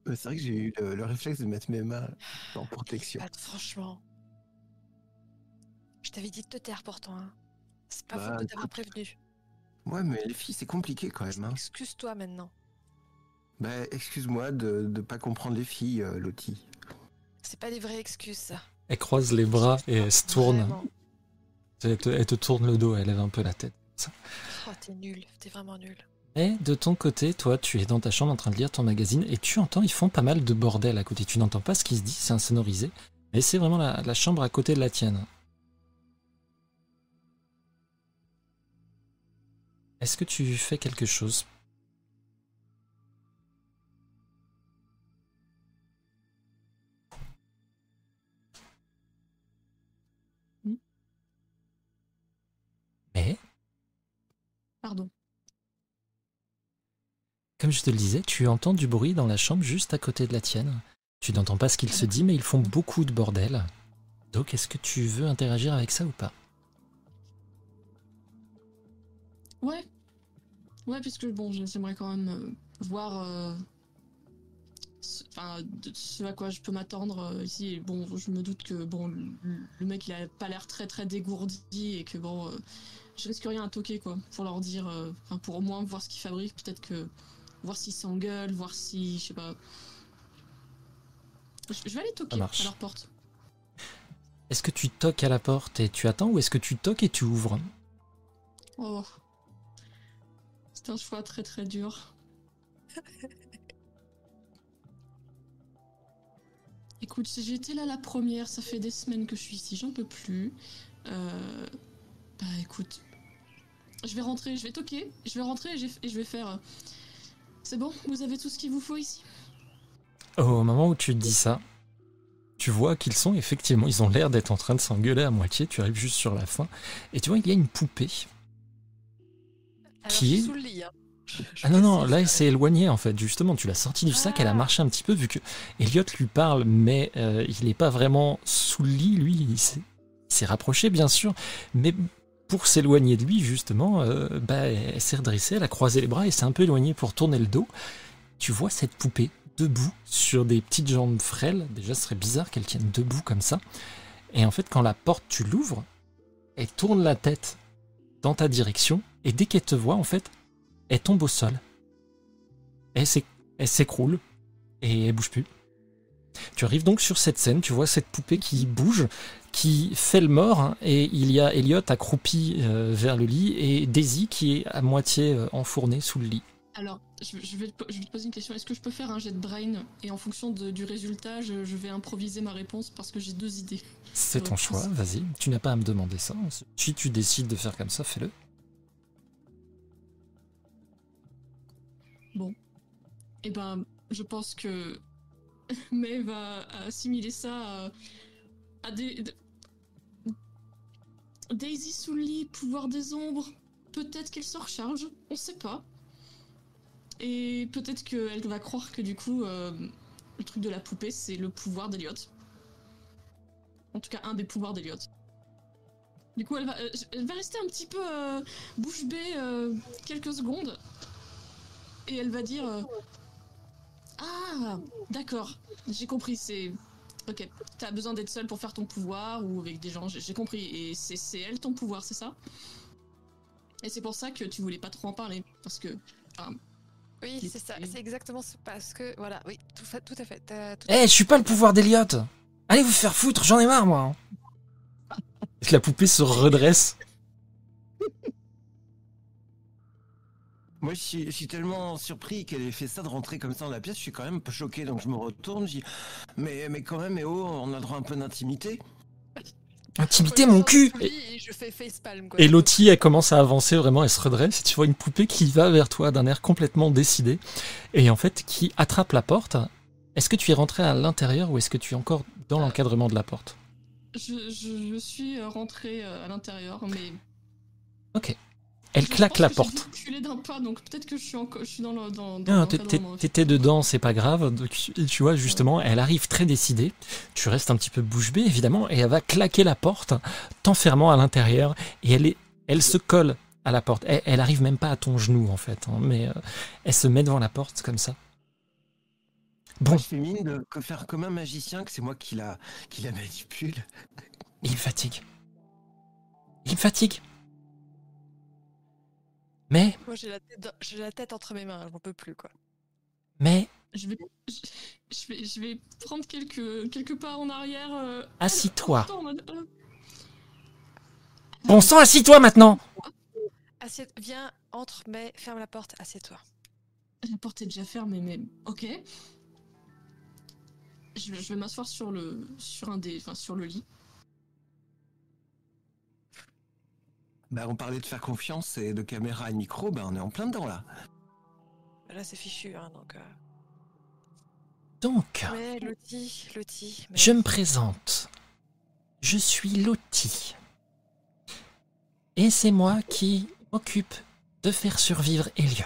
Euh, C'est vrai que j'ai eu le, le réflexe de mettre mes mains en protection. Pat, franchement. Je t'avais dit de te taire pourtant. Hein. C'est pas Bah, faute de t'avoir prévenu. Ouais, mais les filles, c'est compliqué quand même. Hein. Excuse-toi maintenant. Bah, excuse-moi de ne pas comprendre les filles, euh, Lottie. C'est pas des vraies excuses, ça. Elle croise les bras et elle se tourne. Vraiment. Elle te, elle te tourne le dos, elle lève un peu la tête. Oh, t'es nul. T'es vraiment nul. Et de ton côté, toi, tu es dans ta chambre en train de lire ton magazine et tu entends, ils font pas mal de bordel à côté. Tu n'entends pas ce qui se dit, c'est insonorisé. Mais c'est vraiment la, la chambre à côté de la tienne. Est-ce que tu fais quelque chose Mais, Pardon. comme je te le disais, tu entends du bruit dans la chambre juste à côté de la tienne. Tu n'entends pas ce qu'il se dit, mais ils font beaucoup de bordel. Donc, est-ce que tu veux interagir avec ça ou pas? Ouais. Ouais, puisque bon, j'aimerais quand même euh, voir euh, enfin, de ce à quoi je peux m'attendre euh, ici. Et bon, je me doute que bon, le, le mec il a pas l'air très très dégourdi et que bon, euh, je risque rien à toquer quoi, pour leur dire, euh, enfin pour au moins voir ce qu'ils fabriquent, peut-être que voir s'ils s'engueulent, voir si, je sais pas. Je, je vais aller toquer à leur porte. Est-ce que tu toques à la porte et tu attends ou est-ce que tu toques et tu ouvres? Oh, c'est un choix très très dur. Écoute, si j'étais là la première, ça fait des semaines que je suis ici, j'en peux plus. Euh, bah écoute, je vais rentrer, je vais toquer, je vais rentrer et, je vais faire. euh, C'est bon, vous avez tout ce qu'il vous faut ici Au moment où tu dis ça, tu vois qu'ils sont effectivement, ils ont l'air d'être en train de s'engueuler à moitié. Tu arrives juste sur la fin et tu vois il y a une poupée. Alors, Qui est- sous le lit. Hein. Je- je Ah non non, là elle s'est éloignée en fait. Justement, tu l'as sortie du sac, elle a Ah. marché un petit peu vu que Elliot lui parle, mais euh, il n'est pas vraiment sous le lit. Lui, il s'est rapproché bien sûr, mais pour s'éloigner de lui justement, euh, bah, elle s'est redressée, elle a croisé les bras et s'est un peu éloignée pour tourner le dos. Tu vois cette poupée debout sur des petites jambes frêles. Déjà, ce serait bizarre qu'elle tienne debout comme ça. Et en fait, quand la porte tu l'ouvres, elle tourne la tête dans ta direction et dès qu'elle te voit, en fait, elle tombe au sol. Elle s'éc- elle s'écroule et elle bouge plus. Tu arrives donc sur cette scène, tu vois cette poupée qui bouge, qui fait le mort, hein, et il y a Elliot accroupi euh, vers le lit et Daisy qui est à moitié euh, enfournée sous le lit. Alors, je, je vais, te po- je vais te poser une question. Est-ce que je peux faire un jet de brain et en fonction de- du résultat, je, je vais improviser ma réponse parce que j'ai deux idées? C'est ton choix, vas-y. Tu n'as pas à me demander ça. Si tu décides de faire comme ça, fais-le. Eh ben, je pense que May va assimiler ça à, des. de- Daisy sous pouvoir des ombres. Peut-être qu'elle se recharge, on sait pas. Et peut-être qu'elle va croire que du coup, euh, le truc de la poupée, c'est le pouvoir d'Eliot. En tout cas, un des pouvoirs d'Eliot. Du coup, elle va, euh, elle va rester un petit peu euh, bouche bée quelques secondes. Et elle va dire. Ah, d'accord. J'ai compris, c'est... Ok, t'as besoin d'être seule pour faire ton pouvoir ou avec des gens, j'ai compris. Et c'est c'est elle ton pouvoir, c'est ça? Et c'est pour ça que tu voulais pas trop en parler, parce que... Oui, qui- c'est ça. C'est exactement ce- parce que voilà, oui, tout, fa- tout à fait. Eh, je suis pas le pouvoir d'Eliot Allez vous faire foutre, j'en ai marre, moi La poupée se redresse. Moi, je suis, je suis tellement surpris qu'elle ait fait ça de rentrer comme ça dans la pièce. Je suis quand même un peu choqué, donc je me retourne. Je dis, mais, mais quand même, eh oh, on a le droit un peu d'intimité. Intimité mon cul Et. Et Lottie, elle commence à avancer vraiment, elle se redresse, et tu vois une poupée qui va vers toi d'un air complètement décidé, et en fait qui attrape la porte. Est-ce que tu es rentré à l'intérieur ou est-ce que tu es encore dans l'encadrement de la porte? Je, je, je suis euh, rentrée euh, à l'intérieur, mais... Elle je claque pense la porte. d'un pas, donc peut-être que je suis, encore, je suis dans le... Dans, dans Non, t'étais dedans, c'est pas grave. Donc, tu- vois, justement, elle arrive très décidée. Tu restes un petit peu bouche bée, évidemment, et elle va claquer la porte, t'enfermant à l'intérieur, et elle, est, elle se colle à la porte. Elle, elle arrive même pas à ton genou, en fait, hein, mais euh, elle se met devant la porte comme ça. Bon, Moi, je fais mine de faire comme un magicien, que c'est moi qui la, qui la manipule. il me fatigue. Il me fatigue. Mais, Moi j'ai la, tête dans- j'ai la tête entre mes mains, j'en peux plus quoi. mais, Je vais, je, je vais, je vais prendre quelques, quelques pas en arrière. euh, assis-toi. euh, Bon sang, assis-toi maintenant Assieds, viens, entre, mais ferme la porte, assieds-toi. La porte est déjà fermée, mais ok. Je, vais- je vais m'asseoir sur le, sur un des, enfin sur le lit. Bah, on parlait de faire confiance et de caméra et de micro, bah, on est en plein dedans, là. Là c'est fichu, hein, donc. euh. Donc, Mais Lottie, Lottie. mais- je me présente. Je suis Lottie. Et c'est moi qui m'occupe de faire survivre Elliot.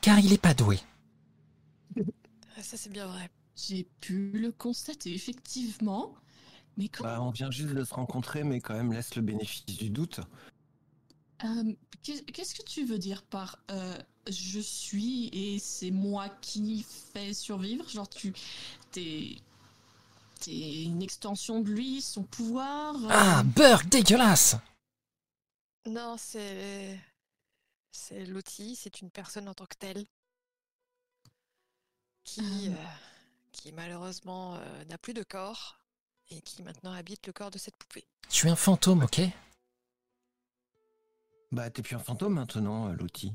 Car il est pas doué. Ah, Ça c'est bien vrai. J'ai pu le constater effectivement, mais Bah, on vient juste de se rencontrer, mais quand même, laisse le bénéfice du doute. Euh, qu'est- Qu'est-ce que tu veux dire par euh, je suis et c'est moi qui fais survivre? Genre, tu. T'es. T'es une extension de lui, son pouvoir euh, Ah, beurre dégueulasse Non, c'est. C'est Lottie, c'est une personne en tant que telle. Qui, qui malheureusement euh, n'a plus de corps et qui maintenant habite le corps de cette poupée. Tu es un fantôme, ok? Bah, t'es plus un fantôme maintenant, euh, Lottie.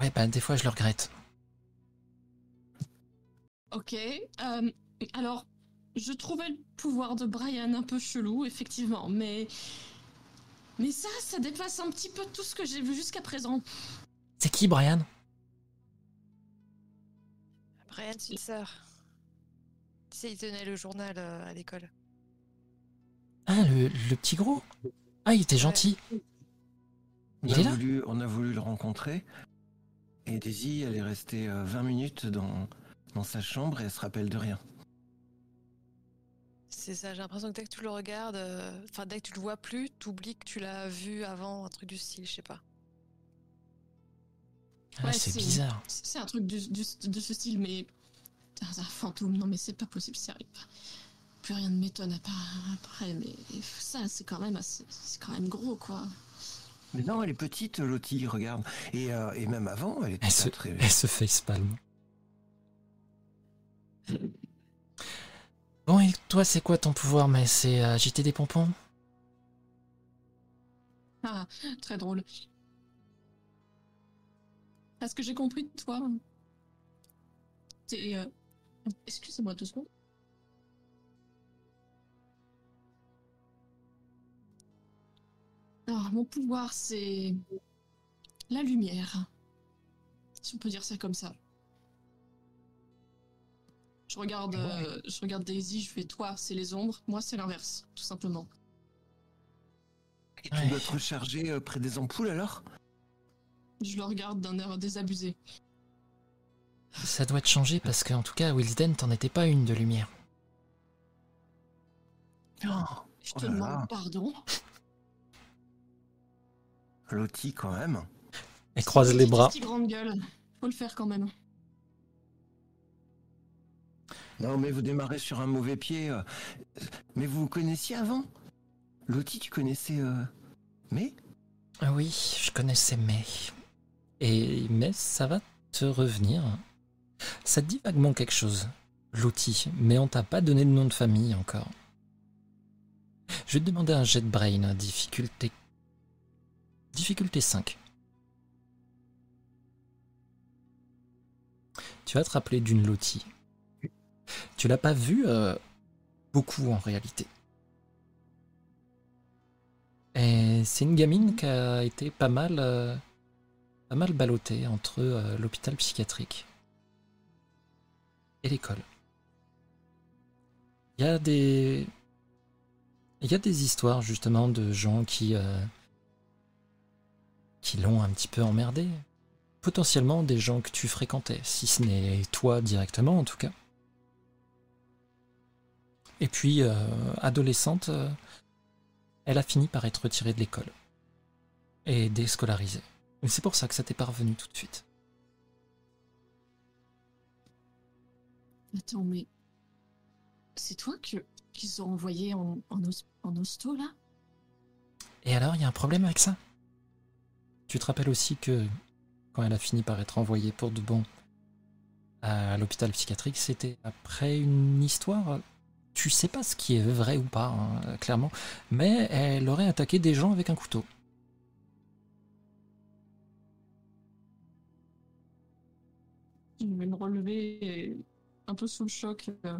Ouais, bah des fois je le regrette. Ok. euh, alors, je trouvais le pouvoir de Brian un peu chelou, effectivement, mais. Mais ça, ça dépasse un petit peu tout ce que j'ai vu jusqu'à présent. C'est qui, Brian? Brian, c'est une sœur. Tu il tenait le journal euh, à l'école. Ah, le, le petit gros Ah, il était gentil. On Il a est là? voulu, On a voulu le rencontrer. Et Daisy, elle est restée euh, 20 minutes dans, dans sa chambre et elle se rappelle de rien. C'est ça, j'ai l'impression que dès que tu le regardes, euh, enfin dès que tu le vois plus, t'oublies que tu l'as vu avant, un truc du style, je sais pas. Ah, Ouais, c'est bizarre. C'est c'est un truc du- du- de ce style, mais. Un fantôme, non, mais c'est pas possible, ça arrive pas. Plus rien ne m'étonne à part après, mais ça, c'est quand même assez- C'est quand même gros, quoi. Mais non, elle est petite, Lottie, regarde. Et, euh, et même avant, elle était Elle se, très... elle se facepalm. Bon, et toi, c'est quoi ton pouvoir Mais c'est euh, agiter des pompons? Ah, très drôle. À ce que j'ai compris de toi, t'es. euh, Excusez-moi deux secondes. Alors, mon pouvoir, c'est. La lumière. Si on peut dire ça comme ça. Je regarde, euh, je regarde Daisy, je fais toi, c'est les ombres, moi, c'est l'inverse, tout simplement. Et tu Ouais. dois te recharger euh, près des ampoules alors? Je le regarde d'un air désabusé. Ça doit te changer parce qu'en tout cas, Wilsden, t'en étais pas une de lumière. Je Oh te là demande là. pardon. Lottie, quand même. Elle croise les bras. Petite grande gueule. Faut le faire quand même. Non, mais vous démarrez sur un mauvais pied. euh. Mais vous vous connaissiez avant? Lottie, tu connaissais... euh, Mais Ah oui, je connaissais May. Et mais ça va te revenir. Ça te dit vaguement quelque chose, l'outil, mais on t'a pas donné de nom de famille encore. Je vais te demander un jet brain, difficulté. Difficulté 5. Tu vas te rappeler d'une Lottie. Tu l'as pas vue euh, beaucoup en réalité. Et c'est une gamine qui a été pas mal, euh, pas mal ballottée entre euh, l'hôpital psychiatrique et l'école. Il y a des, il y a des histoires justement de gens qui, euh, qui l'ont un petit peu emmerdée. Potentiellement des gens que tu fréquentais, si ce n'est toi directement en tout cas. Et puis, euh, adolescente, euh, elle a fini par être retirée de l'école et déscolarisée. C'est pour ça que ça t'est parvenu tout de suite. Attends, mais. C'est toi que qu'ils ont envoyé en, en, hos- en hosto, là? Et alors, il y a un problème avec ça? Tu te rappelles aussi que quand elle a fini par être envoyée pour de bon à l'hôpital psychiatrique, c'était après une histoire? Tu sais pas ce qui est vrai ou pas, hein, clairement, mais elle aurait attaqué des gens avec un couteau. Je vais me relever et un peu sous le choc. euh.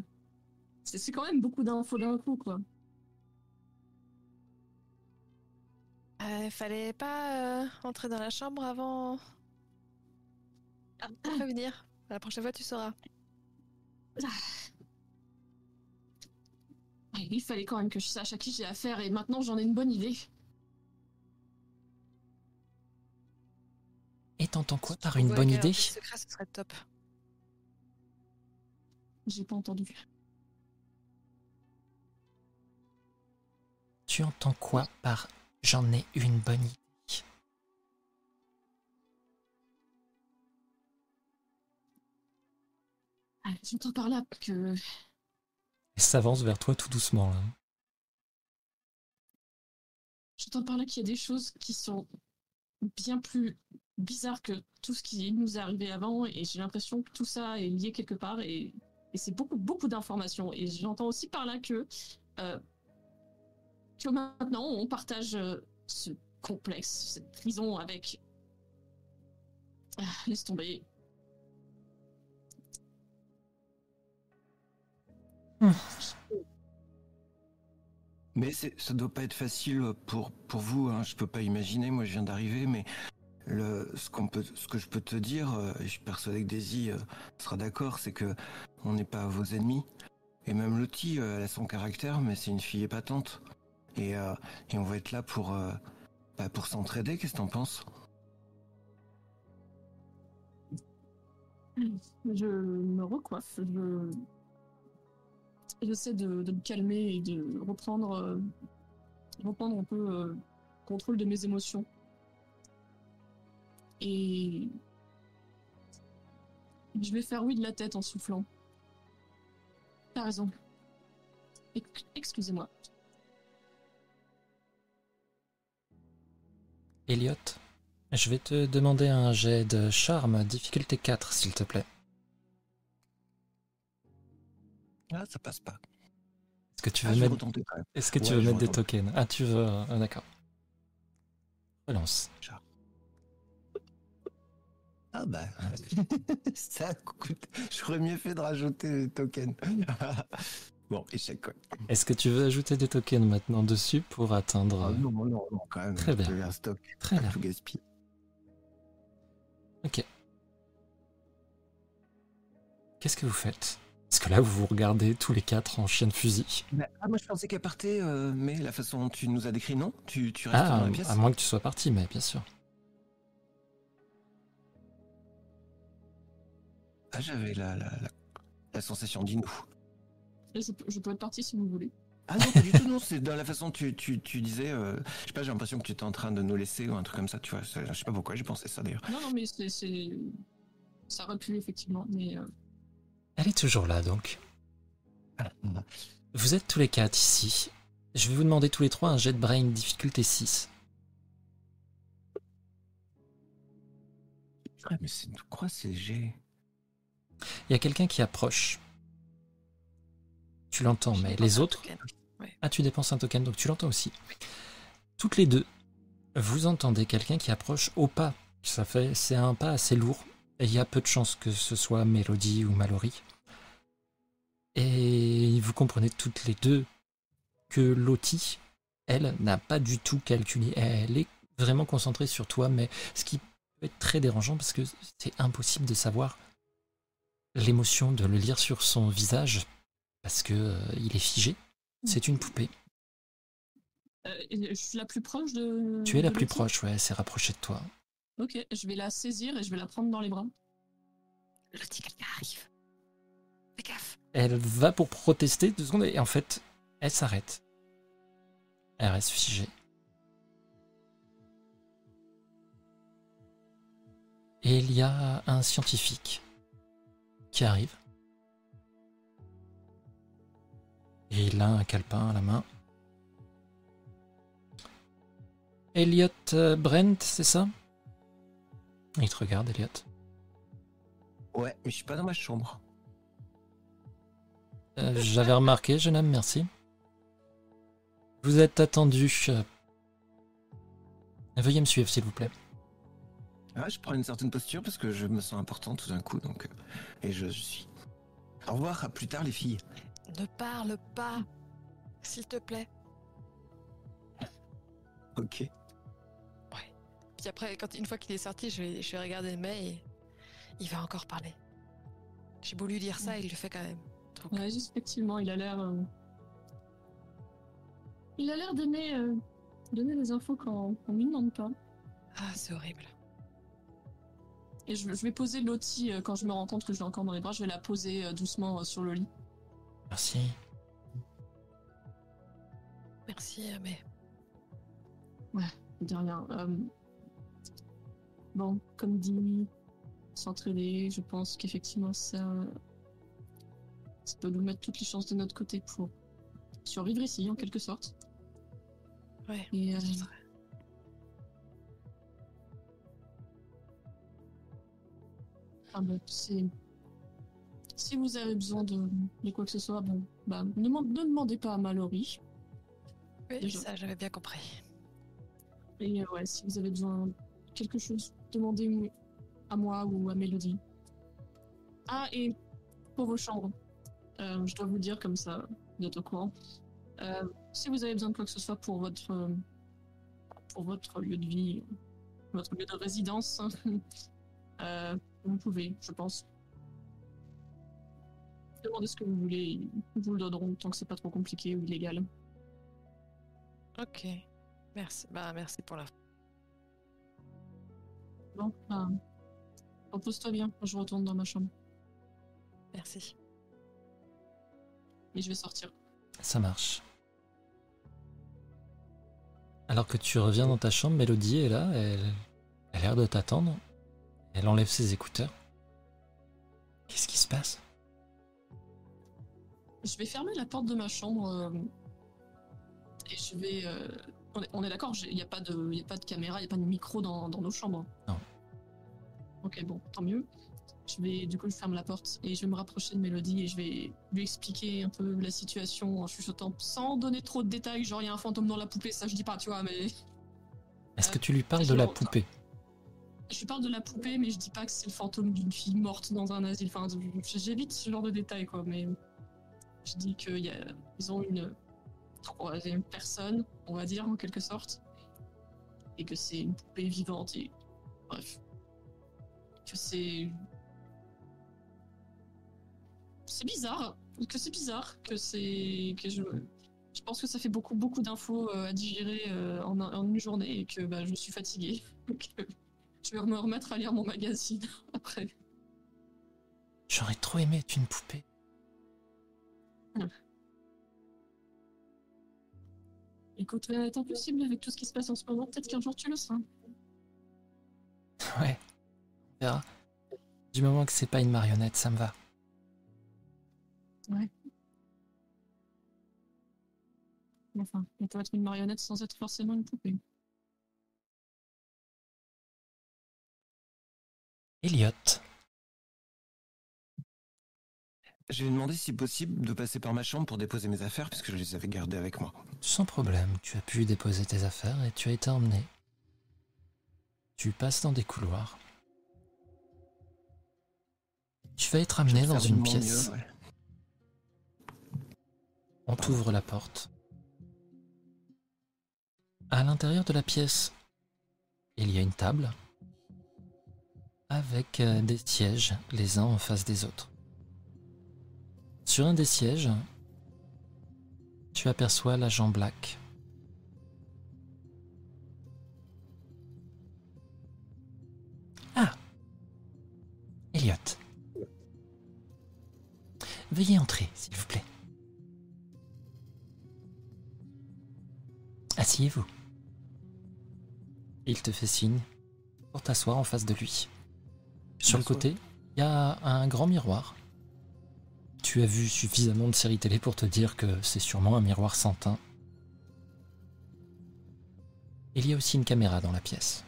C'est quand même beaucoup d'infos d'un coup, quoi. Euh, fallait pas euh, entrer dans la chambre avant Ah, de prévenir. La prochaine fois, tu sauras. Ouais, Il fallait quand même que je sache à qui j'ai affaire et maintenant j'en ai une bonne idée. Et t'entends quoi par une bonne idée secret, ce serait top. J'ai pas entendu. Tu entends quoi par j'en ai une bonne idée ah, J'entends par là que. Elle s'avance vers toi tout doucement là. J'entends par là qu'il y a des choses qui sont bien plus bizarres que tout ce qui nous est arrivé avant et j'ai l'impression que tout ça est lié quelque part et et c'est beaucoup beaucoup d'informations et j'entends aussi par là que euh, que maintenant on partage euh, ce complexe, cette prison avec ah, laisse tomber. Mais ça doit pas être facile pour, pour vous, hein. je peux pas imaginer, moi je viens d'arriver, mais ce, que je peux te dire, euh, et je suis persuadé que Daisy euh, sera d'accord, c'est que on n'est pas vos ennemis. Et même Lottie, euh, elle a son caractère, mais c'est une fille épatante. Et, on va être là pour, bah, pour s'entraider, qu'est-ce que t'en penses? Je me recoiffe, je j'essaie de, me calmer et de reprendre reprendre un peu contrôle de mes émotions. Et je vais faire oui de la tête en soufflant. T'as raison. Ex- Excusez-moi. Elliot, je vais te demander un jet de charme, difficulté 4, s'il te plaît. Ah, ça passe pas. Est-ce que tu Ah, veux mettre, est-ce que tu veux des tokens? Ah, tu veux. ah, D'accord. Relance. Ah bah, ça coûte. J'aurais mieux fait de rajouter les tokens. bon, échec. Est-ce que tu veux ajouter des tokens maintenant dessus pour atteindre. Ah, non, non, non, quand même. Très bien. Un stock, Très bien. gaspiller. Qu'est-ce que vous faites? Parce que là, vous vous regardez tous les quatre en chien de fusil. Mais- ah, moi je pensais qu'elle partait, euh, mais la façon dont tu nous as décrit, non? Tu, tu restes Ah, dans la pièce? à moins que tu sois parti, mais bien sûr. Ah, j'avais la, la, la, la sensation dis-nous. Et Je, peux- je peux être partie si vous voulez. Ah non, pas du tout, non, c'est dans la façon dont tu, tu, tu disais, euh, je sais pas, j'ai l'impression que tu étais en train de nous laisser ou un truc comme ça, tu vois, je sais pas pourquoi j'ai pensé ça d'ailleurs. Non, non, mais c'est. c'est- Ça aurait pu, effectivement. Mais euh, Elle est toujours là, donc. Vous êtes tous les quatre ici. Je vais vous demander tous les trois un jet de brain difficulté 6. Ouais, mais c'est quoi ces jets Il y a quelqu'un qui approche. Tu l'entends, mais les autres. Ah, tu dépenses un token, donc tu l'entends aussi. Toutes les deux, vous entendez quelqu'un qui approche au pas. Ça fait, c'est un pas assez lourd. Et il y a peu de chances que ce soit Mélodie ou Mallory. Et vous comprenez toutes les deux que Lottie, elle, n'a pas du tout calculé. Elle est vraiment concentrée sur toi, mais ce qui peut être très dérangeant parce que c'est impossible de savoir l'émotion, de le lire sur son visage parce que euh, il est figé. C'est une poupée. euh, je suis la plus proche de. Tu es la plus proche, ouais, elle s'est rapprochée de toi. Ok, je vais la saisir et je vais la prendre dans les bras. Quelqu'un arrive. Fais gaffe. Elle va pour protester deux secondes et en fait, elle s'arrête. Elle reste figée. Et il y a un scientifique qui arrive. Et il a un calepin à la main. Elliot euh, Brent, c'est ça? Il te regarde, Elliot. Ouais, mais je suis pas dans ma chambre. Euh, J'avais remarqué, jeune homme, merci. Vous êtes attendu. euh, Veuillez me suivre, s'il vous plaît. Ah, je prends une certaine posture parce que je me sens important tout d'un coup, donc. euh, et je, je suis. Au revoir, à plus tard les filles. Ne parle pas. S'il te plaît. Ok. Puis après, quand, une fois qu'il est sorti, je vais, je vais regarder May et il va encore parler. J'ai beau lui dire ça, il le fait quand même. Donc, Ouais, effectivement, il a l'air. euh, Il a l'air d'aimer euh, donner des infos quand on lui demande pas. Ah, c'est horrible. Et je, je vais poser Lottie euh, quand je me rends compte que je l'ai encore dans les bras. Je vais la poser euh, doucement euh, sur le lit. Merci. Merci, mais De rien. Euh, Bon, comme dit, s'entraider, je pense qu'effectivement ça, Ça peut nous mettre toutes les chances de notre côté pour survivre ici, en quelque sorte. Ouais. Et, euh, bah, Si vous avez besoin de, de quoi que ce soit, bon, bah, ne, demandez pas à Mallory. Oui, Déjà. ça j'avais bien compris. Et euh, ouais, si vous avez besoin de quelque chose, demandez à moi ou à Mélodie. Ah, et pour vos chambres, euh, je dois vous dire comme ça, vous êtes au courant. Euh, si vous avez besoin de quoi que ce soit pour votre, pour votre lieu de vie, votre lieu de résidence, euh, vous pouvez, je pense. Demandez ce que vous voulez, ils vous le donneront tant que c'est pas trop compliqué ou illégal. Ok. Merci. Bah merci pour la. Bon, bah, repose-toi bien, je retourne dans ma chambre. Merci. Et je vais sortir. Ça marche. Alors que tu reviens dans ta chambre, Mélodie est là, elle, elle a l'air de t'attendre. Elle enlève ses écouteurs. Qu'est-ce qui se passe? Je vais fermer la porte de ma chambre euh, et je vais. euh, on est, on est d'accord, il n'y a, pas de- y a pas de caméra, il n'y a pas de micro dans, dans nos chambres. Non. Ok, bon, tant mieux. Je vais, du coup, je ferme la porte et je vais me rapprocher de Mélodie et je vais lui expliquer un peu la situation en chuchotant sans donner trop de détails. Genre, il y a un fantôme dans la poupée, ça je dis pas, tu vois, mais. Est-ce que Euh, tu lui parles de la poupée? Je parle de la poupée, mais je dis pas que c'est le fantôme d'une fille morte dans un asile. Enfin, j'évite ce genre de détails, quoi. Mais je dis qu'ils ont une troisième personne, on va dire, en quelque sorte. Et que c'est une poupée vivante. Et bref. Que c'est. C'est bizarre. Que c'est bizarre. Que c'est. Que je. Je pense que ça fait beaucoup, beaucoup d'infos euh, à digérer euh, en, un- en une journée et que bah, je suis fatiguée. Je vais me remettre à lire mon magazine après. J'aurais trop aimé être une poupée. Écoute, euh, c'est impossible avec tout ce qui se passe en ce moment. Peut-être qu'un jour tu le seras. Ouais. On verra. Du moment que c'est pas une marionnette, ça me va. Enfin, on peut être une marionnette sans être forcément une poupée. Elliot, Je vais demander si possible de passer par ma chambre pour déposer mes affaires puisque je les avais gardées avec moi. sans problème, tu as pu déposer tes affaires et tu as été emmené. Tu passes dans des couloirs. Tu vas être amené dans une pièce. mieux, ouais. On t'ouvre la porte. À l'intérieur de la pièce, il y a une table avec euh, des sièges les uns en face des autres. Sur un des sièges, tu aperçois l'agent Black. Ah Elliot. Veuillez entrer, s'il vous plaît. Asseyez-vous. Il te fait signe pour t'asseoir en face de lui. Sur le côté, il y a un grand miroir. Tu as vu suffisamment de séries télé pour te dire que c'est sûrement un miroir sans teint. Il y a aussi une caméra dans la pièce.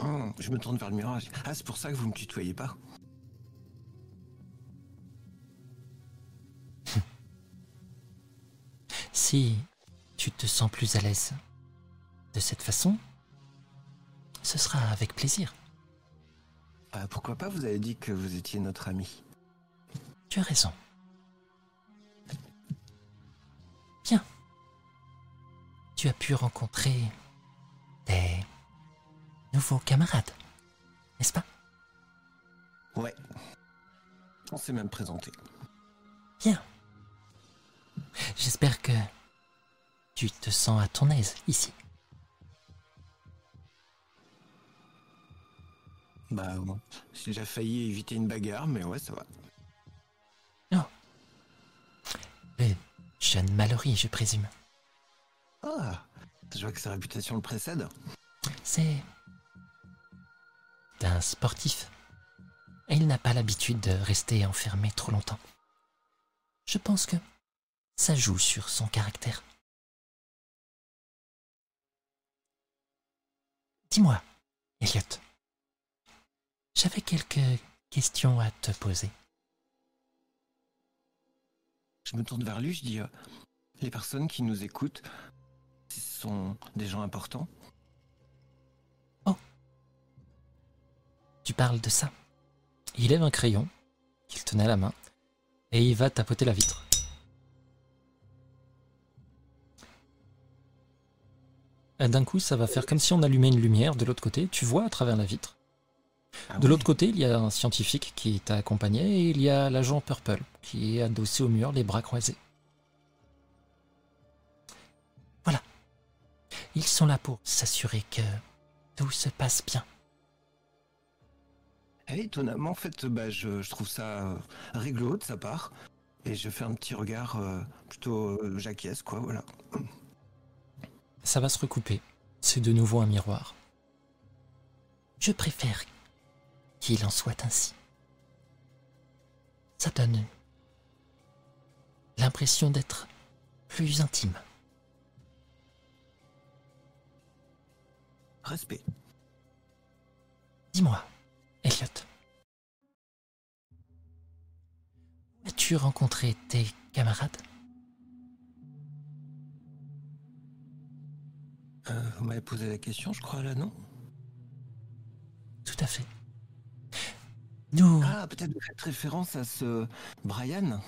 Hum, je me tourne vers le miroir. Ah, c'est pour ça que vous me tutoyez pas. Si tu te sens plus à l'aise de cette façon, ce sera avec plaisir. Ah, pourquoi pas Vous avez dit que vous étiez notre ami. Tu as raison. Bien. Tu as pu rencontrer des nouveaux camarades, n'est-ce pas? Ouais. On s'est même présenté. Bien. J'espère que tu te sens à ton aise ici. Bah, bon, j'ai déjà failli éviter une bagarre, mais ouais, ça va. Le jeune Mallory, je présume. Ah, je vois que sa réputation le précède. C'est d'un sportif et il n'a pas l'habitude de rester enfermé trop longtemps. Je pense que ça joue sur son caractère. Dis-moi, Elliot, j'avais quelques questions à te poser. Je me tourne vers lui, je dis euh, les personnes qui nous écoutent, ce sont des gens importants. Tu parles de ça Il lève un crayon qu'il tenait à la main et il va tapoter la vitre. Et D'un coup, ça va faire comme si on allumait une lumière de l'autre côté. Tu vois à travers la vitre. Ah De l'autre côté, il y a un scientifique qui t'a accompagné et il y a l'agent Purple qui est adossé au mur, les bras croisés. Voilà. Ils sont là pour s'assurer que tout se passe bien. Eh, étonnamment, en fait, bah, je, je trouve ça euh, rigolo de sa part. Et je fais un petit regard euh, plutôt euh, j'acquiesce, quoi, voilà. Ça va se recouper. C'est de nouveau un miroir. Je préfère qu'il en soit ainsi. Ça donne l'impression d'être plus intime. Respect. Dis-moi, Elliot. As-tu rencontré tes camarades? Euh, vous m'avez posé la question, je crois, là, non? Tout à fait. Nous... Ah, peut-être vous faites référence à ce Brian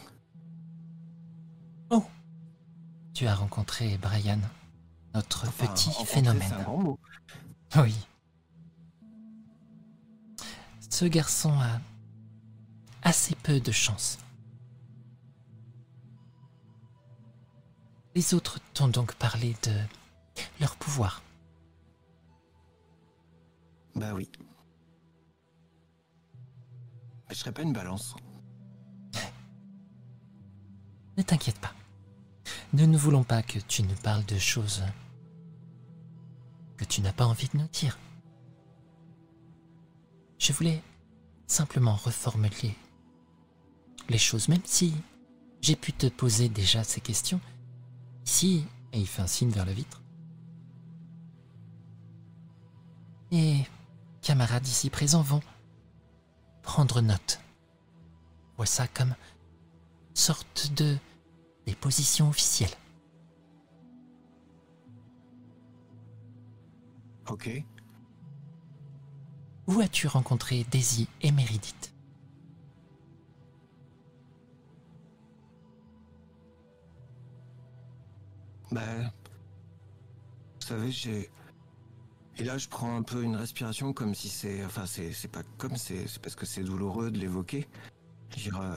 Tu as rencontré Brian, notre Enfin, petit phénomène. C'est un grand mot. Oui. Ce garçon a assez peu de chance. Les autres t'ont donc parlé de leur pouvoir. Bah oui. Je serais pas une balance. Ne t'inquiète pas. Nous ne voulons pas que tu nous parles de choses que tu n'as pas envie de nous dire. Je voulais simplement reformuler les choses, même si j'ai pu te poser déjà ces questions. Ici, et il fait un signe vers la vitre. Et camarades ici présents vont prendre note. Vois ça comme sorte de déposition officielle. Ok. Où as-tu rencontré Daisy et Meredith? Bah. Vous savez, j'ai. Et là, je prends un peu une respiration comme si c'est. Enfin, c'est c'est pas comme, c'est c'est parce que c'est douloureux de l'évoquer. Je euh,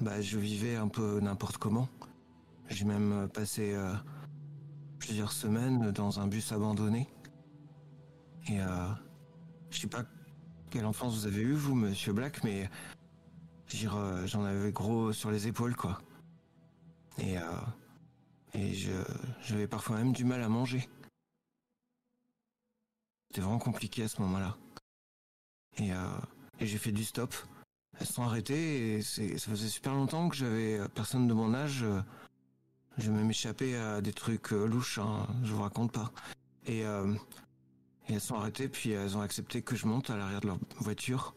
bah, je vivais un peu n'importe comment. J'ai même euh, passé euh, plusieurs semaines dans un bus abandonné. Et euh, je sais pas quelle enfance vous avez eu, vous, monsieur Black, mais. euh, J'en avais gros sur les épaules, quoi. Et. Et je, j'avais parfois même du mal à manger. C'était vraiment compliqué à ce moment-là. Et, euh, j'ai fait du stop. Elles sont arrêtées et ça faisait super longtemps que j'avais euh, personne de mon âge. euh, Je même échapper à des trucs louches, hein, je vous raconte pas. Et, elles sont arrêtées puis elles ont accepté que je monte à l'arrière de leur voiture.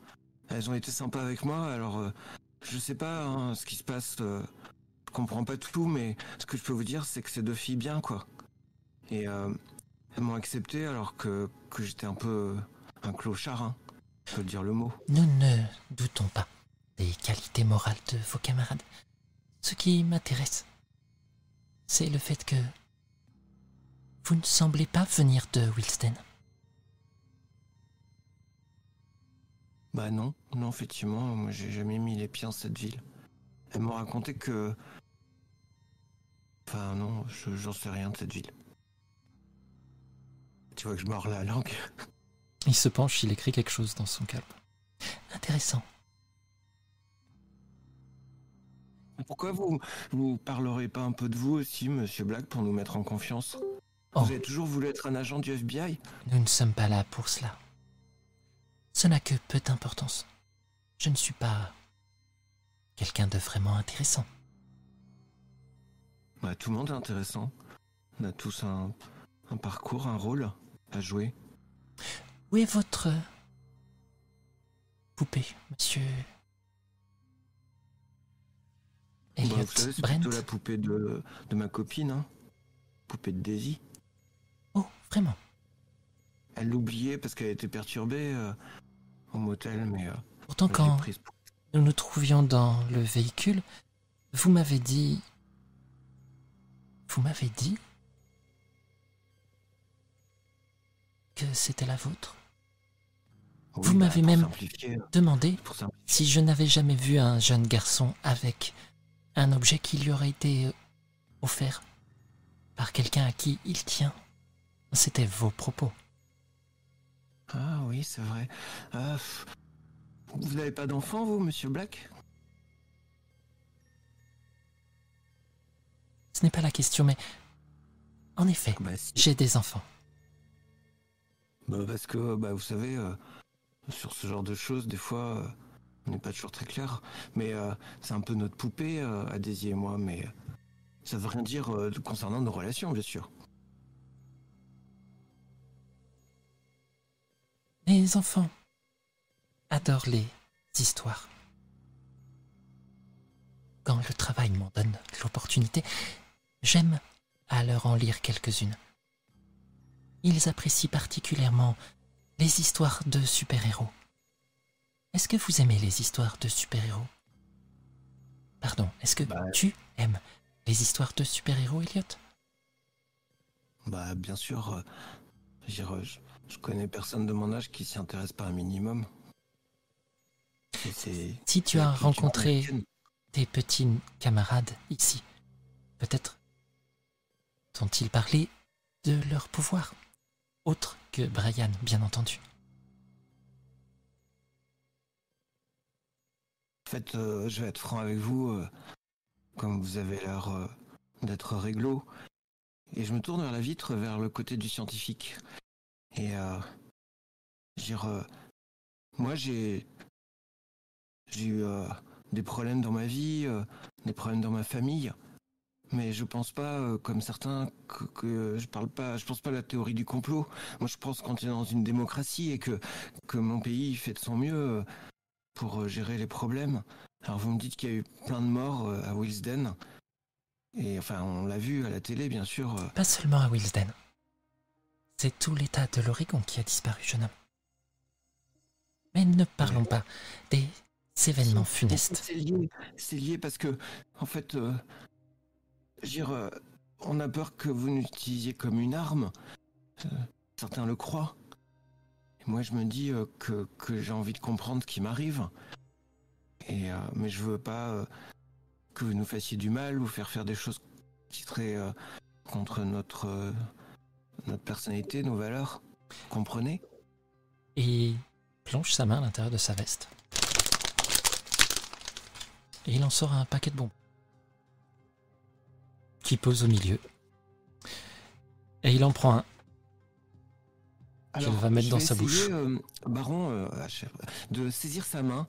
Elles ont été sympas avec moi, alors je sais pas hein, ce qui se passe. euh, je comprends pas tout, mais ce que je peux vous dire, c'est que c'est deux filles bien, quoi. Et elles m'ont accepté alors que, que j'étais un peu un clochard, hein. Je peux dire le mot. Nous ne doutons pas des qualités morales de vos camarades. Ce qui m'intéresse, c'est le fait que vous ne semblez pas venir de Wilsten. Bah non, non, effectivement, moi j'ai jamais mis les pieds dans cette ville. Elles m'ont raconté que. Enfin, non, je- j'en sais rien de cette ville. Tu vois que je mords la langue. Il se penche, il écrit quelque chose dans son calme. Intéressant. Pourquoi vous vous parlerez pas un peu de vous aussi, monsieur Black, pour nous mettre en confiance? Oh. Vous avez toujours voulu être un agent du FBI Nous ne sommes pas là pour cela. Ce n'a que peu d'importance. je ne suis pas quelqu'un de vraiment intéressant. Bah, tout le monde est intéressant. On a tous un, un parcours, un rôle à jouer. Où est votre poupée, monsieur Bah, Elliot vous savez, c'est Brent plutôt la poupée de, de ma copine, hein. Poupée de Daisy. Oh, vraiment Elle l'oubliait parce qu'elle était perturbée euh, au motel, mais euh, Pourtant, quand prise nous nous trouvions dans le véhicule, vous m'avez dit... Vous m'avez dit que c'était la vôtre. Oui, Vous bah, m'avez même- pour simplifier. si je n'avais jamais vu un jeune garçon avec un objet qui lui aurait été euh, offert par quelqu'un à qui il tient. C'était vos propos. Ah oui, c'est vrai. Pff. vous n'avez pas d'enfant, vous, monsieur Black? Ce n'est pas la question, mais en effet, Bah si. j'ai des enfants. Bah, parce que, bah, vous savez, euh, sur ce genre de choses, des fois, euh, on n'est pas toujours très clair. Mais euh, c'est un peu notre poupée, à Daisy et moi, mais ça veut rien dire concernant nos relations, bien sûr. Les enfants adorent les histoires. Quand le travail m'en donne l'opportunité, j'aime à leur en lire quelques-unes. Ils apprécient particulièrement les histoires de super-héros. Est-ce que vous aimez les histoires de super-héros? Pardon, est-ce que Bah- tu aimes les histoires de super-héros, Elliot? Bah, bien sûr, euh, je, euh, je, je connais personne de mon âge qui s'y intéresse pas un minimum. Si tu as rencontré américaine. tes petits camarades ici. Peut-être t'ont-ils parlé de leur pouvoir, autre que Brian, bien entendu. En fait, euh, je vais être franc avec vous, euh, comme vous avez l'air euh, d'être réglo, et je me tourne vers la vitre, vers le côté du scientifique. Et dire, moi j'ai j'ai eu des problèmes dans ma vie, des problèmes dans ma famille, mais je pense pas, euh, comme certains, que, que je parle pas, je pense pas à la théorie du complot. Moi, je pense qu'on est dans une démocratie et que que mon pays fait de son mieux. euh, pour euh, gérer les problèmes. Alors vous me dites qu'il y a eu plein de morts euh, à Wilsden. Et enfin, on l'a vu à la télé, bien sûr. euh. Pas seulement à Wilsden. C'est tout l'état de l'Oregon qui a disparu, jeune homme. Mais ne parlons pas des événements funestes. C'est lié, c'est lié parce que, en fait, euh, euh, on a peur que vous l'utilisiez comme une arme. Euh, certains le croient. Et moi, je me dis euh, que, j'ai envie de comprendre ce qui m'arrive. Mais je veux pas que vous nous fassiez du mal ou faire faire des choses qui seraient contre notre notre personnalité, nos valeurs. Comprenez? Et plonge sa main à l'intérieur de sa veste. Et il en sort un paquet de bonbons. Qui pose au milieu. Et il en prend un. Qu'il va mettre dans sa bouche. euh, Baron, euh, de saisir sa main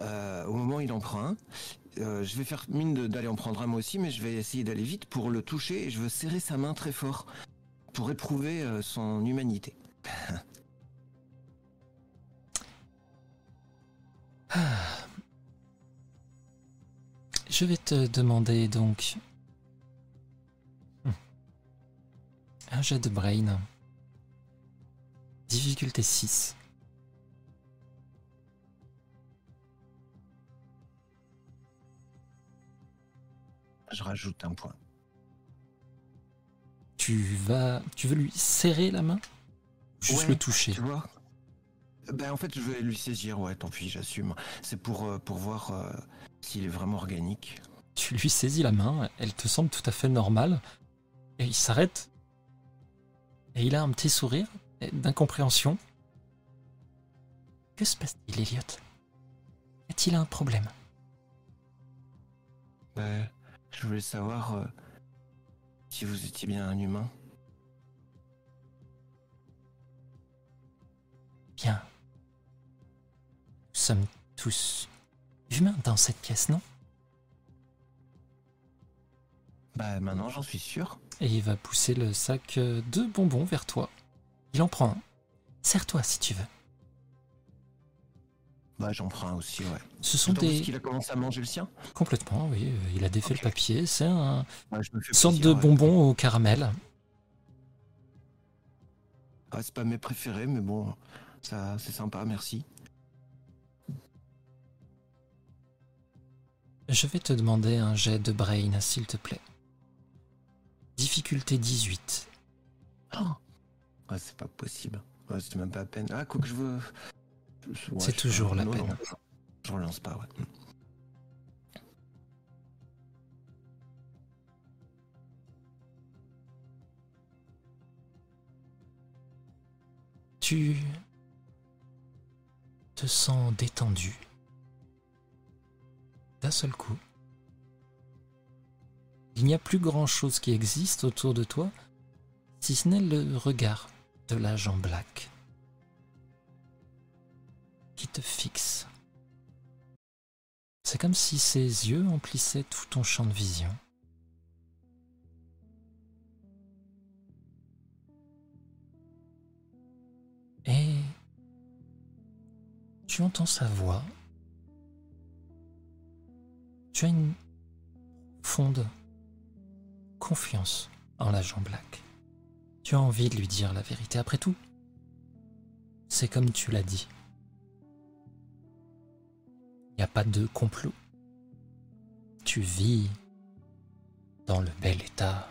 euh, au moment où il en prend un. Je vais faire mine d'aller en prendre un moi aussi, mais je vais essayer d'aller vite pour le toucher et je veux serrer sa main très fort pour éprouver son humanité. Je vais te demander donc un jet de brain. Difficulté 6. Je rajoute un point. Tu vas. Tu veux lui serrer la main? Juste Ouais, le toucher? Tu vois Ben en fait, je vais lui saisir. Ouais, tant pis, j'assume. C'est pour euh, pour voir euh, s'il est vraiment organique. Tu lui saisis la main, elle te semble tout à fait normale. Et il s'arrête. Et il a un petit sourire d'incompréhension. Que se passe-t-il, Elliot? Y a-t-il un problème? Ben, je voulais savoir euh, si vous étiez bien un humain. Bien. Nous sommes tous humains dans cette pièce, non? Bah maintenant j'en suis sûr. Et il va pousser le sac euh, de bonbons vers toi. Il en prend un. Serre-toi si tu veux. Bah j'en prends un aussi, ouais. Ce sont des... qu'il a commencé à manger le sien. Complètement, oui. euh, Il a défait le papier. C'est un Ouais, sorte de ouais. bonbon au caramel. Ouais, c'est pas mes préférés, mais bon, ça c'est sympa, merci. Je vais te demander un jet de brain, s'il te plaît. Difficulté 18. Ouais, c'est pas possible. Ouais, c'est même pas la peine. Ah, quoi que je veux. Ouais, C'est toujours la non, peine. non, je- je relance pas, ouais. Tu te sens détendu. D'un seul coup. Il n'y a plus grand-chose qui existe autour de toi, si ce n'est le regard de l'agent Black qui te fixe. C'est comme si ses yeux emplissaient tout ton champ de vision. Et tu entends sa voix. Tu as une profonde confiance en l'agent Black. Tu as envie de lui dire la vérité. Après tout, c'est comme tu l'as dit. Il n'y a pas de complot. Tu vis dans le bel état.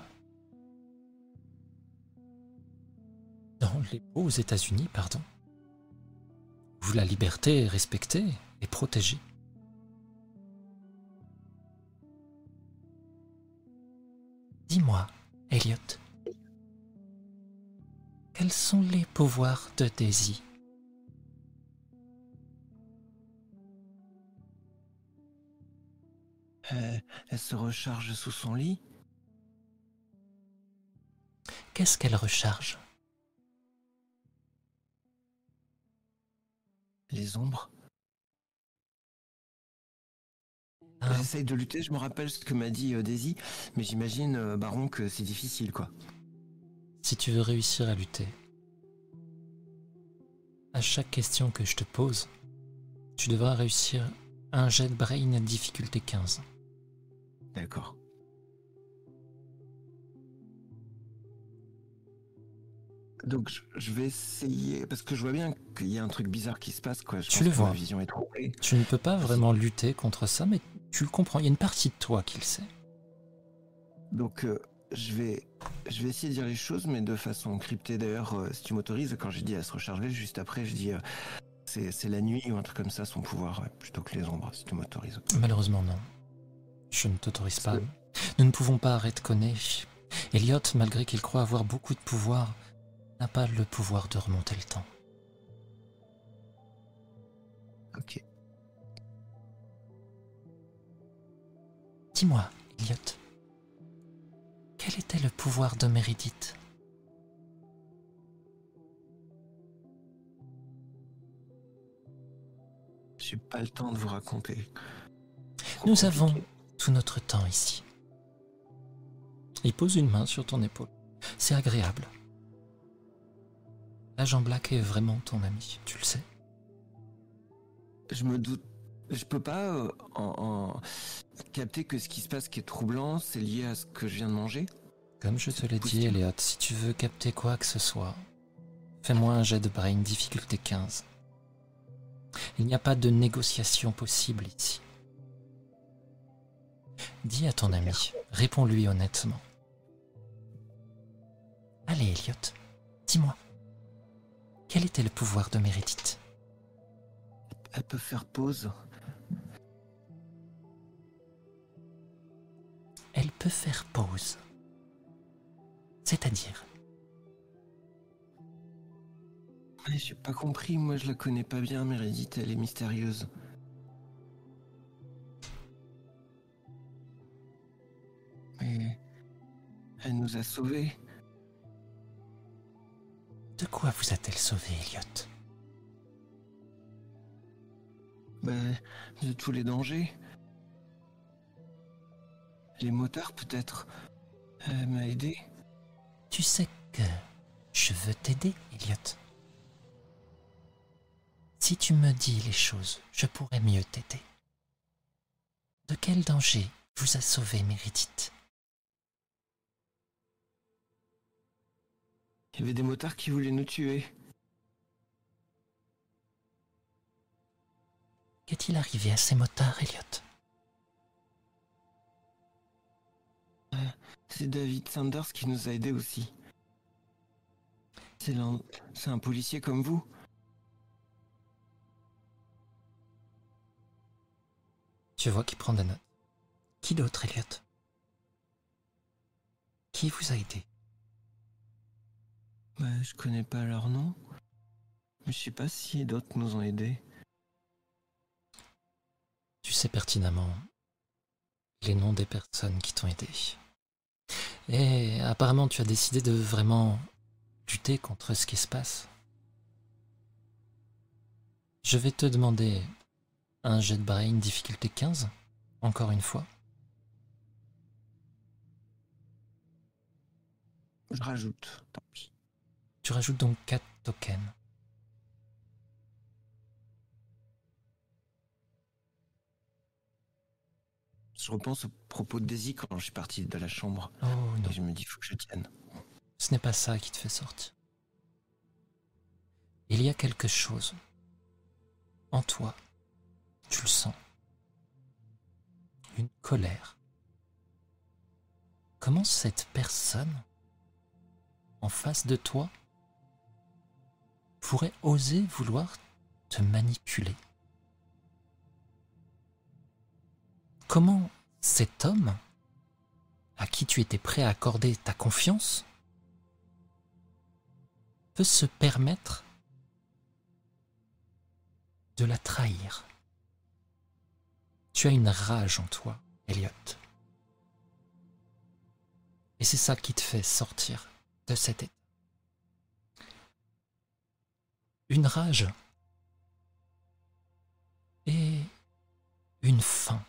Dans les beaux États-Unis, pardon. Où la liberté est respectée et protégée. Dis-moi, Elliot, quels sont les pouvoirs de Daisy? Euh, elle se recharge sous son lit. Qu'est-ce qu'elle recharge? Les ombres. Hein J'essaye de lutter, je me rappelle ce que m'a dit euh, Daisy, mais j'imagine, euh, Baron, que c'est difficile, quoi. Si tu veux réussir à lutter, à chaque question que je te pose, tu devras réussir un jet de brain à difficulté 15. D'accord. Donc je, vais essayer, parce que je vois bien qu'il y a un truc bizarre qui se passe, quoi. Je Tu pense le vois. Ma vision est troublée. Tu ne peux pas vraiment lutter contre ça, mais tu le comprends. Il y a une partie de toi qui le sait. Donc euh, je vais, je vais essayer de dire les choses, mais de façon cryptée. D'ailleurs, euh, si tu m'autorises, quand j'ai dit à se recharger, juste après, je dis euh, c'est la nuit ou un truc comme ça, son pouvoir, ouais, plutôt que les ombres, si tu m'autorises. Malheureusement, non. Je ne t'autorise pas. Nous ne pouvons pas retconner. Elliot, malgré qu'il croit avoir beaucoup de pouvoir, n'a pas le pouvoir de remonter le temps. Ok. Dis-moi, Elliot, quel était le pouvoir de Meredith? J'ai pas le temps de vous raconter. Nous compliqué. avons tout notre temps ici. Il pose une main sur ton épaule. C'est agréable. L'agent Black est vraiment ton ami, tu le sais. Je me doute. Je peux pas euh, en, en capter que ce qui se passe qui est troublant, c'est lié à ce que je viens de manger. Comme je te l'ai dit. Elliot, si tu veux capter quoi que ce soit, fais-moi un jet de brain difficulté 15. Il n'y a pas de négociation possible ici. Dis à ton ami, réponds-lui honnêtement. Allez, Elliot, dis-moi. Quel était le pouvoir de Meredith? Elle peut faire pause. Elle peut faire pause. C'est-à-dire, Ouais, J'ai pas compris, moi je la connais pas bien, Meredith, elle est mystérieuse. Mais elle nous a sauvés. de quoi vous a-t-elle sauvé, Elliot? Ben, de tous les dangers. Les motards, peut-être. Elle m'a aidé. Tu sais que je veux t'aider, Elliot. Si tu me dis les choses, je pourrais mieux t'aider. De quel danger vous a sauvé Méridite Il y avait des motards qui voulaient nous tuer. Qu'est-il arrivé à ces motards, Elliot? C'est David Sanders qui nous a aidés aussi. C'est un policier comme vous. Tu vois qu'il prend des notes. Qui d'autre, Elliot? Qui vous a aidé je connais pas leur nom. Mais je sais pas si d'autres nous ont aidés. Tu sais pertinemment les noms des personnes qui t'ont aidé. Et apparemment, tu as décidé de vraiment lutter contre ce qui se passe. Je vais te demander un jet de brain difficulté 15, encore une fois. Je rajoute. Tant pis. Tu rajoutes donc 4 tokens. Je repense au propos de Daisy quand je suis parti de la chambre. Oh non, Et je me dis, faut que je tienne. ce n'est pas ça qui te fait sortir. Il y a quelque chose en toi. Tu le sens. Une colère. Comment cette personne en face de toi pourrait oser vouloir te manipuler? Comment cet homme à qui tu étais prêt à accorder ta confiance peut se permettre de la trahir? Tu as une rage en toi, Elliot. Et c'est ça qui te fait sortir de cet état. Une rage et une faim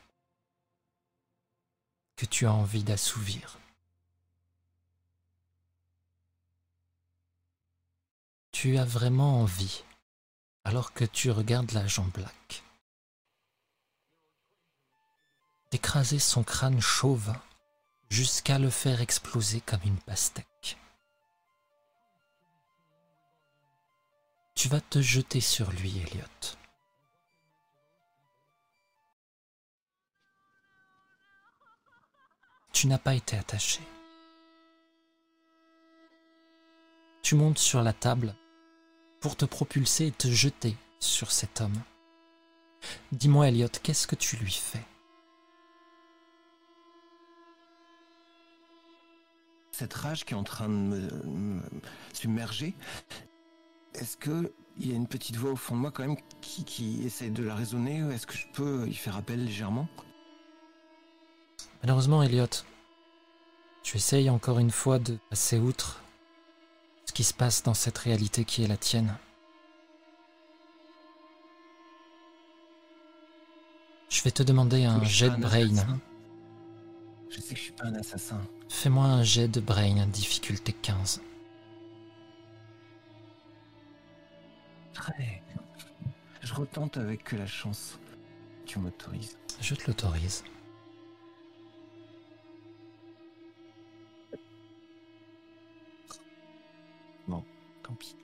tu as envie d'assouvir. Tu as vraiment envie, alors que tu regardes l'agent Black, d'écraser son crâne chauve jusqu'à le faire exploser comme une pastèque. Tu vas te jeter sur lui, Elliot. Tu n'as pas été attaché. Tu montes sur la table pour te propulser et te jeter sur cet homme. Dis-moi, Elliot, qu'est-ce que tu lui fais? Cette rage qui est en train de me, me submerger, est-ce que il y a une petite voix au fond de moi quand même qui, qui essaye de la raisonner? Est-ce que je peux y faire appel légèrement? Malheureusement, Elliot, tu essayes encore une fois de passer outre ce qui se passe dans cette réalité qui est la tienne. Je vais te demander un jet de brain. assassin. Je sais que je suis pas un assassin. Fais-moi un jet de brain, difficulté 15. Très. Je retente avec que la chance. Tu m'autorises. Je te l'autorise. Tant pis.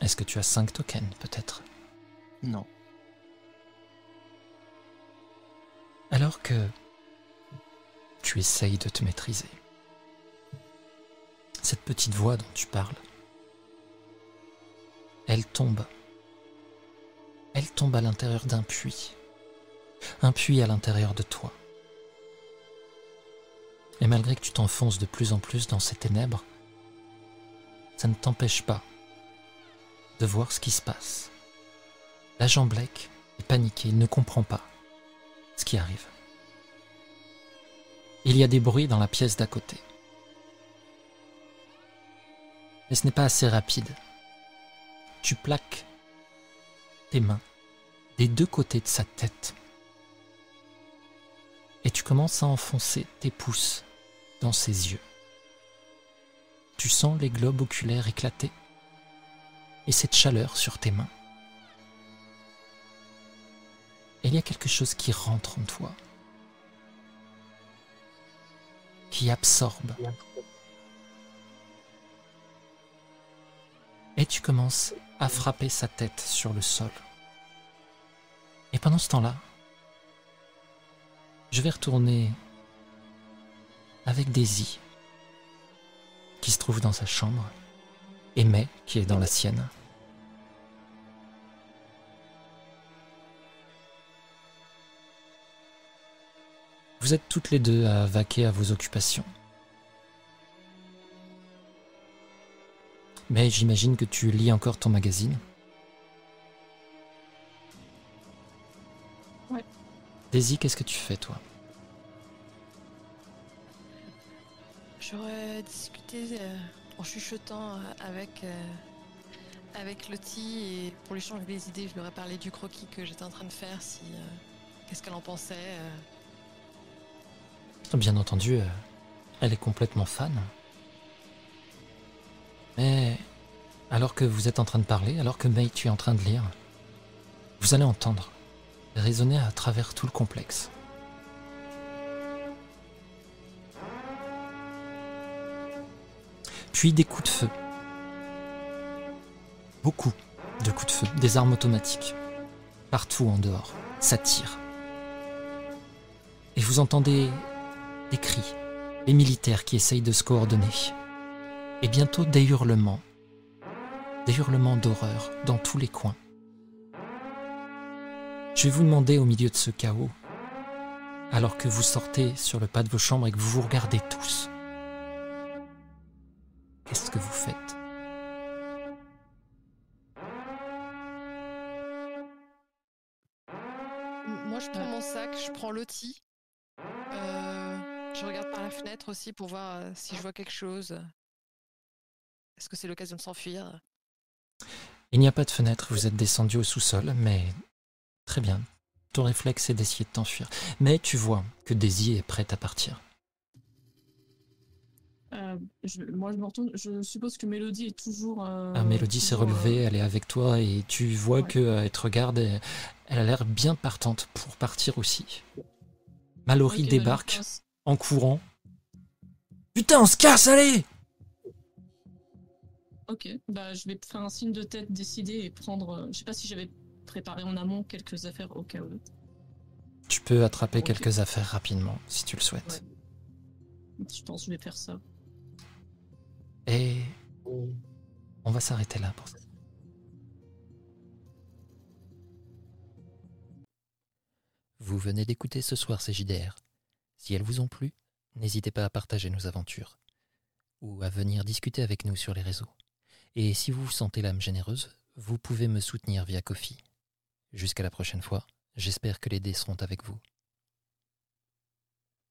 Est-ce que tu as 5 tokens, peut-être? Non. Alors que tu essayes de te maîtriser, cette petite voix dont tu parles, elle tombe. Elle tombe à l'intérieur d'un puits. Un puits à l'intérieur de toi. Et malgré que tu t'enfonces de plus en plus dans ces ténèbres, ça ne t'empêche pas de voir ce qui se passe. L'agent Blake est paniqué, il ne comprend pas ce qui arrive. Il y a des bruits dans la pièce d'à côté. Mais ce n'est pas assez rapide. Tu plaques tes mains des deux côtés de sa tête. Et tu commences à enfoncer tes pouces dans ses yeux. Tu sens les globes oculaires éclater et cette chaleur sur tes mains. Il y a quelque chose qui rentre en toi, qui absorbe. Et tu commences à frapper sa tête sur le sol. Et pendant ce temps-là, je vais retourner avec Daisy, qui se trouve dans sa chambre, et May, qui est dans la sienne. Vous êtes toutes les deux à vaquer à vos occupations. Mais j'imagine que tu lis encore ton magazine. Ouais. Daisy, qu'est-ce que tu fais toi? J'aurais discuté euh, en chuchotant euh, avec, euh, avec Lottie et pour lui changer les idées, je lui aurais parlé du croquis que j'étais en train de faire, si qu'est-ce qu'elle en pensait. Bien entendu, elle est complètement fan. Mais alors que vous êtes en train de parler, alors que May tu es en train de lire, vous allez entendre résonner à travers tout le complexe. Puis des coups de feu. Beaucoup de coups de feu, des armes automatiques. Partout en dehors, ça tire. Et vous entendez des cris, les militaires qui essayent de se coordonner. Et bientôt des hurlements. Des hurlements d'horreur dans tous les coins. Je vais vous demander au milieu de ce chaos, alors que vous sortez sur le pas de vos chambres et que vous vous regardez tous, qu'est-ce que vous faites Moi, je prends mon sac, je prends Lottie. Euh, je regarde par la fenêtre aussi pour voir euh, si je vois quelque chose. Est-ce que c'est l'occasion de s'enfuir? Il n'y a pas de fenêtre, vous êtes descendu au sous-sol, mais très bien. Ton réflexe est d'essayer de t'enfuir. Mais tu vois que Daisy est prête à partir. Euh, je- moi, je me retourne. Je suppose que Mélodie est toujours. euh, Ah, Mélodie s'est euh, relevée, elle est avec toi et tu vois Ouais. que euh, elle te regarde et elle a l'air bien partante pour partir aussi. Mallory bah, débarque pense- en courant. Putain, on se casse, allez Ok, bah je vais faire un signe de tête décidé et prendre. je sais pas si j'avais préparé en amont quelques affaires au cas où. Tu peux attraper quelques affaires rapidement si tu le souhaites. Je pense que je vais faire ça. Et on va s'arrêter là pour ça. Vous venez d'écouter ce soir ces JDR. Si elles vous ont plu, n'hésitez pas à partager nos aventures ou à venir discuter avec nous sur les réseaux. Et si vous vous sentez l'âme généreuse, vous pouvez me soutenir via Kofi. Jusqu'à la prochaine fois, j'espère que les dés seront avec vous.